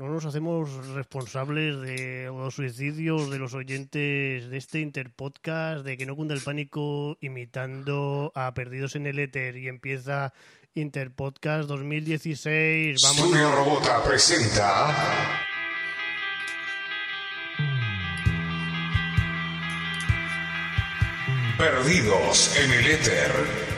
No nos hacemos responsables de los suicidios de los oyentes de este Interpodcast, de que no cunda el pánico imitando a Perdidos en el Éter y empieza Interpodcast 2016. Vamos. Studio Robota presenta. Perdidos en el éter.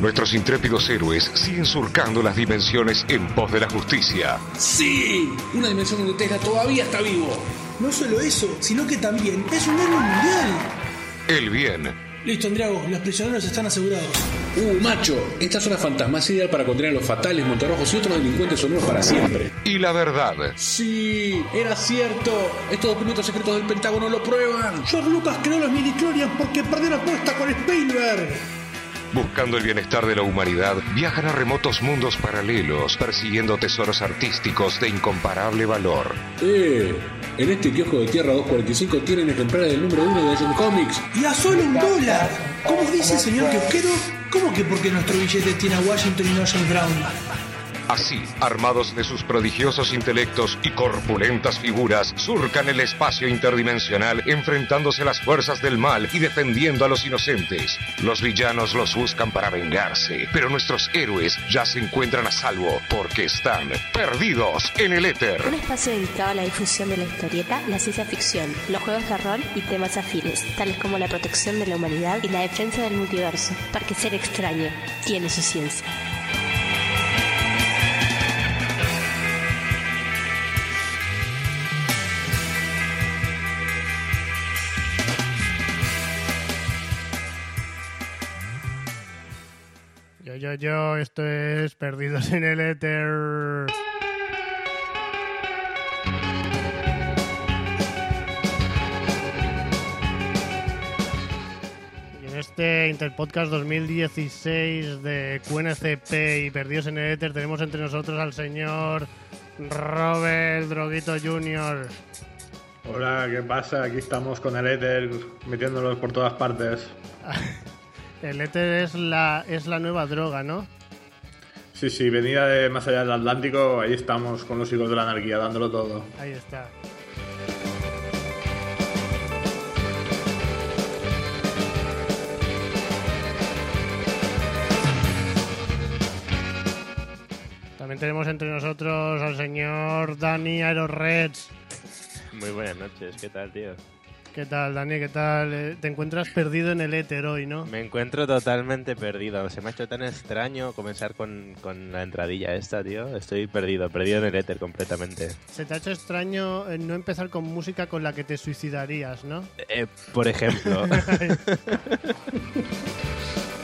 Nuestros intrépidos héroes siguen surcando las dimensiones en pos de la justicia. ¡Sí! Una dimensión donde Tesla todavía está vivo. No solo eso, sino que también es un héroe mundial. El bien Listo, Andriago, los prisioneros están asegurados. ¡Uh, macho! Esta zona fantasma es ideal para contener a los fatales, montarrojos y otros delincuentes sonoros para siempre. y la verdad. ¡Sí! ¡Era cierto! Estos documentos secretos del Pentágono lo prueban. George Lucas creó los midichlorians porque perdió la apuesta con Spielberg. Buscando el bienestar de la humanidad, viajan a remotos mundos paralelos, persiguiendo tesoros artísticos de incomparable valor. ¡Eh! En este kiosco de Tierra 245 tienen ejemplares del número 1 de Action Comics. Y a solo un dólar. ¿Cómo dice el señor kiosquero? ¿Cómo que porque nuestro billete tiene a Washington y no a James Brown? Así, armados de sus prodigiosos intelectos y corpulentas figuras, surcan el espacio interdimensional enfrentándose a las fuerzas del mal y defendiendo a los inocentes. Los villanos los buscan para vengarse, pero nuestros héroes ya se encuentran a salvo porque están perdidos en el éter. Un espacio dedicado a la difusión de la historieta, la ciencia ficción, los juegos de rol y temas afines, tales como la protección de la humanidad y la defensa del multiverso, porque ser extraño tiene su ciencia. Yo, yo, esto es Perdidos en el Éter. Y en este Interpodcast 2016 de QNCP y Perdidos en el Éter tenemos entre nosotros al señor Robert Droguito Jr. Hola, ¿qué pasa? Aquí estamos con el éter metiéndolos por todas partes. El éter es la, es la nueva droga, ¿no? Sí, sí, venida de más allá del Atlántico, ahí estamos con los hijos de la anarquía, dándolo todo. Ahí está. También tenemos entre nosotros al señor Dani Aeroreds. Muy buenas noches, ¿qué tal, tío? ¿Qué tal, Dani? ¿Qué tal? Eh, Te encuentras perdido en el éter hoy, ¿no? Me encuentro totalmente perdido. Se me ha hecho tan extraño comenzar con, con la entradilla esta, tío. Estoy perdido, perdido en el éter completamente. Se te ha hecho extraño eh, no empezar con música con la que te suicidarías, ¿no? Eh, por ejemplo,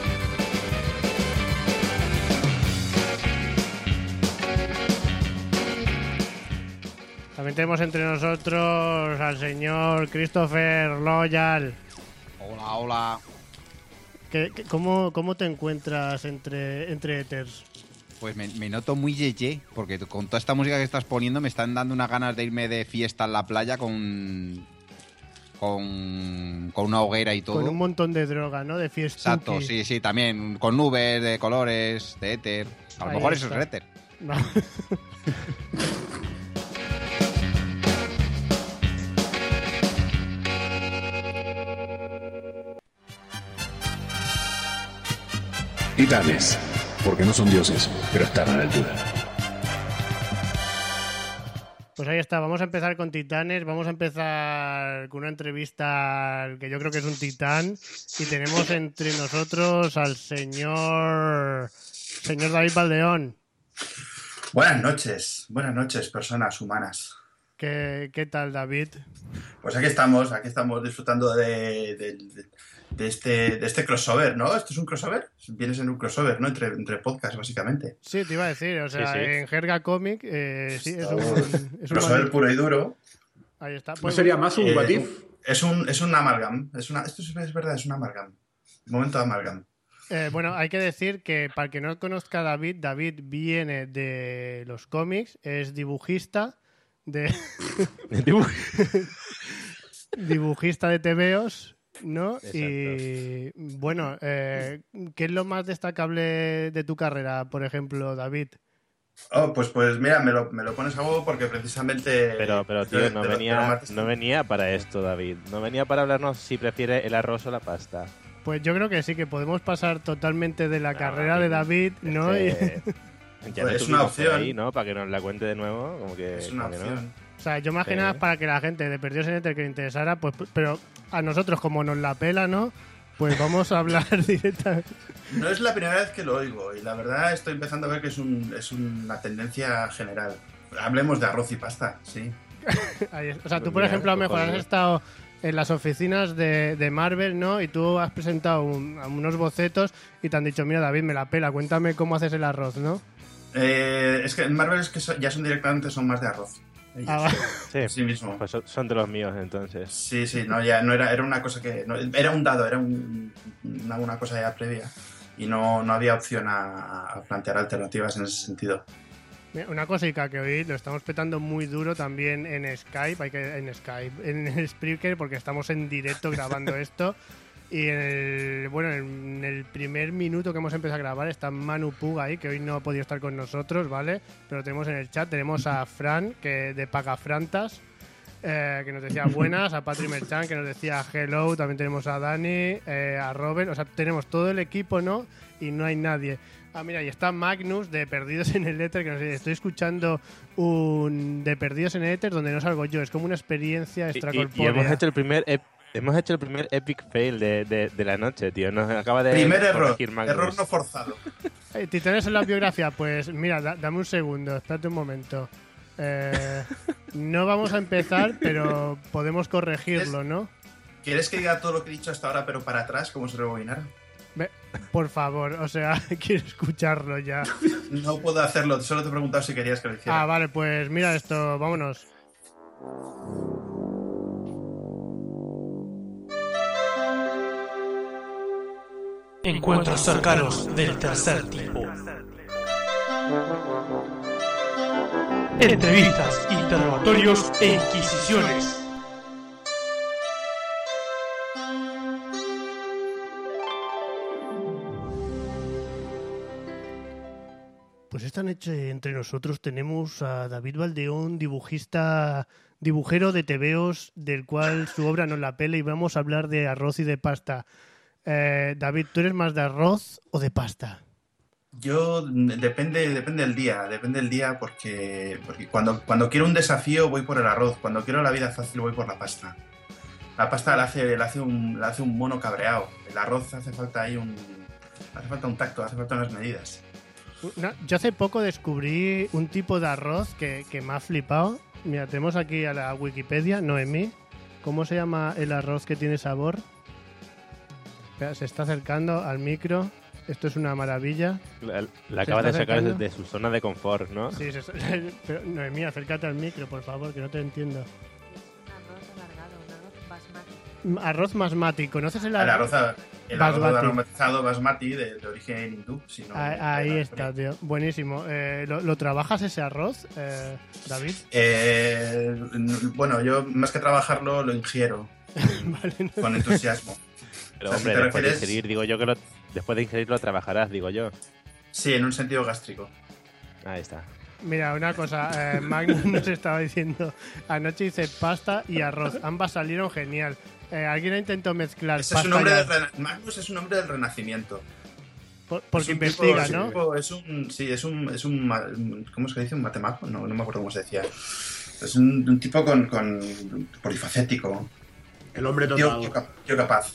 También tenemos entre nosotros al señor Christopher Loyal. Hola, hola. ¿Qué- qué- cómo, cómo te encuentras entre, entre éters? Pues me, me noto muy yeye, porque con toda esta música que estás poniendo me están dando unas ganas de irme de fiesta en la playa con. con. con una hoguera y todo. Con un montón de droga, ¿no? De fiesta. Exacto, sí, sí, también. Con nubes de colores, de éter. A lo Ahí mejor eso es éter. Titanes, porque no son dioses, pero están a la altura. Pues ahí está, vamos a empezar con Titanes, vamos a empezar con una entrevista al que yo creo que es un titán y tenemos entre nosotros al señor señor David Valdeón. Buenas noches, buenas noches, personas humanas. ¿Qué, qué tal, David? Pues aquí estamos, aquí estamos disfrutando de, de- de- de este, de este crossover, ¿no? ¿Esto es un crossover? Vienes en un crossover, ¿no? Entre, entre podcasts, básicamente. Sí, te iba a decir, o sea, Sí, sí. en jerga cómic, eh, sí, es un, es un crossover puro y duro. Ahí está. ¿No Pues, sería más un Eh, what if? Es un, es un amalgam. Es una, esto es, es verdad, es un amalgam. Momento de amalgam. Eh, bueno, hay que decir que para el que no conozca a David, David viene de los cómics, es dibujista de dibujista de TVOs, ¿no? Y bueno, eh, ¿qué es lo más destacable de tu carrera, por ejemplo, David? Oh, pues, pues mira, me lo, me lo pones a huevo porque precisamente. Pero, pero tío, no venía, no venía para esto, David. No venía para hablarnos si prefiere el arroz o la pasta. Pues yo creo que sí, que podemos pasar totalmente de la carrera de David, ¿no? Y- que- Ya Pues lo es una opción. ahí, ¿no? Para que nos la cuente de nuevo. Como que, Es una no. Sea, yo más que Sí. nada para que la gente de Perdidos en Ether que le interesara, pues, pero a nosotros como nos la pela, ¿no? Pues vamos a hablar directamente. No es la primera vez que lo oigo y la verdad estoy empezando a ver que es, un, es una tendencia general. Hablemos de arroz y pasta, sí. O sea, tú, Pues por ejemplo, a lo mejor has estado en las oficinas de, de Marvel, ¿no? Y tú has presentado un- unos bocetos y te han dicho, mira, David, me la pela, cuéntame cómo haces el arroz, ¿no? Eh, es que en Marvel es que ya son directamente son más de arroz. Ah. Sí, Sí mismo. Pues son, de los míos, entonces. Sí, sí, no, ya no era, era una cosa que. no, era un dado, era un- una, una cosa ya previa. Y no, no había opción a, a plantear alternativas en ese sentido. Una cosica que hoy lo estamos petando muy duro también en Skype, hay que, en Skype, en Spreaker, porque estamos en directo grabando esto. Y en el, bueno, en el primer minuto que hemos empezado a grabar está Manu Puga ahí, que hoy no ha podido estar con nosotros, ¿vale? Pero tenemos en el chat, tenemos a Fran, que de Pagafrantas, eh, que nos decía buenas, a Patrick Merchan, que nos decía hello, también tenemos a Dani, eh, a Robert, o sea, tenemos todo el equipo, ¿no? Y no hay nadie. Ah, mira, y está Magnus de Perdidos en el Éter, que nos dice, estoy escuchando un de Perdidos en el Éter donde no salgo yo, es como una experiencia Y, y- y extracorpórea. hemos hecho el primer ep- hemos hecho el primer epic fail de, de, de la noche, tío. Nos acaba de Primer error, error no forzado. Eh, Titanes en la biografía, pues mira, da- dame un segundo, espérate un momento. Eh, no vamos a empezar, pero podemos corregirlo, ¿no? ¿Quieres que diga todo lo que he dicho hasta ahora, pero para atrás, como se rebobinara? Por favor, o sea, quiero escucharlo ya. No puedo hacerlo, solo te he preguntado si querías que lo hiciera. Ah, vale, pues mira esto, vámonos. Encuentros cercanos del tercer tipo. Entrevistas, interrogatorios e inquisiciones. Pues esta noche entre nosotros tenemos a David Valdeón, dibujista, dibujero de tebeos, del cual su obra nos la pele y vamos a hablar de arroz y de pasta. Eh, David, ¿tú eres más de arroz o de pasta? Yo mm, depende, depende del día, depende del día porque, porque cuando, cuando quiero un desafío voy por el arroz, cuando quiero la vida fácil voy por la pasta. La pasta le hace, le hace, un, le hace un mono cabreado. El arroz hace falta ahí un. Hace falta un tacto, hace falta unas medidas. Una- yo hace poco descubrí un tipo de arroz que, que me ha flipado. Mira, tenemos aquí a la Wikipedia, Noemí. ¿Cómo se llama el arroz que tiene sabor? Espera, se está acercando al micro. Esto es una maravilla. La, ¿Se la acaba de sacar de, acercando? de su zona de confort, ¿no? Sí, se pero Noemí, acércate al micro, por favor, que no te entiendo. Arroz basmati. ¿Conoces el El arroz? arroz, el arroz Basmati. aromatizado basmati de, de origen hindú. si no- Ah, Ahí está, tío. Buenísimo. Eh, ¿lo, lo trabajas ese arroz, eh, David? Eh, bueno, yo más que trabajarlo lo ingiero con entusiasmo. Pero O sea, si hombre, te después de ingerir, digo yo que lo, después de ingerirlo trabajarás, digo yo. Sí, en un sentido gástrico. Ahí está. Mira, una cosa, eh, Magnus nos estaba diciendo, anoche hice pasta y arroz, ambas salieron genial. Eh, Alguien intentó mezclar Ese es pasta un hombre y del rena- Magnus es un hombre del renacimiento. Por- porque Es un investiga, tipo- ¿no? tipo- Es un, sí, es un, es un, ¿cómo se dice? ¿Un matemático? No, no me acuerdo cómo se decía. Es un, un tipo con, con polifacético. El hombre total. tío tío capaz.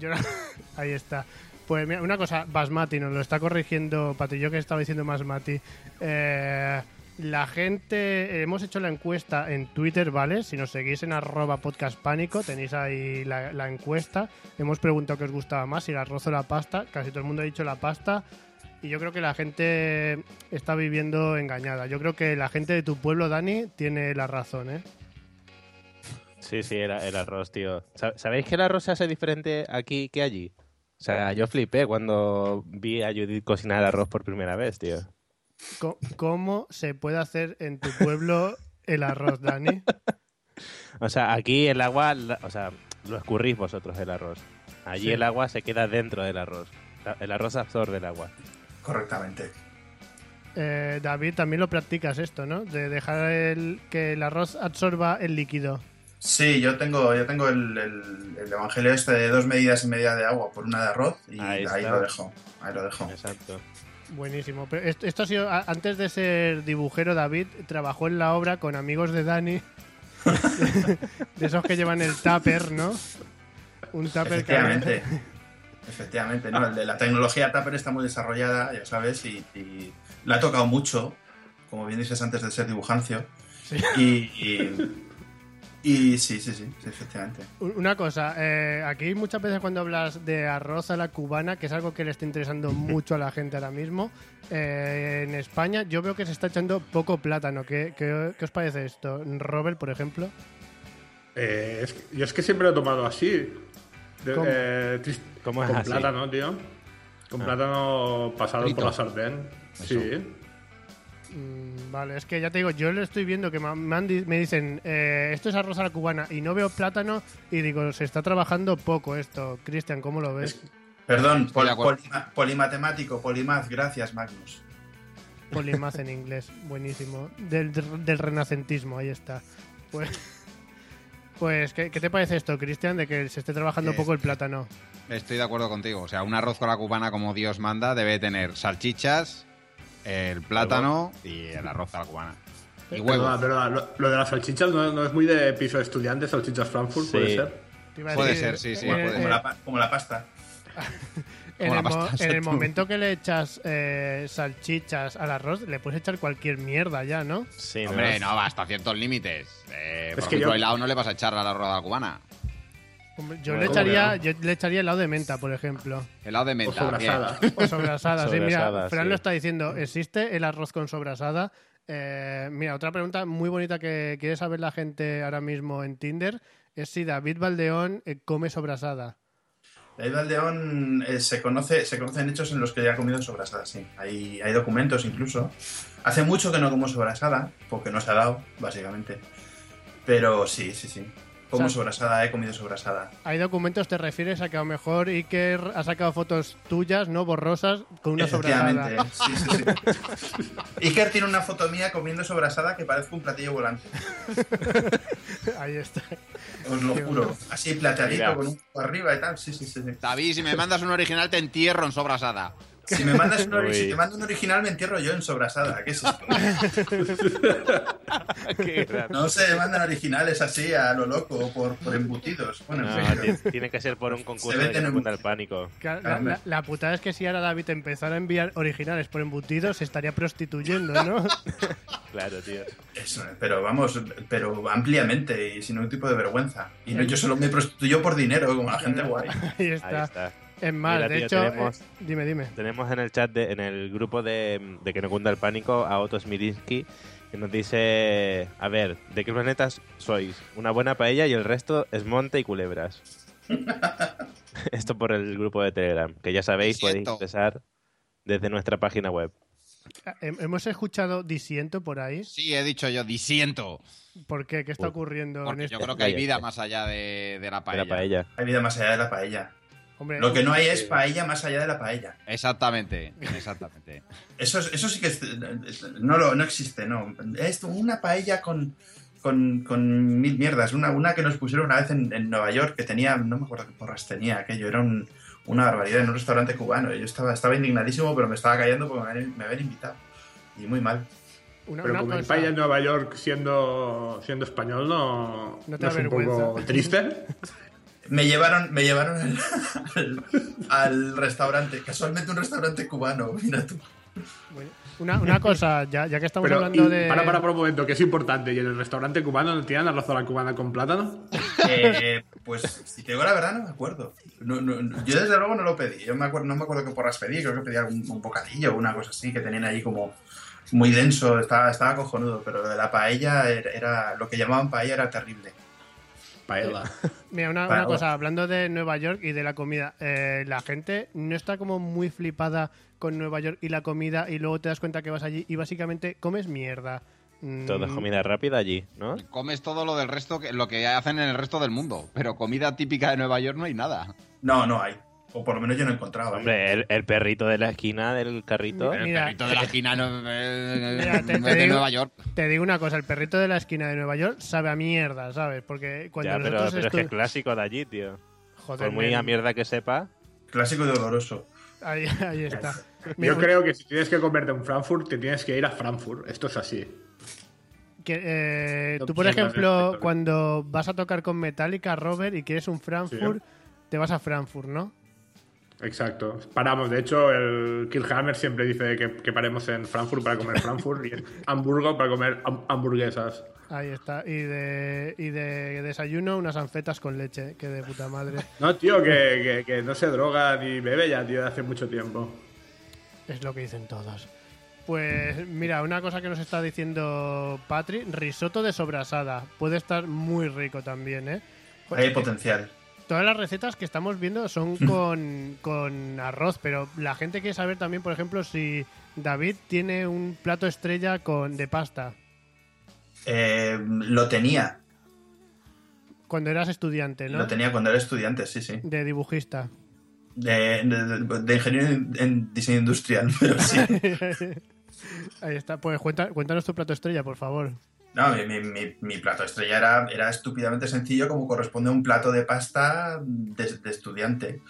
Yo no- ahí está. Pues mira, una cosa, Basmati, nos lo está corrigiendo Pati, yo que estaba diciendo Basmati. Eh, la gente, hemos hecho la encuesta en Twitter, ¿vale? Si nos seguís en arroba podcast pánico, tenéis ahí la, la encuesta. Hemos preguntado qué os gustaba más, si el arroz o la pasta. Casi todo el mundo ha dicho la pasta. Y yo creo que la gente está viviendo engañada. Yo creo que la gente de tu pueblo, Dani, tiene la razón, ¿eh? Sí, sí, el, el arroz, tío. Sa- ¿Sabéis que el arroz se hace diferente aquí que allí? O sea, yo flipé cuando vi a Judith cocinar el arroz por primera vez, tío. ¿Cómo se puede hacer en tu pueblo el arroz, Dani? O sea, aquí el agua, o sea, lo escurrís vosotros el arroz. Allí Sí. el agua se queda dentro del arroz. El arroz absorbe el agua. Correctamente. Eh, David, también lo practicas esto, ¿no? De dejar el, que el arroz absorba el líquido. Sí, yo tengo, yo tengo el, el- el evangelio este de dos medidas y media de agua por una de arroz y Ahí lo dejo. Ahí lo dejo. Exacto. Buenísimo. Pero esto, esto ha sido, a- antes de ser dibujero, David trabajó en la obra con amigos de Dani. de esos que llevan el tupper, ¿no? Un tupper que... Efectivamente. Efectivamente, ¿no? El de la tecnología Tupper está muy desarrollada, ya sabes, y, y la ha tocado mucho, como bien dices antes de ser dibujancio. Sí. Y, y, y sí, sí, sí, sí, efectivamente. Una cosa, eh, aquí muchas veces cuando hablas de arroz a la cubana, que es algo que le está interesando mucho a la gente ahora mismo, eh, en España yo veo que se está echando poco plátano. ¿Qué, qué, qué os parece esto? Robert, por ejemplo. Eh, es que- yo es que siempre lo he tomado así. De- ¿Cómo? eh, tris- ¿Cómo es con así? plátano, tío. Con Ah. plátano pasado Frito. por la sartén. Sí. Mm, vale, es que ya te digo, yo lo estoy viendo que me, me han di- me dicen, eh, esto es arroz a la cubana y no veo plátano y digo, se está trabajando poco esto. Cristian, ¿cómo lo ves? Perdón, pol- polima- polimatemático, polimaz, gracias Magnus. Polimaz en inglés, buenísimo. Del, del renacentismo, ahí está. Pues, pues ¿qué, qué te parece esto, Cristian, de que se esté trabajando poco el plátano? Estoy de acuerdo contigo. O sea, un arroz con la cubana como Dios manda debe tener salchichas, el plátano y el arroz a la cubana. Y Perdona, huevos. perdona, Lo, lo de las salchichas no, no es muy de piso de estudiantes, salchichas Frankfurt, Sí. puede ser. Te iba a Puede decir, ser, sí, sí, puede Como la, pa- como la pasta. En, Como el, la mo- pasta, en el exacto. momento que le echas eh, salchichas al arroz, le puedes echar cualquier mierda ya, ¿no? Sí, Hombre, no, va hasta ciertos límites. Eh, por Es que ejemplo, yo- helado no le vas a echar a la roda cubana. Hombre, Yo, Bueno, le ¿cómo echaría, yo le echaría helado de menta, por ejemplo. Helado de O menta. sobrasada. O sobrasada, sí, mira, Fran sí. lo está diciendo. ¿Existe el arroz con sobrasada? Eh, mira, otra pregunta muy bonita que quiere saber la gente ahora mismo en Tinder es si David Valdeón eh, come sobrasada. David Valdeón eh, se, conoce, se conocen hechos en los que ya ha comido sobrasada, sí. Hay, hay documentos incluso. Hace mucho que no como sobrasada, porque no se ha dado, básicamente. Pero sí, sí, sí. Como O sea- sobrasada, he comido sobrasada. Hay documentos, te refieres a que a lo mejor Iker ha sacado fotos tuyas, ¿no? Borrosas, con una Efectivamente, sobrasada. sí, sí, sí. Iker tiene una foto mía comiendo sobrasada que parece un platillo volante. Ahí está. Os lo Qué juro. bueno. Así plateadito, Mira. con un poco arriba y tal. Sí, sí. sí. David, si me mandas un original, te entierro en sobrasada. Si me mandas un, ori- Uy. si te mando un original, me entierro yo en sobrasada. ¿Qué es esto? Qué. No se mandan originales así a lo loco por, por embutidos. Bueno, en fin. ti- tiene que ser por un concurso Se de en- el pánico. La, la- la putada es que si ahora David empezara a enviar originales por embutidos, se estaría prostituyendo, ¿no? Claro, tío. Eso, pero vamos, pero ampliamente y sin ningún tipo de vergüenza. Y no, yo solo me prostituyo por dinero, como la gente guay. Ahí Ahí está. Es más, Mira, de tío, hecho, tenemos- eh, dime, dime. Tenemos en el chat, de, en el grupo de, de Que no cunda el pánico, a Otto Smilinski, que nos dice, a ver, ¿de qué planetas sois? Una buena paella y el resto es monte y culebras. Esto por el grupo de Telegram, que ya sabéis, podéis empezar desde nuestra página web. Hem- Hemos escuchado disiento por ahí. Sí, he dicho yo, disiento. ¿Por qué? ¿Qué está ocurriendo en Porque esto? yo creo que hay vida más allá de, de la De paella. la paella. Hay vida más allá de la paella. Hombre, Lo que no hay es paella más allá de la paella. Exactamente, exactamente. Eso, es- eso sí que es- no, lo, no existe, no. Es una paella con, con, con mil mierdas. Una, una que nos pusieron una vez en, en Nueva York, que tenía, no me acuerdo qué porras tenía aquello, era un- una barbaridad en un restaurante cubano. Yo estaba, estaba indignadísimo, pero me estaba callando porque me habían, me habían invitado. Y muy mal. una, Pero una comer cosa. paella en Nueva York siendo, siendo español no, No te no es un poco triste. Me llevaron, me llevaron al, al- al restaurante, casualmente un restaurante cubano, mira tú. Bueno, Una, una cosa, ya, ya que estamos Pero, hablando y de. para, para por un momento, que es importante. ¿Y en el restaurante cubano no tienen arroz a la cubana con plátano? Eh, pues si te digo la verdad, no me acuerdo. No, no, no, yo desde luego no lo pedí. Yo me acuerdo, no me acuerdo qué porras pedí. Creo que pedí algún un bocadillo o una cosa así que tenían ahí como muy denso. Estaba, estaba cojonudo. Pero lo de la paella era, era- lo que llamaban paella era terrible. Paella. Mira, una, cosa, hablando de Nueva York y de la comida, eh, la gente no está como muy flipada con Nueva York y la comida y luego te das cuenta que vas allí y básicamente comes mierda. Mm, Todo es comida rápida allí, ¿no? Comes todo lo del resto, que, lo que hacen en el resto del mundo. Pero comida típica de Nueva York no hay nada. No, no hay. O por lo menos yo no he encontrado. ¿eh? Hombre, el, el perrito de la esquina del carrito. El Mira, perrito de la esquina no, eh, Mira, te- no te es de digo- Nueva York. Te digo una cosa, el perrito de la esquina de Nueva York sabe a mierda, ¿sabes? Porque cuando Ya, pero, nosotros pero es que es clásico de allí, tío. Joder, Por muy a mierda que sepa. Clásico y doloroso. Ahí, ahí está. Yo creo que si tienes que comerte en Frankfurt, te tienes que ir a Frankfurt. Esto es así. que, eh, tú, por el ejemplo, cuando vas a tocar con Metallica, Robert, y quieres un Frankfurt, te vas a Frankfurt, ¿no? Exacto. Paramos. De hecho, el Killhammer siempre dice que, que paremos en Frankfurt para comer Frankfurt y en Hamburgo para comer ham- hamburguesas. Ahí está. Y de, y de desayuno, unas anfetas con leche, que de puta madre. No, tío, que, que- que no se droga ni bebe ya, tío, de hace mucho tiempo. Es lo que dicen todos. Pues mira, una cosa que nos está diciendo Patri, risotto de sobrasada. Puede estar muy rico también, ¿eh? Hay potencial. Todas las recetas que estamos viendo son con, con arroz, pero la gente quiere saber también, por ejemplo, si David tiene un plato estrella con de pasta Eh, lo tenía. cuando eras estudiante, ¿no? Lo tenía cuando era estudiante, sí, sí. De dibujista. De, de- de- de ingeniero en, en diseño industrial, pero sí. Ahí está. Pues cuéntanos tu plato estrella, por favor. No, mi, mi- mi- mi plato estrella era, era estúpidamente sencillo, como corresponde a un plato de pasta de, de estudiante.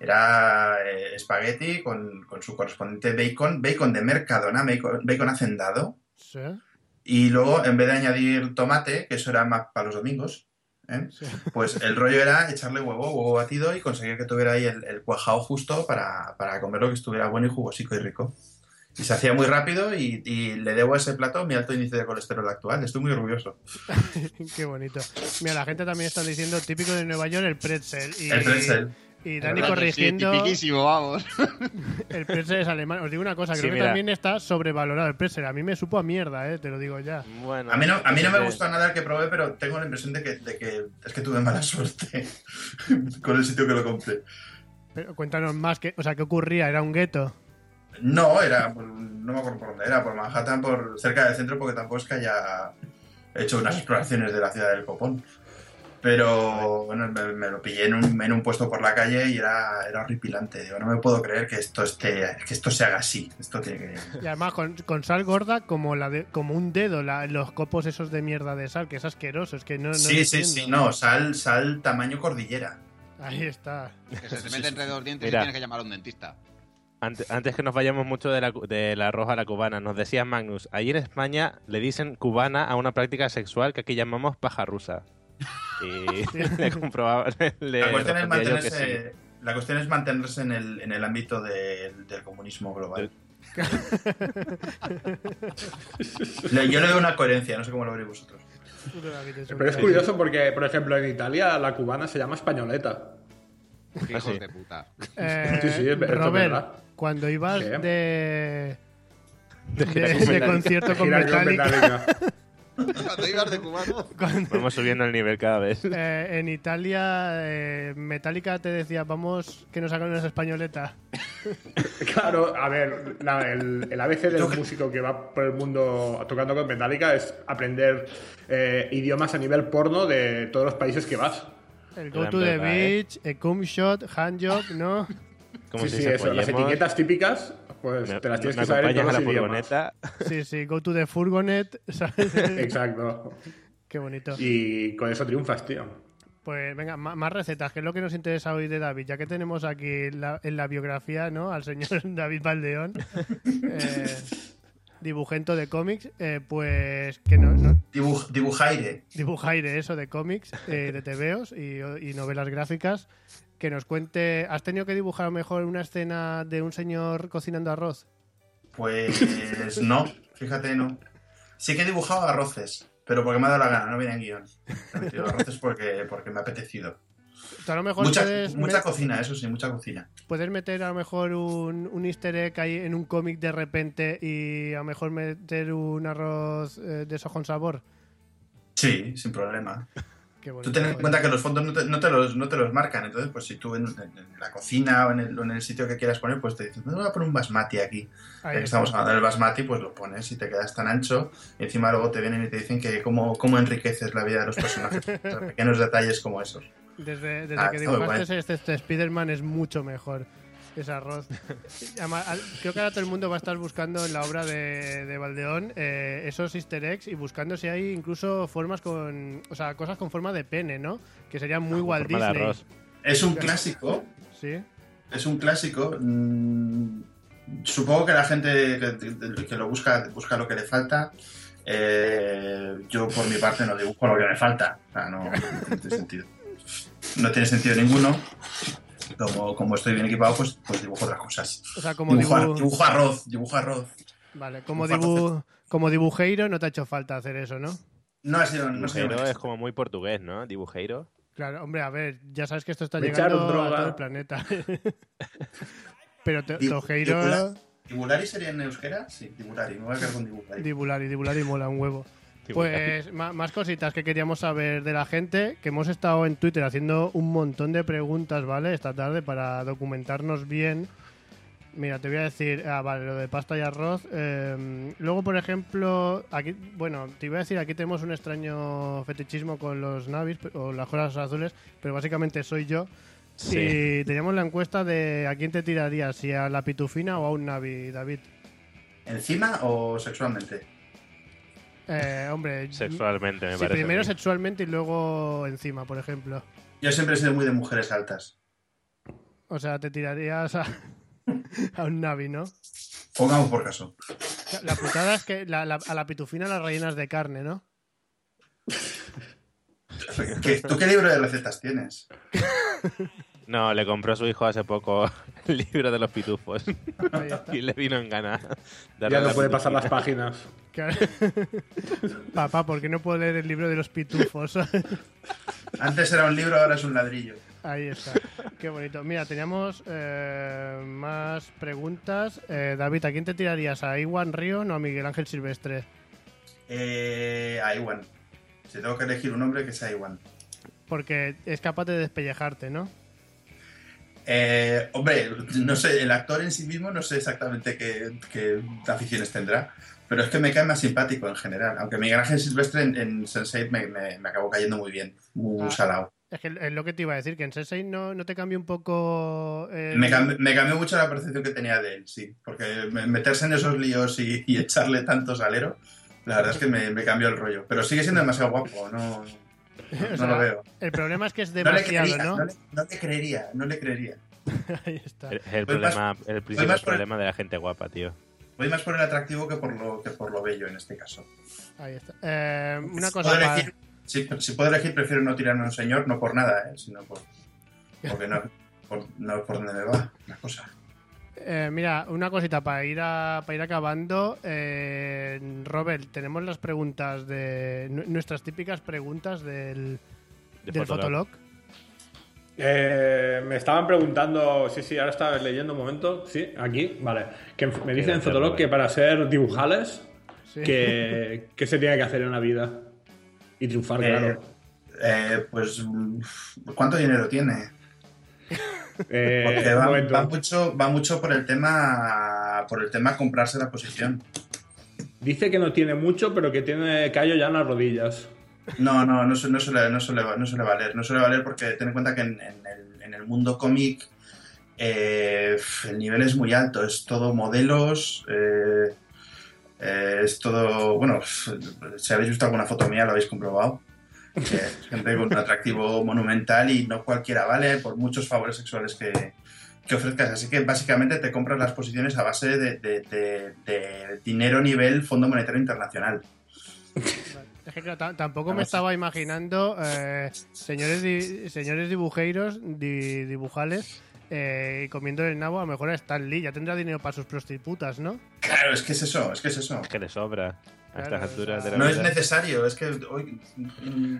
Era eh, espagueti con, con su correspondiente bacon, bacon de Mercadona, bacon, bacon hacendado. Sí. Y luego, en vez de añadir tomate, que eso era más para los domingos, ¿eh? pues el rollo era echarle huevo, huevo batido y conseguir que tuviera ahí el, el cuajado justo para, para comerlo que estuviera bueno y jugosico y rico. Y se hacía muy rápido y, y le debo a ese plato mi alto índice de colesterol actual. Estoy muy orgulloso. Qué bonito. Mira, la gente también está diciendo típico de Nueva York el pretzel. Y, El pretzel. Y Dani El pretzel, corrigiendo. Sí, tipiquísimo, vamos. El pretzel es alemán. Os digo una cosa, Sí, creo que también está sobrevalorado el pretzel. A mí me supo a mierda, eh, te lo digo ya. Bueno, A mí no, a mí no me gustó nada el que probé, pero tengo la impresión de que, de que es que tuve mala suerte con el sitio que lo compré. Pero cuéntanos más, que, o sea, ¿qué ocurría? ¿Era un gueto? No, era, por- no me acuerdo por dónde era, por Manhattan, por cerca del centro, porque tampoco es que haya hecho unas exploraciones de la ciudad del Copón. Pero bueno, me, me lo pillé en un, en un puesto por la calle y era, era horripilante. Digo, no me puedo creer que esto esté, que esto se haga así. Esto tiene que. Y además con, con sal gorda como la de, como un dedo, la- los copos esos de mierda de sal, que es asqueroso, es que no, no sí, sí, entiendo. sí, no, sal, sal tamaño cordillera. Ahí está. Que se te mete entre dos dientes Mira. y tienes que llamar a un dentista. Antes, antes que nos vayamos mucho de la, cu- de la roja a la cubana, nos decía Magnus, allí en España le dicen cubana a una práctica sexual que aquí llamamos paja rusa. Y le comprobaba, le La cuestión, es mantenerse, la cuestión es mantenerse en el, en el ámbito del- del comunismo global. Le- Yo le doy una coherencia, no sé cómo lo veréis vosotros. Pero es curioso porque, por ejemplo, en Italia la cubana se llama españoleta. Ah, hijos sí. de puta. Eh, Sí, sí, Robert, verdad. Cuando ibas ¿Qué? de, De de, concierto con Metallica, Metallica. Cuando ibas de cubano. cuando- Vamos subiendo el nivel cada vez. eh, en Italia, eh, Metallica te decía, vamos, que nos hagan unas españoletas. Claro, a ver, la- el, el ABC del músico que va por el mundo tocando con Metallica es aprender eh, idiomas a nivel porno de todos los países que vas. El Go to the ¿eh? beach, el cum shot, hand job, ¿no? Como sí, si sí, eso. Las etiquetas típicas, pues me- te las tienes me que saber en acompañas todos a la los idiomas. furgoneta. Sí, sí, go to the furgonet, ¿sabes? Exacto. Qué bonito. Y con eso triunfas, tío. Pues venga, más recetas, que es lo que nos interesa hoy de David, ya que tenemos aquí la- en la biografía ¿no? al señor David Valdeón, eh, dibujento de cómics, eh, pues que no, no- Dibuj- dibujaire. dibujaire eso de cómics, eh, de tebeos y, y novelas gráficas, que nos cuente, ¿has tenido que dibujar a lo mejor una escena de un señor cocinando arroz? Pues no, fíjate, no. Sí que he dibujado arroces, pero porque me ha dado la gana, no viene en guion. He metido arroces porque, porque me ha apetecido. A lo mejor Mucha, mucha cocina, eso sí, mucha cocina. puedes meter a lo mejor un, un easter egg ahí en un cómic de repente y a lo mejor meter un arroz eh, de eso con sabor. Sí, sin problema. Tú ten en cuenta que los fondos no te, no te los, no te los marcan, entonces pues si tú en, la cocina o en, el, o en el sitio que quieras poner, pues te dicen, no voy a poner un basmati aquí. Ya que estamos hablando del basmati, pues lo pones y te quedas tan ancho. Y encima luego te vienen y te dicen que cómo, cómo enriqueces la vida de los personajes. Pequeños detalles como esos. Desde, desde Ah, que dibujaste este, este Spider-Man es mucho mejor ese arroz. Además, creo que ahora todo el mundo va a estar buscando en la obra de, de Valdeón eh, esos easter eggs y buscando si hay incluso formas con... O sea, cosas con forma de pene, ¿no? Que serían muy Walt forma de Disney. arroz. Es un clásico, Sí. es un clásico. mm, supongo que la gente que, que lo busca, busca lo que le falta. Eh, yo por mi parte no dibujo lo que me falta. O sea, no, no tiene sentido. No tiene sentido ninguno. Como, como estoy bien equipado, pues, pues dibujo otras cosas. O sea, como dibujo, dibu- dibujo arroz, dibujo arroz. Vale, como, dibu... como dibujeiro no te ha hecho falta hacer eso, ¿no? No ha sido, no ha sido Dibujeiro es como muy portugués, ¿no? Dibujeiro. Claro, hombre, a ver, ya sabes que esto está Me llegando a todo el planeta. Pero Tojeiro... dibula- ¿Dibulari sería en euskera? Sí, Dibulari. Me voy a quedar con Dibulari. Dibulari, Dibulari mola un huevo. Pues más cositas que queríamos saber de la gente, que hemos estado en Twitter haciendo un montón de preguntas, ¿vale? Esta tarde para documentarnos bien. Mira, te voy a decir, ah, vale, lo de pasta y arroz. Eh, luego, por ejemplo, aquí, bueno, te iba a decir, aquí tenemos un extraño fetichismo con los navis o las cosas azules, pero básicamente soy yo. Sí. Y teníamos la encuesta de a quién te tirarías, si a la pitufina o a un navi, David. ¿Encima o sexualmente? Eh, hombre, Sexualmente, me Sí, parece. primero sexualmente y luego encima, por ejemplo. Yo siempre he sido muy de mujeres altas. O sea, te tirarías a, a un Navi, ¿no? Pongamos por caso. La putada es que la- la- a la pitufina las rellenas de carne, ¿no? ¿Qué- ¿Tú qué libro de recetas tienes? No, le compró a su hijo hace poco el libro de los pitufos. Y le vino en gana. Ya a no puede pasar las páginas. Papá, ¿por qué no puedo leer el libro de los pitufos? Antes era un libro, ahora es un ladrillo. Ahí está. Qué bonito. Mira, teníamos eh, más preguntas. Eh, David, ¿a quién te tirarías? ¿A Iwan Río o a Miguel Ángel Silvestre? Eh, a Iwan. Si tengo que elegir un hombre, que sea Iwan. Porque es capaz de despellejarte, ¿no? Eh, hombre, no sé, el actor en sí mismo no sé exactamente qué, qué aficiones tendrá, pero es que me cae más simpático en general. Aunque Miguel Ángel Silvestre en, en Sense8 me, me, me acabó cayendo muy bien, muy Ah. salado. Es que es lo que te iba a decir, que en Sensei no, no te cambia un poco... el- Me, cambi- me cambió mucho la percepción que tenía de él, sí, porque me- meterse en esos líos y, y echarle tanto salero, la verdad es que me cambió el rollo. Pero sigue siendo demasiado guapo, no, no, sea, lo veo. El problema es que es No le, demasiado, creería, ¿no? no, le, no le creería, no le creería. Ahí está. Es el, más- problema, el principal el- problema de la gente guapa, tío. Voy más por el atractivo que por lo, que por lo bello en este caso. Ahí está. Eh, una Si cosa puedo elegir- si, si puedo elegir, prefiero no tirarme a un señor, no por nada, ¿eh? sino por, porque no, por, no por donde me va la cosa. Eh, mira, una cosita para ir a, para ir acabando. Eh, Robert, tenemos las preguntas de nu- nuestras típicas preguntas del, De del Fotolog. Fotolog. Eh, me estaban preguntando, sí, sí, ahora estaba leyendo un momento, sí, aquí, vale. Que me dicen en Fotolog que para ser dibujales, Sí. que, ¿qué se tiene que hacer en la vida? Y triunfar, Eh, claro. eh, pues, ¿cuánto dinero tiene? Eh, Porque va, va mucho, va mucho por el tema por el tema comprarse la posición. Dice que no tiene mucho, pero que tiene callo ya en las rodillas. No, no, no, no suele, no, suele, no suele valer. No suele valer porque ten en cuenta que en, en el, en el mundo cómic eh, el nivel es muy alto. Es todo modelos. eh, eh, es todo. Bueno, si habéis visto alguna foto mía, lo habéis comprobado. Eh, gente con un atractivo monumental y no cualquiera vale por muchos favores sexuales que, que ofrezcas. Así que básicamente te compras las posiciones a base de, de- de- de dinero nivel Fondo Monetario Internacional. Es que claro, tampoco me estaba imaginando eh, señores di- señores dibujeiros, di- dibujales, eh, comiendo el nabo a lo mejor a Stan Lee. Ya tendrá dinero para sus prostitutas, ¿no? Claro, es que es eso, es que es eso. Es que le sobra a Claro, estas alturas de la No es necesario, es que hoy.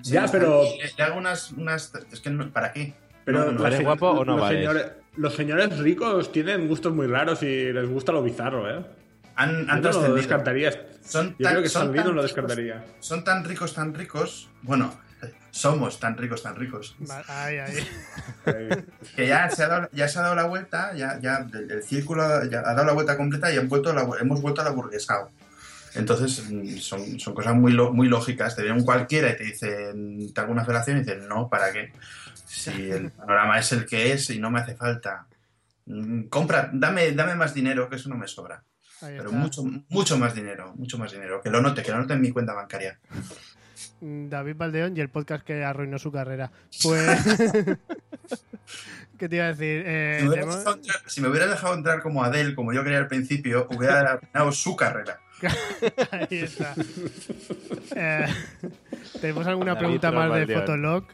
Ya, pero- le hago unas, unas. Es que no- ¿para qué? Pero No, no, los ¿Vales se- guapo o no los vales? Señores, los señores ricos tienen gustos muy raros y les gusta lo bizarro, ¿eh? Han, han Yo no lo trascendido. descartaría. Son Yo tan- creo que son tan lo ricos- descartaría. Son tan ricos, tan ricos. Bueno, Somos tan ricos, tan ricos. Ay, ay. Que ya se ha dado, ya se ha dado la vuelta, ya, ya el, el círculo ya ha dado la vuelta completa y han vuelto la- hemos vuelto a la burguesado. Entonces son, son cosas muy, lo- muy lógicas. Te viene un cualquiera y te dicen, te hago una felación y dicen, no, ¿para qué? Si el panorama es el que es y no me hace falta. Mm, Compra, dame, dame más dinero, que eso no me sobra. Pero mucho, mucho más dinero, mucho más dinero. Que lo note, que lo note en mi cuenta bancaria. Mm, David Valdeón y el podcast que arruinó su carrera. Pues. ¿Qué te iba a decir? Eh, Si me, entrar, si me hubieras dejado entrar como Adele, como yo quería al principio, hubiera arruinado su carrera. Ahí está. Eh, ¿Tenemos alguna David pregunta más de. Fotolog?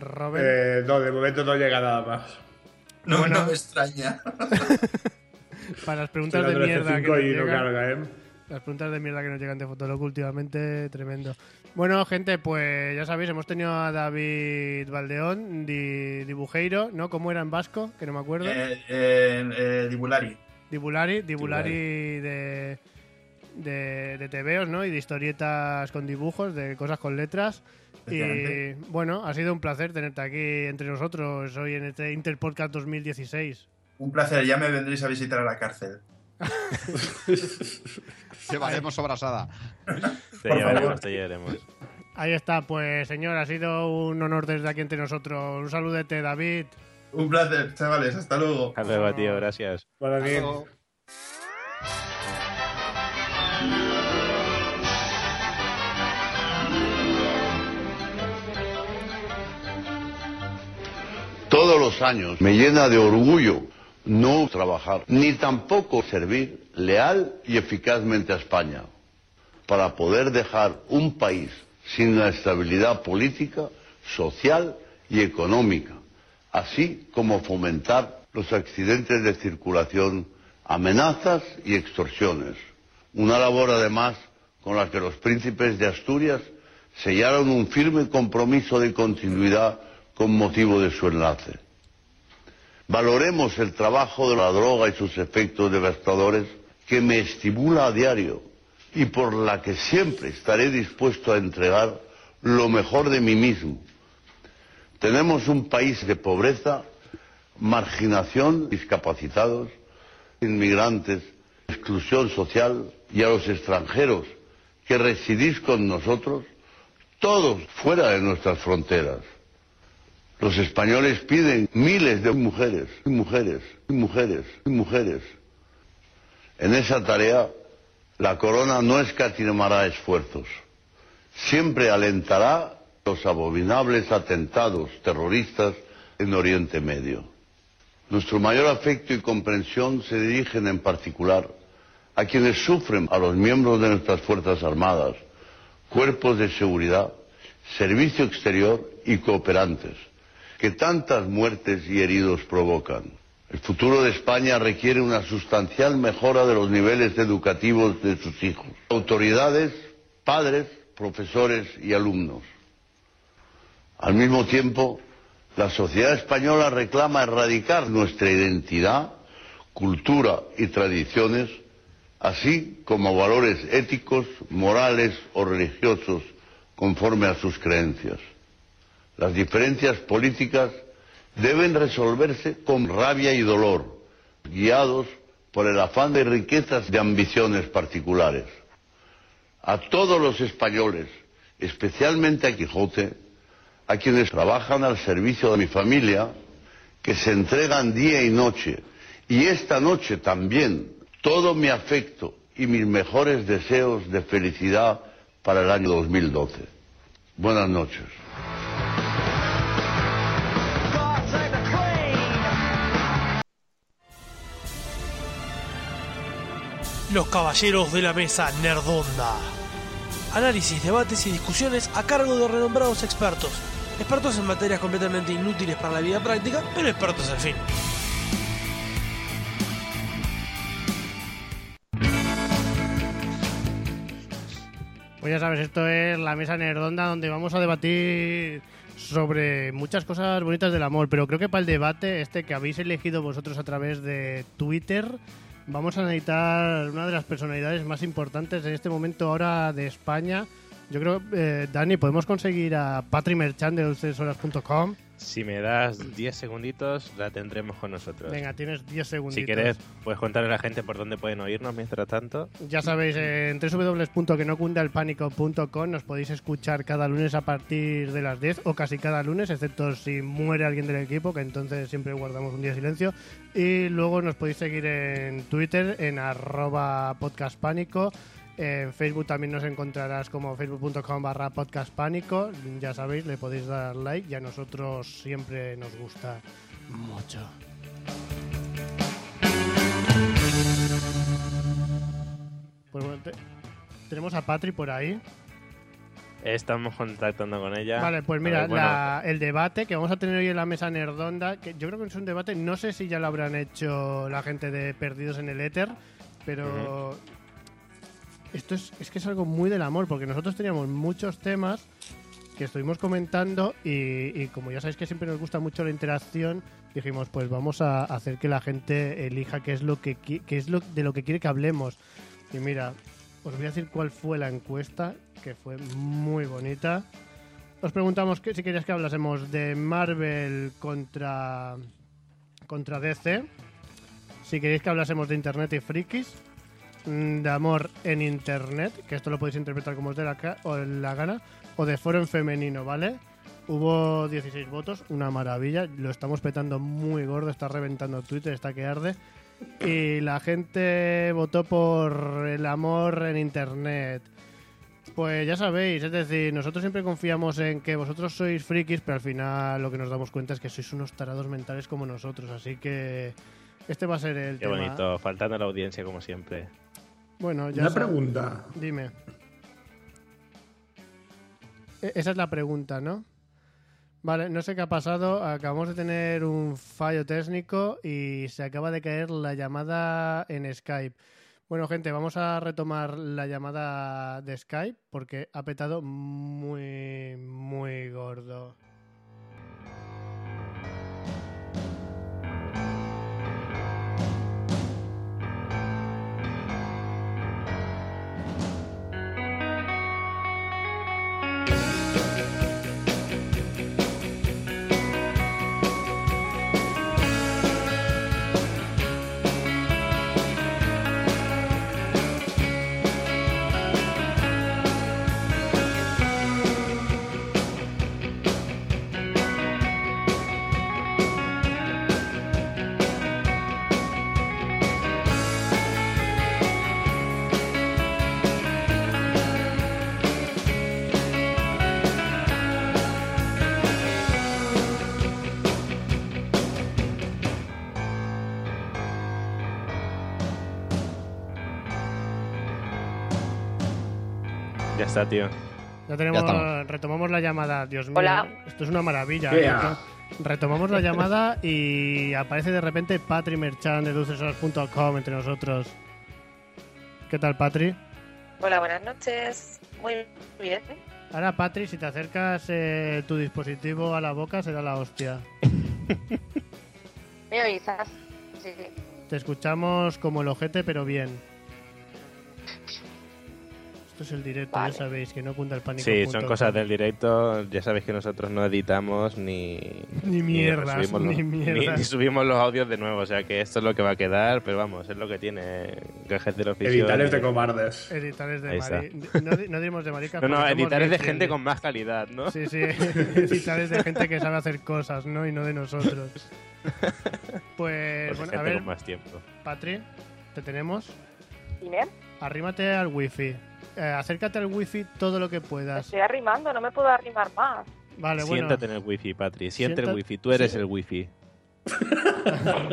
Robert. Eh, no, de momento no llega nada más. No, Bueno. no me extraña. Para las preguntas de mierda que 13.5 nos y no llegan. carga, ¿eh? Las preguntas de mierda que nos llegan de Fotolog últimamente, tremendo. Bueno, gente, pues ya sabéis, hemos tenido a David Valdeón, di, dibujeiro, ¿no? ¿Cómo era en vasco? Que no me acuerdo. Eh, eh, eh, Dibulari. Dibulari, Dibulari de, de, de TVOs, ¿no? Y de historietas con dibujos, de cosas con letras. Y bueno, ha sido un placer tenerte aquí entre nosotros hoy en este Interpodcast 2016. Un placer, ya me vendréis a visitar a la cárcel. Llevaremos sobrasada. Te Por llevaremos, favor. te llevaremos. Ahí está, pues señor, ha sido un honor desde aquí entre nosotros. Un saludete, David. Un placer, chavales, hasta luego. Hasta luego, tío, gracias. Hasta luego. Todos los años me llena de orgullo no trabajar, ni tampoco servir leal y eficazmente a España, para poder dejar un país sin la estabilidad política, social y económica, así como fomentar los accidentes de circulación, amenazas y extorsiones. Una labor además con la que los príncipes de Asturias sellaron un firme compromiso de continuidad con motivo de su enlace. Valoremos el trabajo de la droga y sus efectos devastadores que me estimula a diario y por la que siempre estaré dispuesto a entregar lo mejor de mí mismo. Tenemos un país de pobreza, marginación, discapacitados, inmigrantes, exclusión social y a los extranjeros que residís con nosotros, todos fuera de nuestras fronteras. Los españoles piden miles de mujeres, mujeres, mujeres, mujeres. En esa tarea, la corona no escatimará esfuerzos. Siempre alentará los abominables atentados terroristas en Oriente Medio. Nuestro mayor afecto y comprensión se dirigen en particular a quienes sufren, a los miembros de nuestras Fuerzas Armadas, cuerpos de seguridad, servicio exterior y cooperantes, que tantas muertes y heridos provocan. El futuro de España requiere una sustancial mejora de los niveles educativos de sus hijos, autoridades, padres, profesores y alumnos. Al mismo tiempo, la sociedad española reclama erradicar nuestra identidad, cultura y tradiciones, así como valores éticos, morales o religiosos conforme a sus creencias. Las diferencias políticas deben resolverse con rabia y dolor, guiados por el afán de riquezas de ambiciones particulares. A todos los españoles, especialmente a Quijote, a quienes trabajan al servicio de mi familia, que se entregan día y noche, y esta noche también, todo mi afecto y mis mejores deseos de felicidad para el año 2012. Buenas noches. Los caballeros de la mesa Nerdonda. Análisis, debates y discusiones a cargo de renombrados expertos. Expertos en materias completamente inútiles para la vida práctica, pero expertos al fin. Pues ya sabes, esto es la mesa nerdonda donde vamos a debatir sobre muchas cosas bonitas del amor, pero creo que para el debate este que habéis elegido vosotros a través de Twitter, vamos a necesitar una de las personalidades más importantes en este momento ahora de España Yo creo, eh, Dani, podemos conseguir a Patri Merchant de dulcesoras.com. Si me das 10 segunditos, la tendremos con nosotros. Venga, tienes 10 segunditos. Si quieres, puedes contarle a la gente por dónde pueden oírnos mientras tanto. Ya sabéis, en www.quenocundalpánico.com nos podéis escuchar cada lunes a partir de las 10 o casi cada lunes, excepto si muere alguien del equipo, que entonces siempre guardamos un día de silencio. Y luego nos podéis seguir en Twitter, en arroba podcastpánico. En Facebook también nos encontrarás como facebook.com barra podcastpánico. Ya sabéis, le podéis dar like y a nosotros siempre nos gusta mucho. Pues bueno, te- tenemos a Patri por ahí. Estamos contactando con ella. Vale, pues mira, ver, bueno, la- el debate que vamos a tener hoy en la mesa nerdonda, que yo creo que es un debate, no sé si ya lo habrán hecho la gente de Perdidos en el Éter, pero esto es, es que es algo muy del amor, porque nosotros teníamos muchos temas que estuvimos comentando y, como ya sabéis que siempre nos gusta mucho la interacción, dijimos pues vamos a hacer que la gente elija qué es lo que qué es lo de lo que quiere que hablemos. Y mira, os voy a decir cuál fue la encuesta, que fue muy bonita. Os preguntamos que, si queréis que hablásemos de Marvel contra, contra DC. Si queréis que hablásemos de Internet y frikis. Mm, De amor en Internet, que esto lo podéis interpretar como os dé la, o la gana. O de foro en femenino, ¿vale? Hubo 16 votos, una maravilla. Lo estamos petando muy gordo, está reventando Twitter, está que arde. Y la gente votó por el amor en Internet. Pues ya sabéis, es decir, nosotros siempre confiamos en que vosotros sois frikis, pero al final lo que nos damos cuenta es que sois unos tarados mentales como nosotros. Así que este va a ser el Qué tema. bonito, faltando a la audiencia como siempre. Bueno, ya Una pregunta. Dime. E- Esa es la pregunta, ¿no? Vale, no sé qué ha pasado. Acabamos de tener un fallo técnico y se acaba de caer la llamada en Skype. Bueno, gente, vamos a retomar la llamada de Skype porque ha petado muy, muy gordo. Está, tío. Ya tenemos, Ya retomamos la llamada. Dios mío, Hola. esto es una maravilla. Yeah. Reto- Retomamos la llamada y aparece de repente Patri Merchan de dulcesoras.com entre nosotros. ¿Qué tal, Patri? Hola, buenas noches. Muy bien. Ahora, Patri, si te acercas eh, tu dispositivo a la boca, será la hostia. ¿Me avisas? Sí. Te escuchamos como el ojete, pero bien. Esto es el directo, Vale. ya sabéis, que no cunda el pánico. Sí, son cosas del directo. Ya sabéis que nosotros no editamos ni. Ni mierdas, subimos ni mierdas. ni subimos los audios de nuevo. O sea que esto es lo que va a quedar. Pero vamos, es lo que tiene gajes del oficio. Editales de cobardes. Editales de Ahí está. mari... No, no diremos de maricas. No, no, editales de gente con más calidad, ¿no? Sí, sí, editales de gente que sabe hacer cosas, ¿no? Y no de nosotros. Pues, Pues bueno, gente a ver, con más tiempo. Patri, ¿te tenemos? Dime, Arrímate al wifi. Eh, acércate al wifi todo lo que me puedas. estoy arrimando, no me puedo arrimar más. Vale, bueno. Siéntate en el wifi, Patri. Siente Sienta- el wifi. Tú eres sí. el wifi.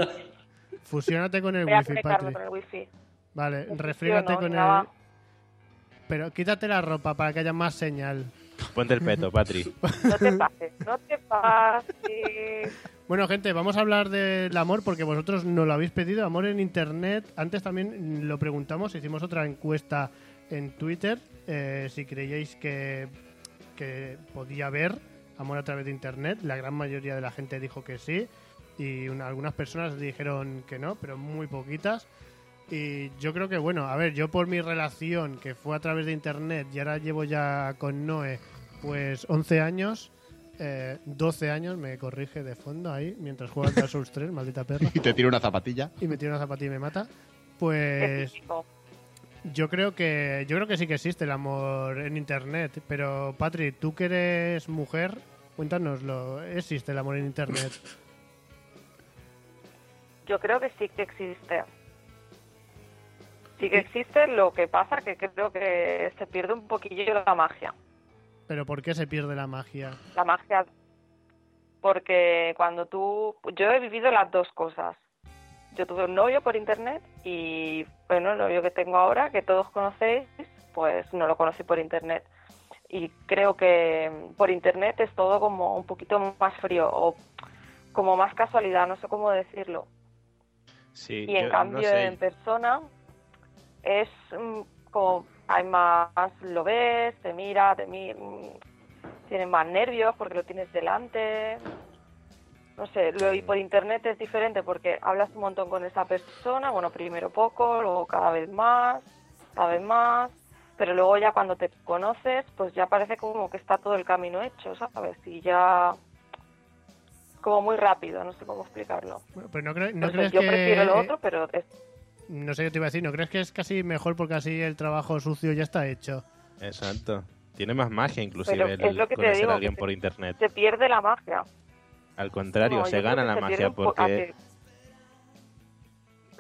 Fusiónate con el Voy a wifi, conectarme Patri. con el wifi. Vale, refrígate con nada. el... Pero quítate la ropa para que haya más señal. Ponte el peto, Patri. No te pases, no te pases. Bueno, gente, vamos a hablar del amor porque vosotros nos lo habéis pedido. Amor en Internet. Antes también lo preguntamos, hicimos otra encuesta en Twitter. eh, si creíais que, que podía haber amor a través de Internet. La gran mayoría de la gente dijo que sí. Y una- algunas personas dijeron que no, pero muy poquitas. Y yo creo que, bueno, a ver, yo por mi relación, que fue a través de internet, y ahora llevo ya con Noé, pues 11 años, eh, 12 años, me corrige de fondo ahí, mientras juega al Dark Souls 3, maldita perra. Y te tiro una zapatilla. y me tira una zapatilla y me mata. Pues yo creo que yo creo que sí que existe el amor en internet, pero Patri, tú que eres mujer, cuéntanoslo, ¿existe el amor en internet? Yo creo que sí que existe. Sí que existe, lo que pasa que creo que se pierde un poquillo la magia. Pero ¿por qué se pierde la magia? La magia. Porque cuando tú. Yo he vivido las dos cosas. Yo tuve un novio por internet y, bueno, el novio que tengo ahora, que todos conocéis, pues no lo conocí por internet. Y creo que por internet es todo como un poquito más frío o como más casualidad, no sé cómo decirlo. Sí, y en yo no cambio sé. en persona es mm, como hay más lo ves te mira te mi- mm, tienes más nervios porque lo tienes delante no sé lo y por internet es diferente porque hablas un montón con esa persona bueno primero poco luego cada vez más cada vez más pero luego ya cuando te conoces pues ya parece como que está todo el camino hecho sabes y ya como muy rápido no sé cómo explicarlo Bueno, Pero no, cre- no No sé, crees yo que prefiero lo otro pero es no sé qué te iba a decir, ¿no crees que es casi mejor porque así el trabajo sucio ya está hecho? Exacto. Tiene más magia inclusive Pero el es lo que te conocer digo, a alguien que por internet. se pierde la magia Al contrario, No, se gana la se magia porque...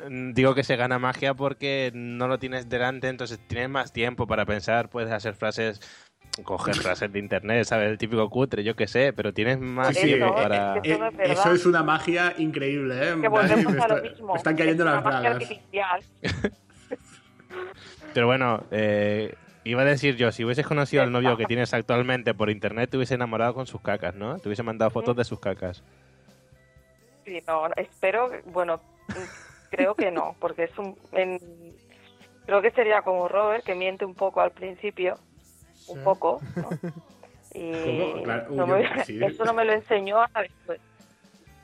Mm, Digo que se gana magia porque no lo tienes delante, entonces tienes más tiempo para pensar, puedes hacer frases, coger frases de internet, ¿sabes? El típico cutre, yo qué sé, pero tienes más Sí, tiempo eh, para... eh, eso es una magia increíble, ¿eh? que volvemos me, a lo está- mismo me están cayendo es una las magia bragas. artificial Pero bueno, eh, iba a decir yo, si hubieses conocido al novio que tienes actualmente por internet, te hubiese enamorado con sus cacas, ¿no? Te hubiese mandado fotos de sus cacas. Sí, no, espero, bueno, creo que no, porque es un... en- creo que sería como Robert, que miente un poco al principio, un poco, ¿no? Y ¿Cómo? Claro, no yo- me- sí. eso no me lo enseñó hasta después.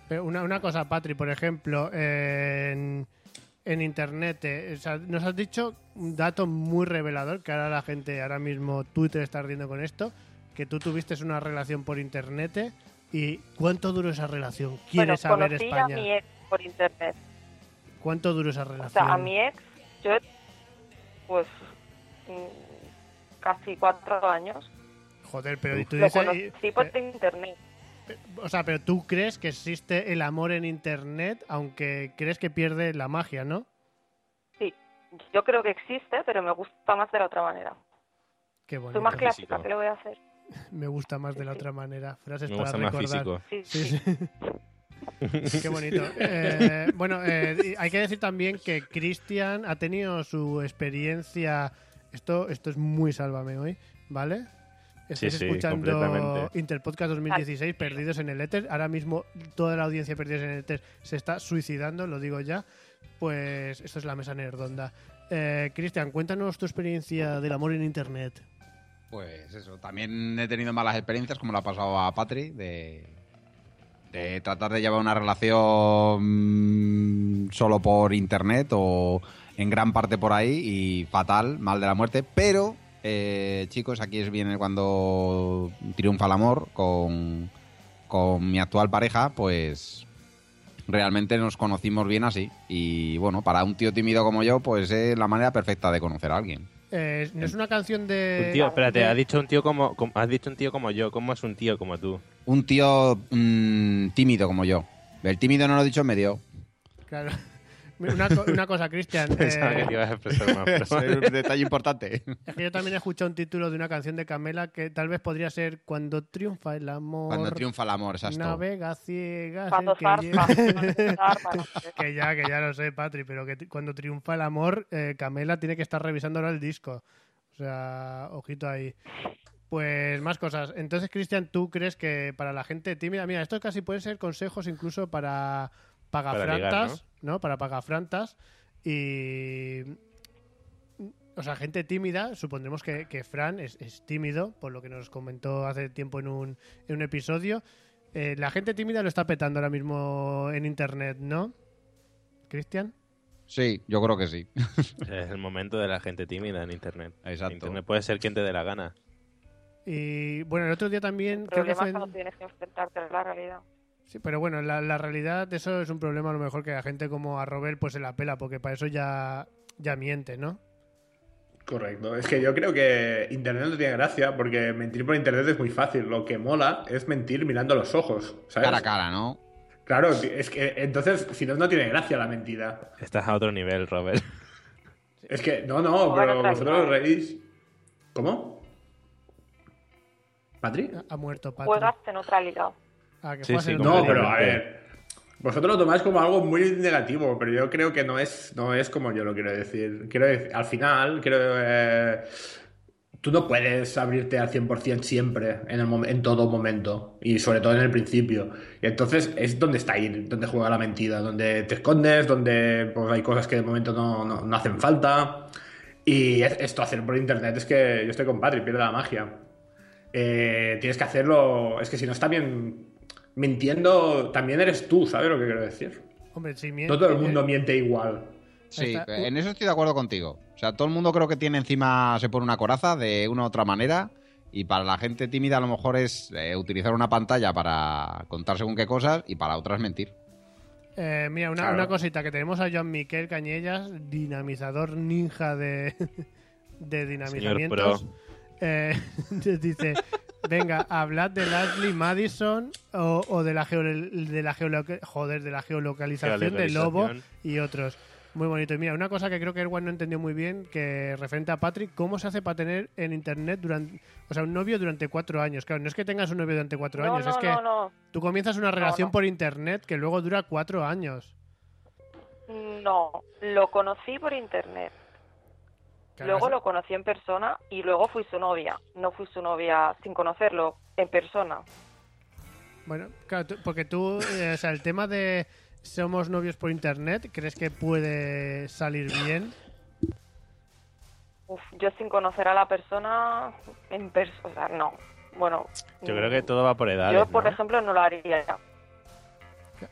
Pero una, una cosa, Patri, por ejemplo, en, en internet, eh, o sea, nos has dicho un dato muy revelador, que ahora la gente, ahora mismo Twitter está ardiendo con esto, que tú tuviste una relación por internet eh, y ¿cuánto duró esa relación? Bueno, ¿Quieres saber conocí España? a mi ex por internet. ¿Cuánto duró esa O relación? sea, a mi ex, yo, pues, mm, casi cuatro años. Joder, pero y tú Lo dices... conocí por internet. O sea, pero tú crees que existe el amor en internet, aunque crees que pierde la magia, ¿no? Sí, yo creo que existe, pero me gusta más de la otra manera. Qué bonito. Soy más clásica, ¿qué le voy a hacer? Me gusta más de la otra manera. Frases Me para recordar. físico. Sí, Sí, sí. Qué bonito. Eh, bueno, eh, hay que decir también que Cristian ha tenido su experiencia. Esto, esto es muy sálvame hoy, ¿vale? Estáis sí, escuchando completamente. Interpodcast 2016, Perdidos en el Éter. Ahora mismo toda la audiencia Perdidos en el Éter se está suicidando, lo digo ya. Pues esto es la mesa nerdonda. Eh, Cristian, cuéntanos tu experiencia del amor en Internet. Pues eso, también he tenido malas experiencias, como le ha pasado a Patri, de, de tratar de llevar una relación mm, solo por internet o en gran parte por ahí y fatal, mal de la muerte. Pero, eh, chicos, aquí es viene cuando triunfa el amor con, con mi actual pareja, pues realmente nos conocimos bien así. Y bueno, para un tío tímido como yo, pues es la manera perfecta de conocer a alguien. Eh, no es una canción de. Un tío, espérate, has dicho un tío como, como- has dicho un tío como yo, ¿cómo es un tío como tú? Un tío mm, tímido como yo. El tímido no lo he dicho en medio. Claro. Una, co- una cosa, Cristian. Pensaba eh, que te ibas a expresar más, pero- Eso es un detalle importante. Es que yo también he escuchado un título de una canción de Camela que tal vez podría ser Cuando triunfa el amor. Cuando triunfa el amor, exacto. Navega ciegas. Cuando que que ya, que ya lo sé, Patri, pero que cuando triunfa el amor, eh, Camela tiene que estar revisando ahora el disco. O sea, ojito ahí. Pues más cosas. Entonces, Cristian, ¿tú crees que para la gente tímida, mira, esto casi pueden ser consejos incluso para pagafrantas, ligar, ¿no? Para pagafrantas y o sea, gente tímida, supondremos que, que Fran es, es tímido, por lo que nos comentó hace tiempo en un, en un episodio. Eh, la gente tímida lo está petando ahora mismo en internet, ¿no? ¿Cristian? Sí, yo creo que sí. Es el momento de la gente tímida en Internet. Exacto. Internet puede ser quien te dé la gana. Y bueno, el otro día también creo que fue... tienes que enfrentarte a la realidad. Sí, pero bueno, la, la realidad eso es un problema a lo mejor que a gente como a Robert pues se la pela, porque para eso ya, ya miente, ¿no? Correcto. Es que yo creo que Internet no tiene gracia porque mentir por Internet es muy fácil. Lo que mola es mentir mirando los ojos. ¿sabes? Cara a cara, ¿no? Claro, es que entonces, si no, no tiene gracia la mentira. Estás a otro nivel, Robert. Es que, no, no, pero vosotros reís. ¿Cómo? ¿Patri? Ha muerto Patrick. Juegas en otra liga. Ah, que Sí, sí, No, pero a ver. Vosotros lo tomáis como algo muy negativo, pero yo creo que no es, no es como yo lo quiero decir. Quiero decir, al final, quiero, eh, tú no puedes abrirte al 100% siempre, en, el, en todo momento, y sobre todo en el principio. Y entonces es donde está ahí, donde juega la mentira, donde te escondes, donde pues, hay cosas que de momento no, no- no hacen falta. Y es- esto hacer por internet es que yo estoy con Patrick, pierde la magia. Eh, tienes que hacerlo. Es que si no está bien mintiendo, también eres tú, ¿sabes lo que quiero decir? Hombre, si No todo el mundo miente igual. Sí, Está- en eso estoy de acuerdo contigo. O sea, todo el mundo creo que tiene encima, se pone una coraza de una u otra manera. Y para la gente tímida a lo mejor es eh, utilizar una pantalla para contar según qué cosas y para otras mentir. Eh, mira, una, Claro. una cosita, que tenemos a Joan Miquel Cañellas, dinamizador ninja de, de dinamizamientos. Eh, dice, venga, hablad de Ashley Madison o, o de la, geo, de, la geoloca- joder, de la geolocalización de Lobo y otros. Muy bonito. Y mira, una cosa que creo que Erwan no entendió muy bien, que referente a Patrick, ¿cómo se hace para tener en internet durante, o sea, un novio durante cuatro años? Claro, no es que tengas un novio durante cuatro No, años, no, es que no, no. tú comienzas una relación no. por internet que luego dura cuatro años. No, lo conocí por internet. Claro, Luego lo conocí en persona y luego fui su novia. No fui su novia sin conocerlo, en persona. Bueno, claro, tú- porque tú, eh, o sea, el tema de somos novios por internet, ¿crees que puede salir bien? Uf, yo sin conocer a la persona en persona, o sea, no. Bueno, Yo creo que todo va por edades. yo, por ¿no? ejemplo, no lo haría.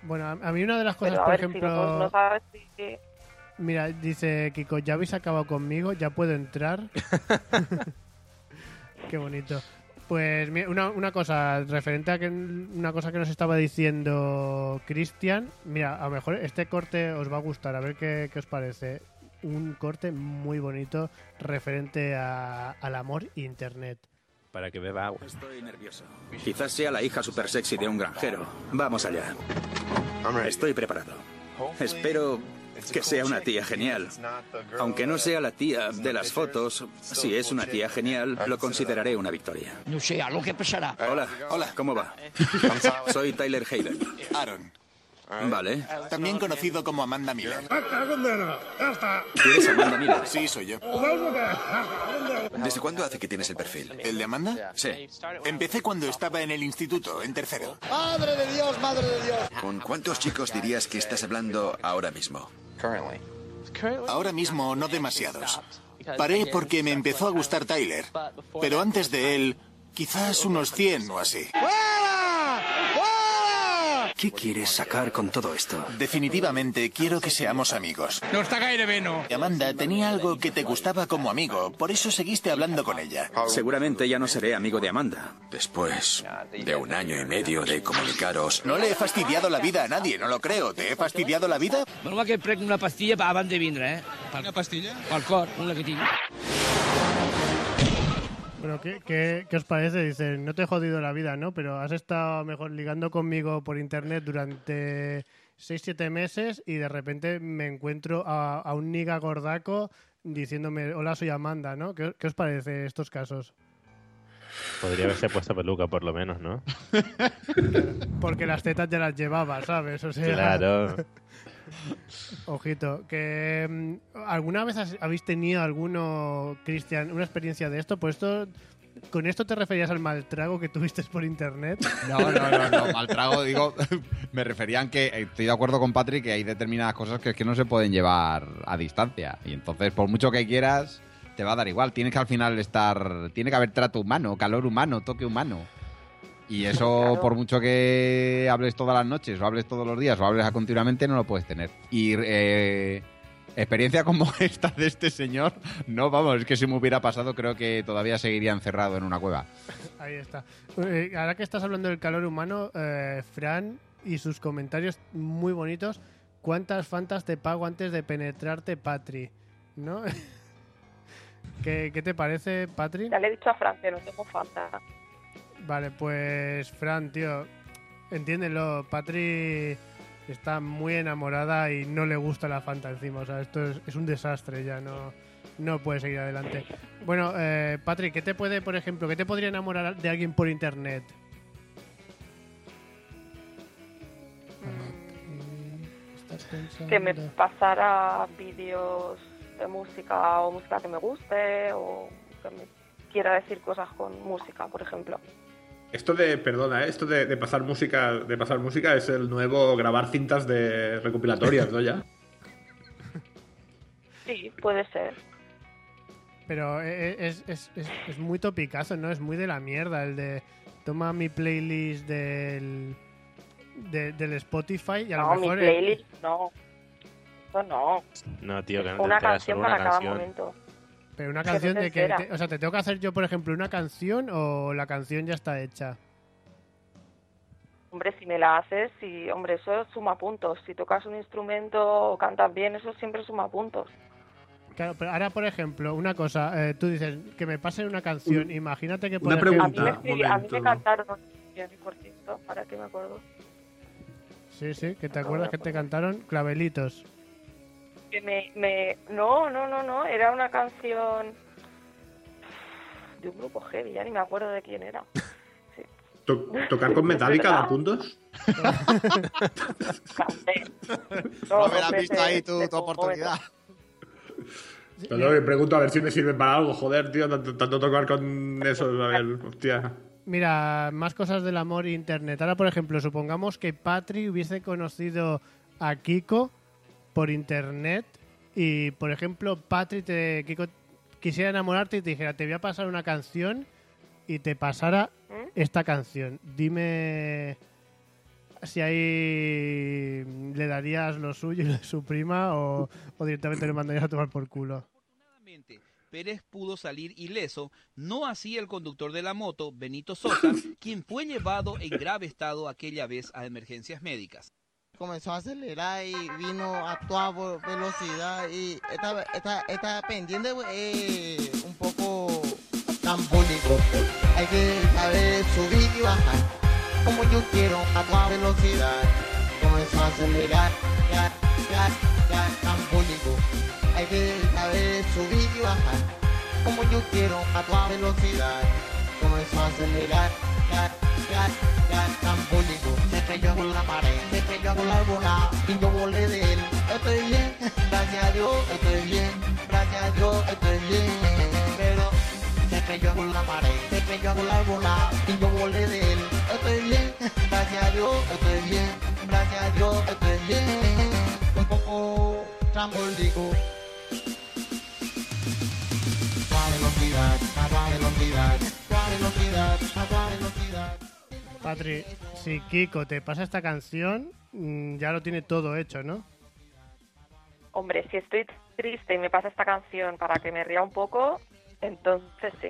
Bueno, a, mí una de las cosas, Pero a por ver, si ejemplo, no, no sabes si... mira, dice Kiko, ¿ya habéis acabado conmigo? ¿Ya puedo entrar? Qué bonito. Pues mira, una, una cosa, referente a que una cosa que nos estaba diciendo Cristian, mira, a lo mejor este corte os va a gustar, a ver qué, qué os parece. Un corte muy bonito referente a- al amor e internet. Para que beba agua. Estoy nervioso. Quizás sea la hija super sexy de un granjero. Vamos allá. Estoy preparado. Espero que sea una tía genial. Aunque no sea la tía de las fotos, si es una tía genial, lo consideraré una victoria. No sé, algo que pasará. Hola, hola, ¿cómo va? Soy Tyler Hayden. Aaron, Vale. también conocido como Amanda Miller. ¿Tú eres Amanda Miller? Sí, soy yo. ¿Desde cuándo hace que tienes el perfil? ¿El de Amanda? Sí. Empecé cuando estaba en el instituto, en tercero. ¡Madre de Dios, madre de Dios! ¿Con cuántos chicos dirías que estás hablando ahora mismo? Ahora mismo no demasiados. Paré porque me empezó a gustar Tyler, pero antes de él, quizás unos 100 o así. ¿Qué quieres sacar con todo esto? Definitivamente quiero que seamos amigos. No está gaire veno. Amanda tenía algo que te gustaba como amigo, por eso seguiste hablando con ella. Seguramente ya no seré amigo de Amanda. Después de un año y medio de comunicaros, No le he fastidiado la vida a nadie, no lo creo. ¿Te he fastidiado la vida? Va que prenc una pastilla pa abans de vindre, eh? Una pastilla? Pel cor, una que tinc. Bueno, ¿qué, qué, qué os parece? Dice, no te he jodido la vida, ¿no? Pero has estado mejor ligando conmigo por internet durante 6-7 meses y de repente me encuentro a, a un niga gordaco diciéndome, hola, soy Amanda, ¿no? ¿Qué, qué os parece estos casos? Podría haberse puesto peluca, por lo menos, ¿no? Porque las tetas ya las llevaba, ¿sabes? O sea, Claro. Ojito, que mm, ¿alguna vez has- habéis tenido alguno, Cristian, una experiencia de esto? Pues esto, ¿con esto te referías al maltrago que tuviste por internet? No, no, no, no, mal trago, digo, me referían que eh, estoy de acuerdo con Patrick que hay determinadas cosas que es que no se pueden llevar a distancia. Y entonces, por mucho que quieras, te va a dar igual. Tienes que al final estar, tiene que haber trato humano, calor humano, toque humano. Y eso, Claro. por mucho que hables todas las noches, o hables todos los días, o hables continuamente, no lo puedes tener. Y eh, experiencia como esta de este señor, no, vamos, es que si me hubiera pasado creo que todavía seguiría encerrado en una cueva. Ahí está. Eh, ahora que estás hablando del calor humano, eh, Fran y sus comentarios muy bonitos. ¿Cuántas fantas te pago antes de penetrarte, Patri? ¿No? ¿Qué, qué te parece, Patri? Ya le he dicho a Fran que no tengo falta. Vale, pues Fran, tío, entiéndelo. Patri está muy enamorada y no le gusta la Fanta encima. O sea, esto es, es un desastre ya, no, no puede seguir adelante. Bueno, eh, Patri, ¿qué te puede, por ejemplo, qué te podría enamorar de alguien por internet? Que me pasara vídeos de música o música que me guste o que me quiera decir cosas con música, por ejemplo. Esto de, perdona, ¿eh? esto de, de pasar música, de pasar música es el nuevo grabar cintas de recopilatorias, ¿no? Ya. Sí, puede ser. Pero e- e- es, es, es, es muy topicazo, ¿no? Es muy de la mierda el de toma mi playlist del, de- del Spotify y a no, lo mi mejor... eh, playlist no. Eso no. No, tío, que no Una te enteras, canción una para cada canción. momento. Pero una canción de que... te- o sea, ¿te tengo que hacer yo, por ejemplo, una canción o la canción ya está hecha? Hombre, si me la haces, sí, hombre, eso suma puntos. Si tocas un instrumento o cantas bien, eso siempre suma puntos. Claro, pero ahora, por ejemplo, una cosa, eh, tú dices que me pasen una canción, imagínate que por una ejemplo... A mí, me a mí me cantaron una canción, por cierto, para que me acuerdo. Sí, sí, que te acuerdas que te cantaron clavelitos. Que me, me... No, no, no, no, era una canción de un grupo heavy, ya ni me acuerdo de quién era. To- ¿Tocar con Metallica da puntos? No, no, visto de- ahí tu, de- tu oportunidad. No, no, me pregunto a ver si me sirve para algo, joder, tío, tanto, tanto tocar con eso, a ver, hostia. Mira, más cosas del amor e internet. Ahora, por ejemplo, supongamos que Patri hubiese conocido a Kiko por internet y, por ejemplo, Patri te, Kiko quisiera enamorarte y te dijera, te voy a pasar una canción y te pasara esta canción. Dime si ahí le darías lo suyo y lo de su prima o, o directamente le mandarías a tomar por culo. Pérez pudo salir ileso, no así el conductor de la moto, Benito Sosa, quien fue llevado en grave estado aquella vez a emergencias médicas. Comenzó a acelerar y vino a toda velocidad y esta, esta, esta pendiente un poco tambólico. Hay que saber subir y bajar, como yo quiero a toda velocidad. Comenzó a acelerar, ya, ya, ya, tambólico. Hay que saber subir y bajar, como yo quiero a toda velocidad. Comenzó a acelerar, ya, ya, ya, tambólico. Estrelló con la pared, se estrelló con la bola y yo volé de él. Estoy bien, gracias a Dios, estoy bien, gracias a Dios, estoy bien. Pero se estrelló con la pared, se estrelló con la bola y yo volé de él. Estoy bien, gracias a Dios, estoy bien, gracias a Dios, estoy bien. Un poco trambólico. A velocidad, a velocidad, a velocidad, a velocidad. Patri, si Kiko te pasa esta canción, mm, ya lo tiene todo hecho, ¿no? Hombre, si estoy triste y me pasa esta canción para que me ría un poco, entonces sí.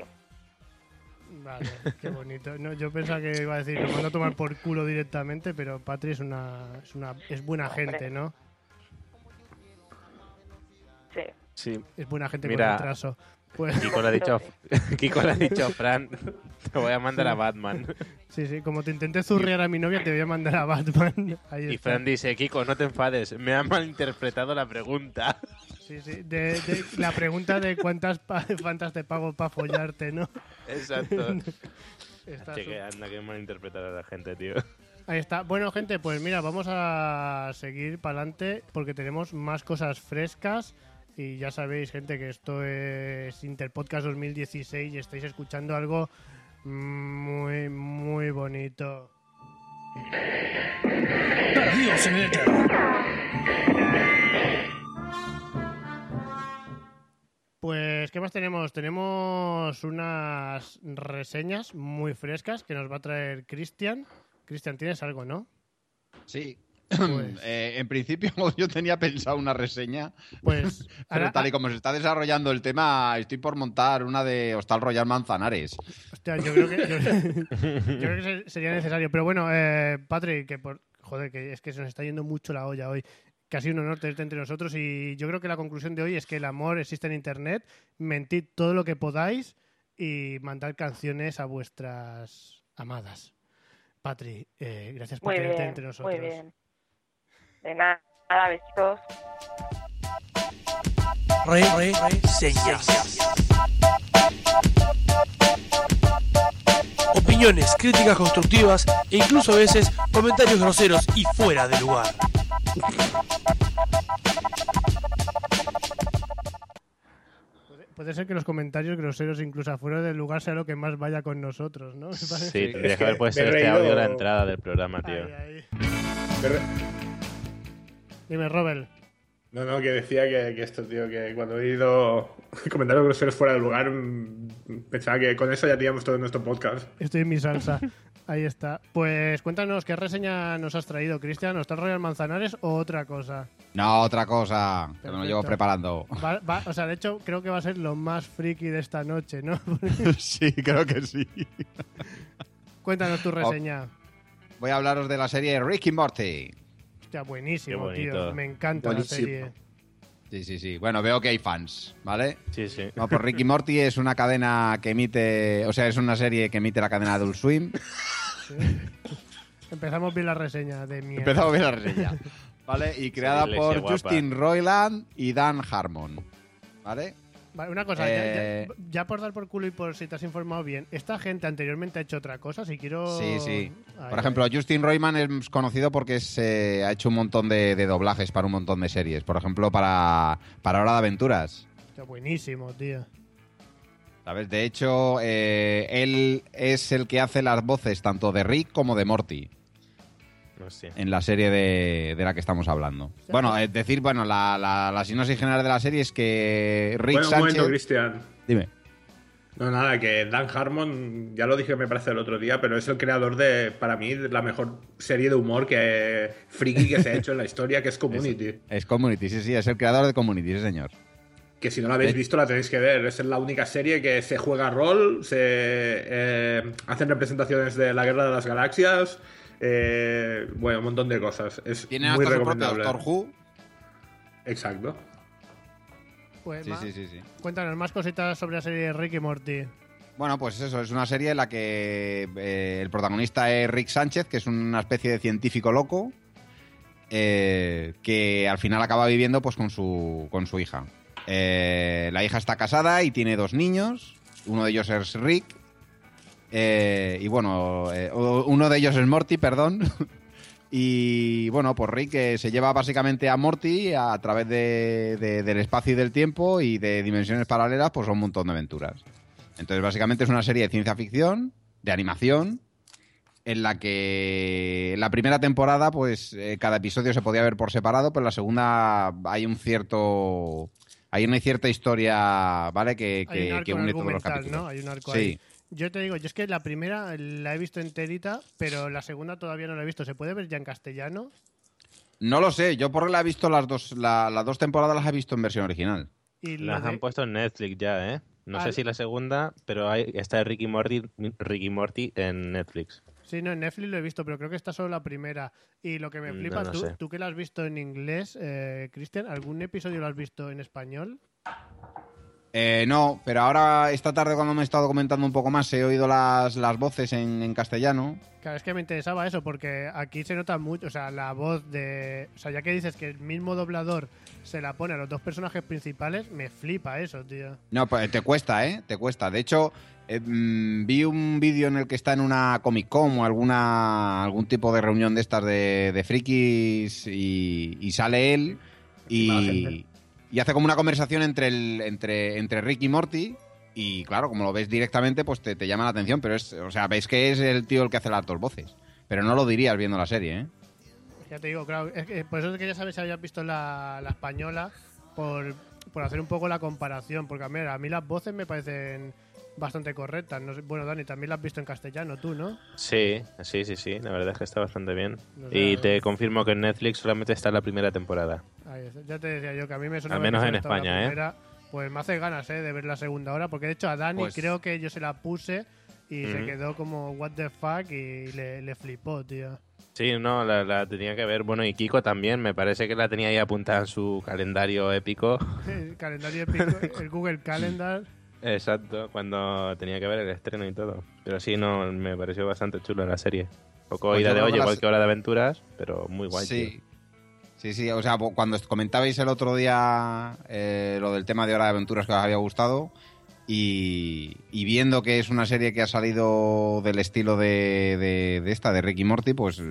Vale, qué bonito. No, yo pensaba que iba a decir, lo mando a tomar por culo directamente, pero Patri es una, es una, es buena gente, ¿no? Sí. Sí. Es buena gente Mira, con retraso. Pues... Kiko le ha dicho, Kiko le ha dicho a Fran, te voy a mandar a Batman. Sí, sí, como te intenté zurrear a mi novia, te voy a mandar a Batman. Ahí Y está. Fran dice, Kiko, no te enfades, me ha malinterpretado la pregunta. Sí, sí. De, de- la pregunta de cuántas fantas te pago para follarte, ¿no? Exacto. Está Che, su- que anda que malinterpretar a la gente, tío. Ahí está. Bueno, gente, pues mira, vamos a seguir para adelante porque tenemos más cosas frescas. Y ya sabéis, gente, que esto es Interpodcast 2016 y estáis escuchando algo muy, muy bonito. Perdidos en el éter. Pues, ¿qué más tenemos? Tenemos unas reseñas muy frescas que nos va a traer Cristian. Cristian, ¿tienes algo, no? Sí. Eh, en principio yo tenía pensado una reseña, Pues pero ahora- tal y como se está desarrollando el tema, estoy por montar una de Hostal Royal Manzanares. Hostia, yo creo que, yo, yo creo que se- sería necesario. Pero bueno, eh, Patrick, que por, joder, que es que se nos está yendo mucho la olla hoy. Casi un honor tenerte entre nosotros y yo creo que la conclusión de hoy es que el amor existe en Internet, mentid todo lo que podáis y mandad canciones a vuestras amadas. Patri, eh, gracias por Muy tenerte bien, entre nosotros. muy bien. De nada, nada, besitos. Re, re, reseñas. Opiniones, críticas constructivas e incluso a veces comentarios groseros y fuera de lugar. Puede ser que los comentarios groseros, incluso afuera del lugar, sea lo que más vaya con nosotros, ¿no? Me parece. Sí, tendría que haber puesto este audio a la entrada del programa, tío. Dime, Robert. No, no, que decía que, que esto, tío, que cuando he oído comentarios groseros fuera del lugar, mm, pensaba que con eso ya teníamos todo nuestro podcast. Estoy en mi salsa. Ahí está. Pues cuéntanos, ¿qué reseña nos has traído, Cristian? ¿Está el Royal Manzanares o otra cosa? No, otra cosa, que me lo Perfecto. llevo preparando. Va- va- o sea, de hecho, creo que va a ser lo más friki de esta noche, ¿no? sí, creo que sí. Cuéntanos tu reseña. Voy a hablaros de la serie Ricky Morty. Hostia, buenísimo, tío. Me encanta Buenísimo. la serie. Sí, sí, sí. Bueno, veo que hay fans, ¿vale? Sí, sí. No, pues Ricky Morty es una cadena que emite, o sea, es una serie que emite la cadena Adult Swim. Empezamos bien la reseña de mierda. Empezamos bien la reseña. ¿Vale? Y creada por guapa. Justin Roiland y Dan Harmon. ¿Vale? Vale, una cosa, ya- Eh, ya, ya por dar por culo y por si te has informado bien, ¿esta gente anteriormente ha hecho otra cosa? Si quiero... Sí, sí. Por ejemplo, Justin Roiman es conocido porque se ha hecho un montón de, de doblajes para un montón de series. Por ejemplo, para, para Hora de Aventuras. Hostia, buenísimo, tío. ¿Sabes? De hecho, eh, él es el que hace las voces tanto de Rick como de Morty. Hostia. en la serie de, de la que estamos hablando. Bueno, es decir, bueno, la, la, la sinopsis general de la serie es que Rick bueno, un Sánchez... momento, Cristian. Dime. No, nada, que Dan Harmon, ya lo dije me parece el otro día, pero es el creador de, para mí, la mejor serie de humor que friki que se ha hecho en la historia, que es Community. Es Community, sí, sí, es el creador de Community, sí, señor. Que si no la habéis De- visto la tenéis que ver. Es la única serie que se juega rol, se eh, hacen representaciones de la Guerra de las Galaxias, eh, bueno, un montón de cosas. Es Tiene muy hasta su propio recomendable. Doctor Who. Exacto. Pues, Sí, sí, sí, sí. Cuéntanos más cositas sobre la serie de Rick y Morty. Bueno, pues eso, es una serie en la que eh, el protagonista es Rick Sánchez, que es una especie de científico loco, eh, que al final acaba viviendo pues con su, con su hija. Eh, la hija está casada y tiene dos niños, uno de ellos es Rick, eh, y bueno, eh, uno de ellos es Morty, perdón. Y bueno, pues Rick eh, se lleva básicamente a Morty a, través de- de- del espacio y del tiempo y de dimensiones paralelas, pues un montón de aventuras. Entonces, básicamente es una serie de ciencia ficción, de animación, en la que la primera temporada, pues eh, cada episodio se podía ver por separado, pero en la segunda hay un cierto. Hay una cierta historia, ¿vale? Que, une todos los capítulos. ¿no? Hay un arco sí. ahí. Yo te digo, yo es que la primera la he visto enterita, pero la segunda todavía no la he visto. ¿Se puede ver ya en castellano? No lo sé, yo por la he visto las dos, la- las dos temporadas las he visto en versión original. Y Las de- han puesto en Netflix ya, ¿eh? No Ah, sé si la segunda, pero hay, está Ricky Morty, Ricky Morty en Netflix. Sí, no, en Netflix lo he visto, pero creo que esta solo la primera. Y lo que me Mm, flipa, no tú, sé. tú que la has visto en inglés, eh, Cristian, ¿algún episodio lo has visto en español? Eh, no, pero ahora esta tarde cuando me he estado comentando un poco más he oído las, las voces en, en castellano. Claro, es que me interesaba eso, porque aquí se nota mucho, o sea, la voz de... O sea, ya que dices que el mismo doblador se la pone a los dos personajes principales, me flipa eso, tío. No, pues te cuesta, ¿eh? Te cuesta. De hecho, eh, mm, vi un vídeo en el que está en una Comic Con o alguna, algún tipo de reunión de estas de, de frikis y, y sale él y. y hace como una conversación entre, el, entre, entre Rick y Morty. Y claro, como lo ves directamente, pues te, te llama la atención. Pero es, o sea, ves que es el tío el que hace las dos voces. Pero no lo dirías viendo la serie, ¿eh? Ya te digo, claro, es que por eso quería saber si habías visto la, la española, por, por hacer un poco la comparación, porque a mí, a mí las voces me parecen bastante correctas. No sé- bueno, Dani, también la has visto en castellano tú, ¿no? Sí, sí, sí, sí, la verdad es que está bastante bien. No sé, Y te confirmo que en Netflix solamente está la primera temporada. Ahí está. Ya te decía yo que a mí me sonaba Al menos en España, ¿eh? primera. Pues me hace ganas, ¿eh? De ver la segunda hora. Porque de hecho a Dani Pues- creo que yo se la puse y se quedó como, what the fuck, y le, le flipó, tío. Sí, no, la, la tenía que ver. Bueno, y Kiko también, me parece que la tenía ahí apuntada en su calendario épico. El calendario épico, el Google Calendar. Exacto, cuando tenía que ver el estreno y todo. Pero sí, no, me pareció bastante chulo la serie. poco Pues ida de que igual que Hora de Aventuras, pero muy guay. Sí. tío. Sí, sí, o sea, cuando comentabais el otro día eh, lo del tema de Hora de Aventuras que os había gustado y, y viendo que es una serie que ha salido del estilo de, de- de esta, de Ricky Morty, pues eh,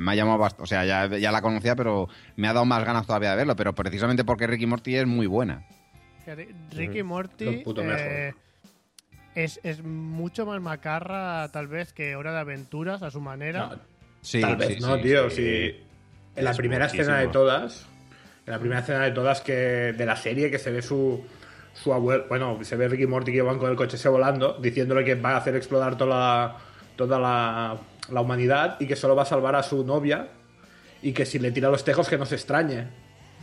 me ha llamado bastante, o sea, ya, ya la conocía, pero me ha dado más ganas todavía de verlo, pero precisamente porque Ricky Morty es muy buena. Ricky. Morty eh, es, es mucho más macarra, tal vez, que Hora de Aventuras a su manera. Sí, Tal vez sí, no, sí, tío. sí. sí. En la Es primera escena de todas, en la primera escena de todas que de la serie que se ve su su abuelo, bueno, se ve Ricky Morty que van con el coche ese volando, diciéndole que va a hacer explotar toda la, toda la, la humanidad y que solo va a salvar a su novia y que si le tira los tejos que no se extrañe.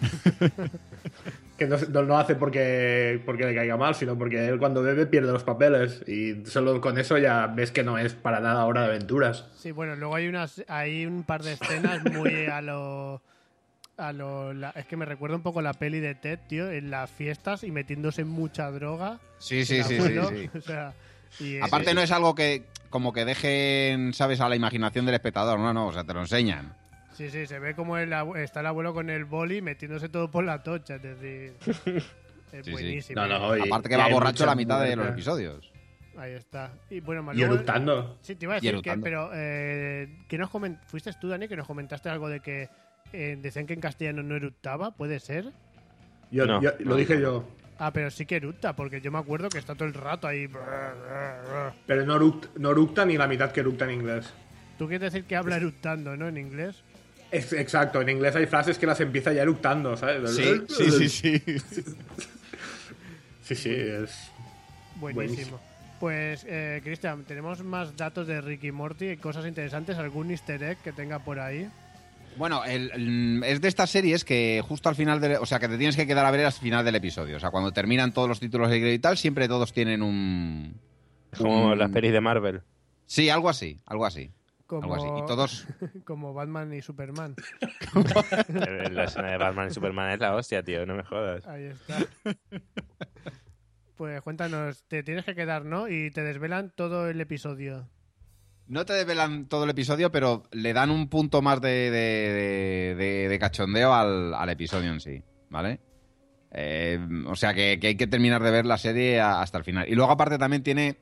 que no, no lo hace porque, porque le caiga mal, sino porque él cuando bebe pierde los papeles y solo con eso ya ves que no es para nada hora de aventuras. Sí, bueno, luego hay unas hay un par de escenas muy a lo a lo la- es que me recuerda un poco la peli de Ted, tío, en las fiestas y metiéndose mucha droga. Sí, sí, sí, sí, abuelo, sí. o sea, y, Aparte no es algo que como que dejen, sabes, a la imaginación del espectador, no, no, o sea, te lo enseñan. Sí, sí, se ve como el está el abuelo con el boli metiéndose todo por la tocha, es decir, es Sí, sí. buenísimo. Aparte que va borracho la mitad de los episodios. Ahí está. Y bueno, Y luego- eructando. Sí, te iba a Y decir que, pero eh, que nos fuiste tú, Dani, que nos comentaste algo de que eh, decían que en castellano no eructaba, ¿puede ser? Yo, No, yo- no, lo dije no. yo. Ah, pero sí que eructa, porque yo me acuerdo que está todo el rato ahí. Pero no, eruct- no eructa ni la mitad que eructa en inglés. Tú quieres decir que habla eructando, ¿no? En inglés. Es- exacto, en inglés hay frases que las empieza ya eructando, ¿sabes? Sí, sí, sí, sí. Sí, sí, es. Buenísimo. Buenísimo. Pues, eh, Cristian, tenemos más datos de Ricky Morty, cosas interesantes, algún easter egg que tenga por ahí. Bueno, el- el- es de estas series que justo al final, del, o sea, que te tienes que quedar a ver al final del episodio. O sea, cuando terminan todos los títulos de y tal, siempre todos tienen un... Como un- las pelis de Marvel. Sí, algo así, algo así. Como, Algo así. Y todos... como Batman y Superman. la escena de Batman y Superman es la hostia, tío, no me jodas. Ahí está. Pues cuéntanos, te tienes que quedar, ¿no? Y te desvelan todo el episodio. No te develan todo el episodio, pero le dan un punto más de, de- de- de cachondeo al, al episodio en sí, ¿vale? Eh, o sea que, que hay que terminar de ver la serie hasta el final. Y luego aparte también tiene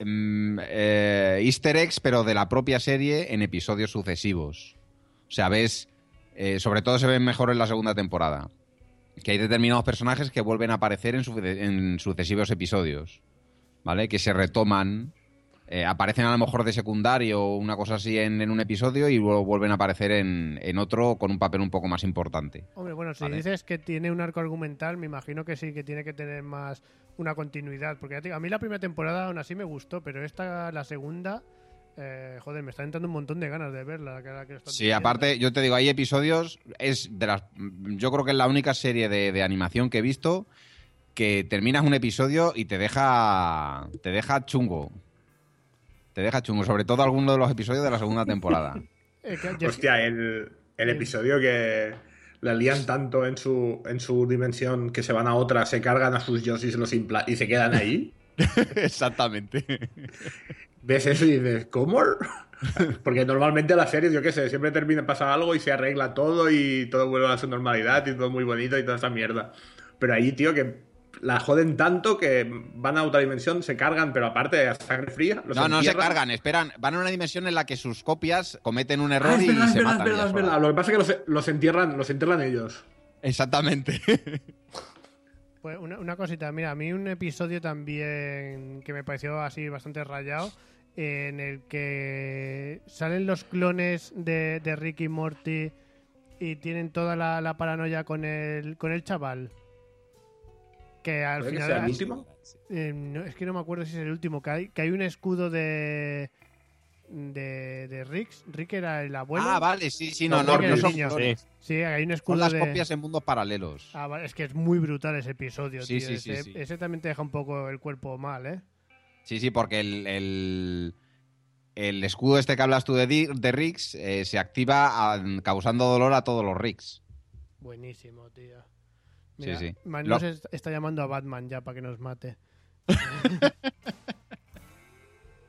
mm, eh, easter eggs, pero de la propia serie en episodios sucesivos. O sea, ves, eh, sobre todo se ven mejor en la segunda temporada. Que hay determinados personajes que vuelven a aparecer en, suce- en sucesivos episodios, ¿vale? Que se retoman eh, aparecen a lo mejor de secundario o una cosa así en, en un episodio y luego vuelven a aparecer en, en otro con un papel un poco más importante. Hombre, bueno, si Vale. dices que tiene un arco argumental, me imagino que sí, que tiene que tener más una continuidad. Porque ya te digo, a mí la primera temporada aún así me gustó, pero esta, la segunda, eh, joder, me está entrando un montón de ganas de verla. que que Sí, aparte, yo te digo, hay episodios, es de las, yo creo que es la única serie de, de animación que he visto que terminas un episodio y te deja, te deja chungo. Te deja chungo, sobre todo alguno de los episodios de la segunda temporada. Hostia, el, el episodio que la lían tanto en su, en su dimensión que se van a otra, se cargan a sus yo y se los impla- y se quedan ahí. Exactamente. Ves eso y dices, ¿cómo? Porque normalmente las series, yo qué sé, siempre termina, pasa algo y se arregla todo y todo vuelve a su normalidad y todo muy bonito y toda esa mierda. Pero ahí, tío, que la joden tanto que van a otra dimensión, se cargan, pero aparte a sangre fría. los No, no se cargan, esperan, van a una dimensión en la que sus copias cometen un error Ah, es y verdad, se verdad, es matan. verdad, verdad. Lo que pasa es que los, los entierran, los entierran ellos. Exactamente. Pues una, una cosita, mira, a mí un episodio también que me pareció así bastante rayado, en el que salen los clones de, de Ricky y Morty y tienen toda la, la paranoia con el, con el chaval. Que al ¿Puede que final. sea el último? Eh, no, es que no me acuerdo si es el último. Que hay, que hay un escudo de. De, de Rix. Rick era el abuelo. Ah, vale, sí, sí, no, No, no, Rick son flores. Sí, hay un Son escudo las de. copias en mundos paralelos. Ah, vale, es que es muy brutal ese episodio, Sí, tío. sí, sí, ese, sí. ese también te deja un poco el cuerpo mal, ¿eh? Sí, sí, porque el, el, el escudo este que hablas tú de, de Riggs eh, se activa ah, causando dolor a todos los Riggs. Buenísimo, tío. Sí, Mira, sí. Lo- est- está llamando a Batman ya para que nos mate.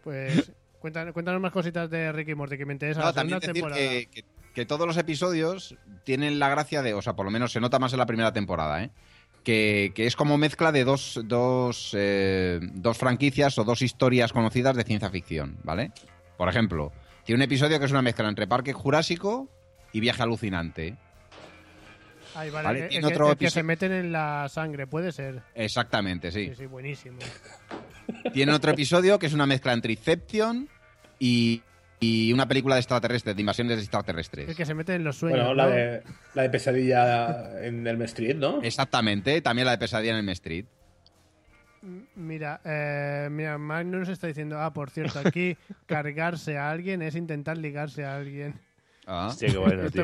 pues cuéntanos, cuéntanos más cositas de Ricky y Morty que me interesa. No, la también decir temporada. que, que- que todos los episodios tienen la gracia de, o sea, por lo menos se nota más en la primera temporada, ¿eh? Que, que es como mezcla de dos, dos, eh, dos franquicias o dos historias conocidas de ciencia ficción, ¿vale? Por ejemplo, tiene un episodio que es una mezcla entre Parque Jurásico y Viaje Alucinante. Ay, vale, Vale, el- tiene el, que, otro el que se meten en la sangre, puede ser. Exactamente, sí. Sí, sí, buenísimo. Tiene otro episodio que es una mezcla entre Inception y, y una película de extraterrestres, de invasiones de extraterrestres. El que se mete en los sueños. Bueno, la ¿no? de, la de pesadilla en el Street, ¿no? Exactamente, también la de Pesadilla en el Street. Mira, eh, mira, Magnus está diciendo, ah, por cierto, aquí cargarse a alguien es intentar ligarse a alguien. Ah.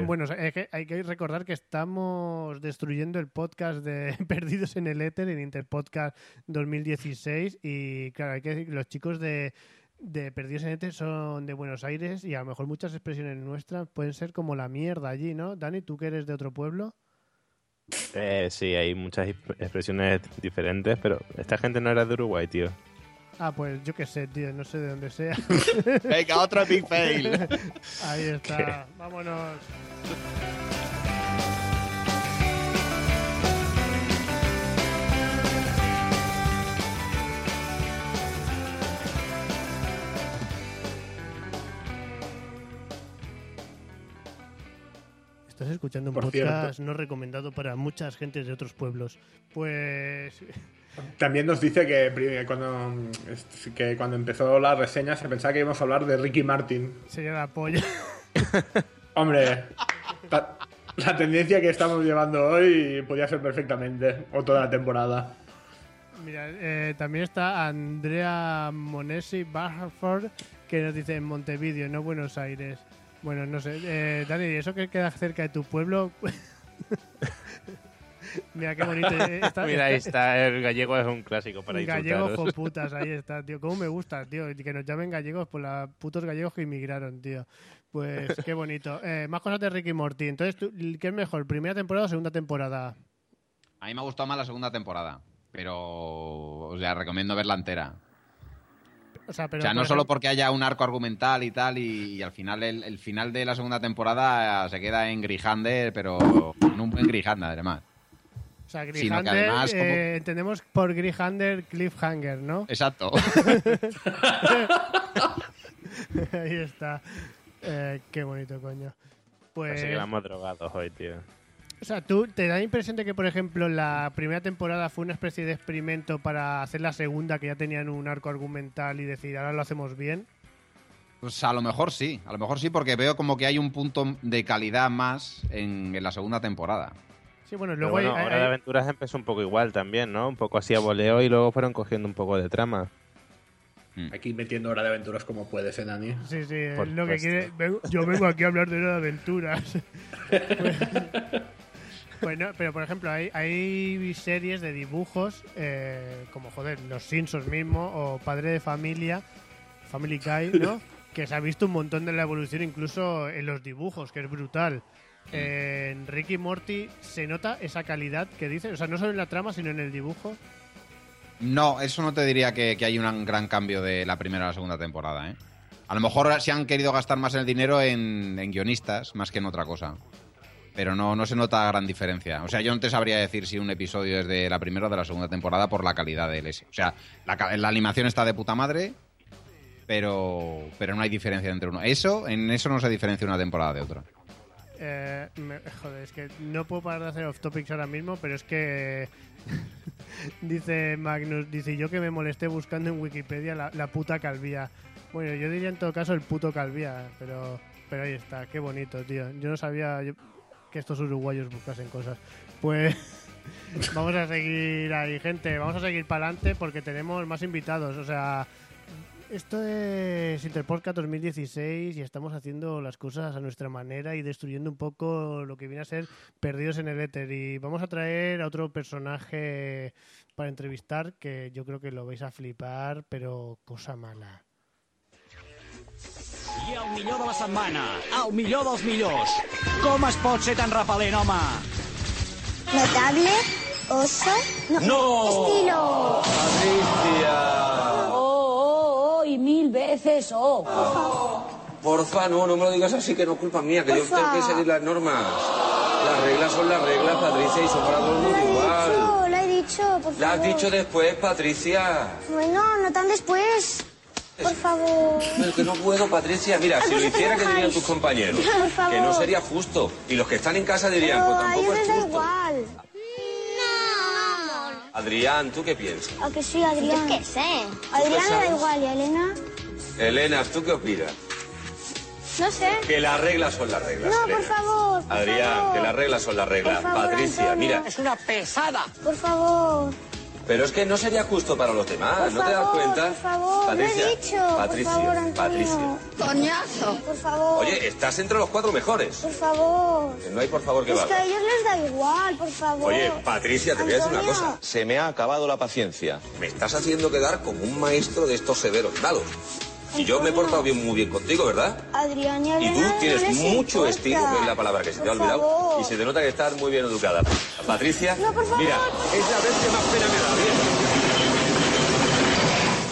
Bueno, Esto es que hay que recordar que estamos destruyendo el podcast de Perdidos en el Éter, en Interpodcast 2016. Y claro, hay que decir que los chicos de, de Perdidos en el Éter son de Buenos Aires y a lo mejor muchas expresiones nuestras pueden ser como la mierda allí, ¿no? Dani, tú que eres de otro pueblo. Eh, sí, hay muchas exp- expresiones diferentes, pero esta gente no era de Uruguay, tío. Ah, pues yo qué sé, tío, no sé de dónde sea. Venga, otro big fail. Ahí está, ¿Qué? vámonos. Estás escuchando un Por podcast cierto. no recomendado para muchas gentes de otros pueblos. Pues También nos dice que, cuando, que cuando empezó la reseña se pensaba que íbamos a hablar de Ricky Martin. sería la polla. Hombre, la, la tendencia que estamos llevando hoy podía ser perfectamente, o toda la temporada. Mira, eh, también está Andrea Monesi Barford, que nos dice en Montevideo, no Buenos Aires. Bueno, no sé. Eh, Dani, ¿eso que queda cerca de tu pueblo? Mira qué bonito. eh, está- Mira, ahí está, el gallego es un clásico para Gallegos con putas, ahí está, tío. ¿Cómo me gusta, tío? Que nos llamen gallegos por los putos gallegos que inmigraron, tío. Pues qué bonito. Eh, más cosas de Ricky Morty. Entonces, ¿tú- ¿qué es mejor, primera temporada o segunda temporada? A mí me ha gustado más la segunda temporada, pero o sea, recomiendo verla entera. O sea, pero o sea, no solo porque haya un arco argumental y tal, y, y al final el, el final de la segunda temporada se queda en Grijander, pero en un buen Grijander además. O sea, Sino que además, como- eh, entendemos por Grihander Cliffhanger, ¿no? Exacto. Ahí está. Eh, qué bonito, coño. Pues, Así que vamos drogados hoy, tío. o sea, ¿tú te da la impresión de que, por ejemplo, la primera temporada fue una especie de experimento para hacer la segunda, que ya tenían un arco argumental y decir, ahora lo hacemos bien? Pues a lo mejor sí, a lo mejor sí, porque veo como que hay un punto de calidad más en, en la segunda temporada. Sí, bueno, luego bueno, hay- Hora hay- de Aventuras empezó un poco igual también, ¿no? Un poco así a voleo y luego fueron cogiendo un poco de trama. Aquí metiendo hora de aventuras como puedes, ¿eh, Dani? Sí, sí, Por es lo que quiere. vengo- yo vengo aquí a hablar de una de aventuras. bueno, pero por ejemplo, hay, hay series de dibujos, eh, como joder, Los Simpsons mismo, o Padre de Familia, Family Guy, ¿no? que se ha visto un montón de la evolución incluso en los dibujos, que es brutal. En Ricky Morty se nota esa calidad que dice, o sea, no solo en la trama, sino en el dibujo. No, eso no te diría que, hay un gran cambio de la primera a la segunda temporada, ¿eh? A lo mejor se han querido gastar más el dinero en, en guionistas más que en otra cosa. Pero no, no se nota gran diferencia. O sea, yo no te sabría decir si un episodio es de la primera o de la segunda temporada por la calidad del S. O sea, la animación está de puta madre, pero, pero no hay diferencia entre uno. Eso, en eso no se diferencia una temporada de otra. Eh, me- joder, es que no puedo parar de hacer off topics ahora mismo, pero es que dice Magnus, dice yo que me molesté buscando en Wikipedia la, la puta calvía. Bueno, yo diría en todo caso el puto calvía, pero pero ahí está, qué bonito, tío. Yo no sabía yo- que estos uruguayos buscasen cosas. Pues Vamos a seguir ahí, gente. Vamos a seguir para adelante porque tenemos más invitados. O sea, esto es Interpodcast 2016 y estamos haciendo las cosas a nuestra manera y destruyendo un poco lo que viene a ser perdidos en el éter. Y vamos a traer a otro personaje para entrevistar que yo creo que lo vais a flipar, pero cosa mala. I el millor de la setmana, el millor dels millors. Com es pot ser tan repel·lent, home? Notable, oso, no, No. estilo. Patricia. Oh, y mil veces oh. Porfa, no, no me lo digas así, que no es culpa mía, que yo tengo que seguir las normas. Las reglas son las reglas, Patricia, y son para todo el mundo igual. Dicho, lo he dicho, por favor. La has dicho después, Patricia. Bueno, no tan después. Por favor. Pero que no puedo, Patricia. Mira, si lo hiciera, ¿qué dirían tus compañeros? Por favor. Que no sería justo. Y los que están en casa dirían, Pero pues a tampoco ellos es da justo. igual. Adrián, ¿tú qué piensas? ¿A que sí, Adrián? Yo qué sé. ¿Tú Adrián da igual, ¿y a Elena? Elena, ¿tú qué opinas? No sé. Que las reglas son las reglas. No, por favor. por Adrián, favor. que las reglas son las reglas. Favor, Patricia, Antonio. mira. Es una pesada. Por favor. Pero es que no sería justo para los demás, Por ¿no te das cuenta? por favor, lo he Patricia, dicho. Patricia, por favor, Antonio. Patricia. Coñazo. Por favor. Oye, estás entre los cuatro mejores. Por favor. Que No hay por favor que Es que a valga. ellos les da igual, por favor. Oye, Patricia, te voy a decir una cosa. Se me ha acabado la paciencia. Me estás haciendo quedar como un maestro de estos severos y Y yo me he portado bien, muy bien contigo, ¿verdad? Adrián y tú tienes mucho estilo, que es la palabra que se te ha olvidado. favor. Y se te nota que estás muy bien educada. Patricia, No, por favor. mira, es la vez que más pena me da. Bien.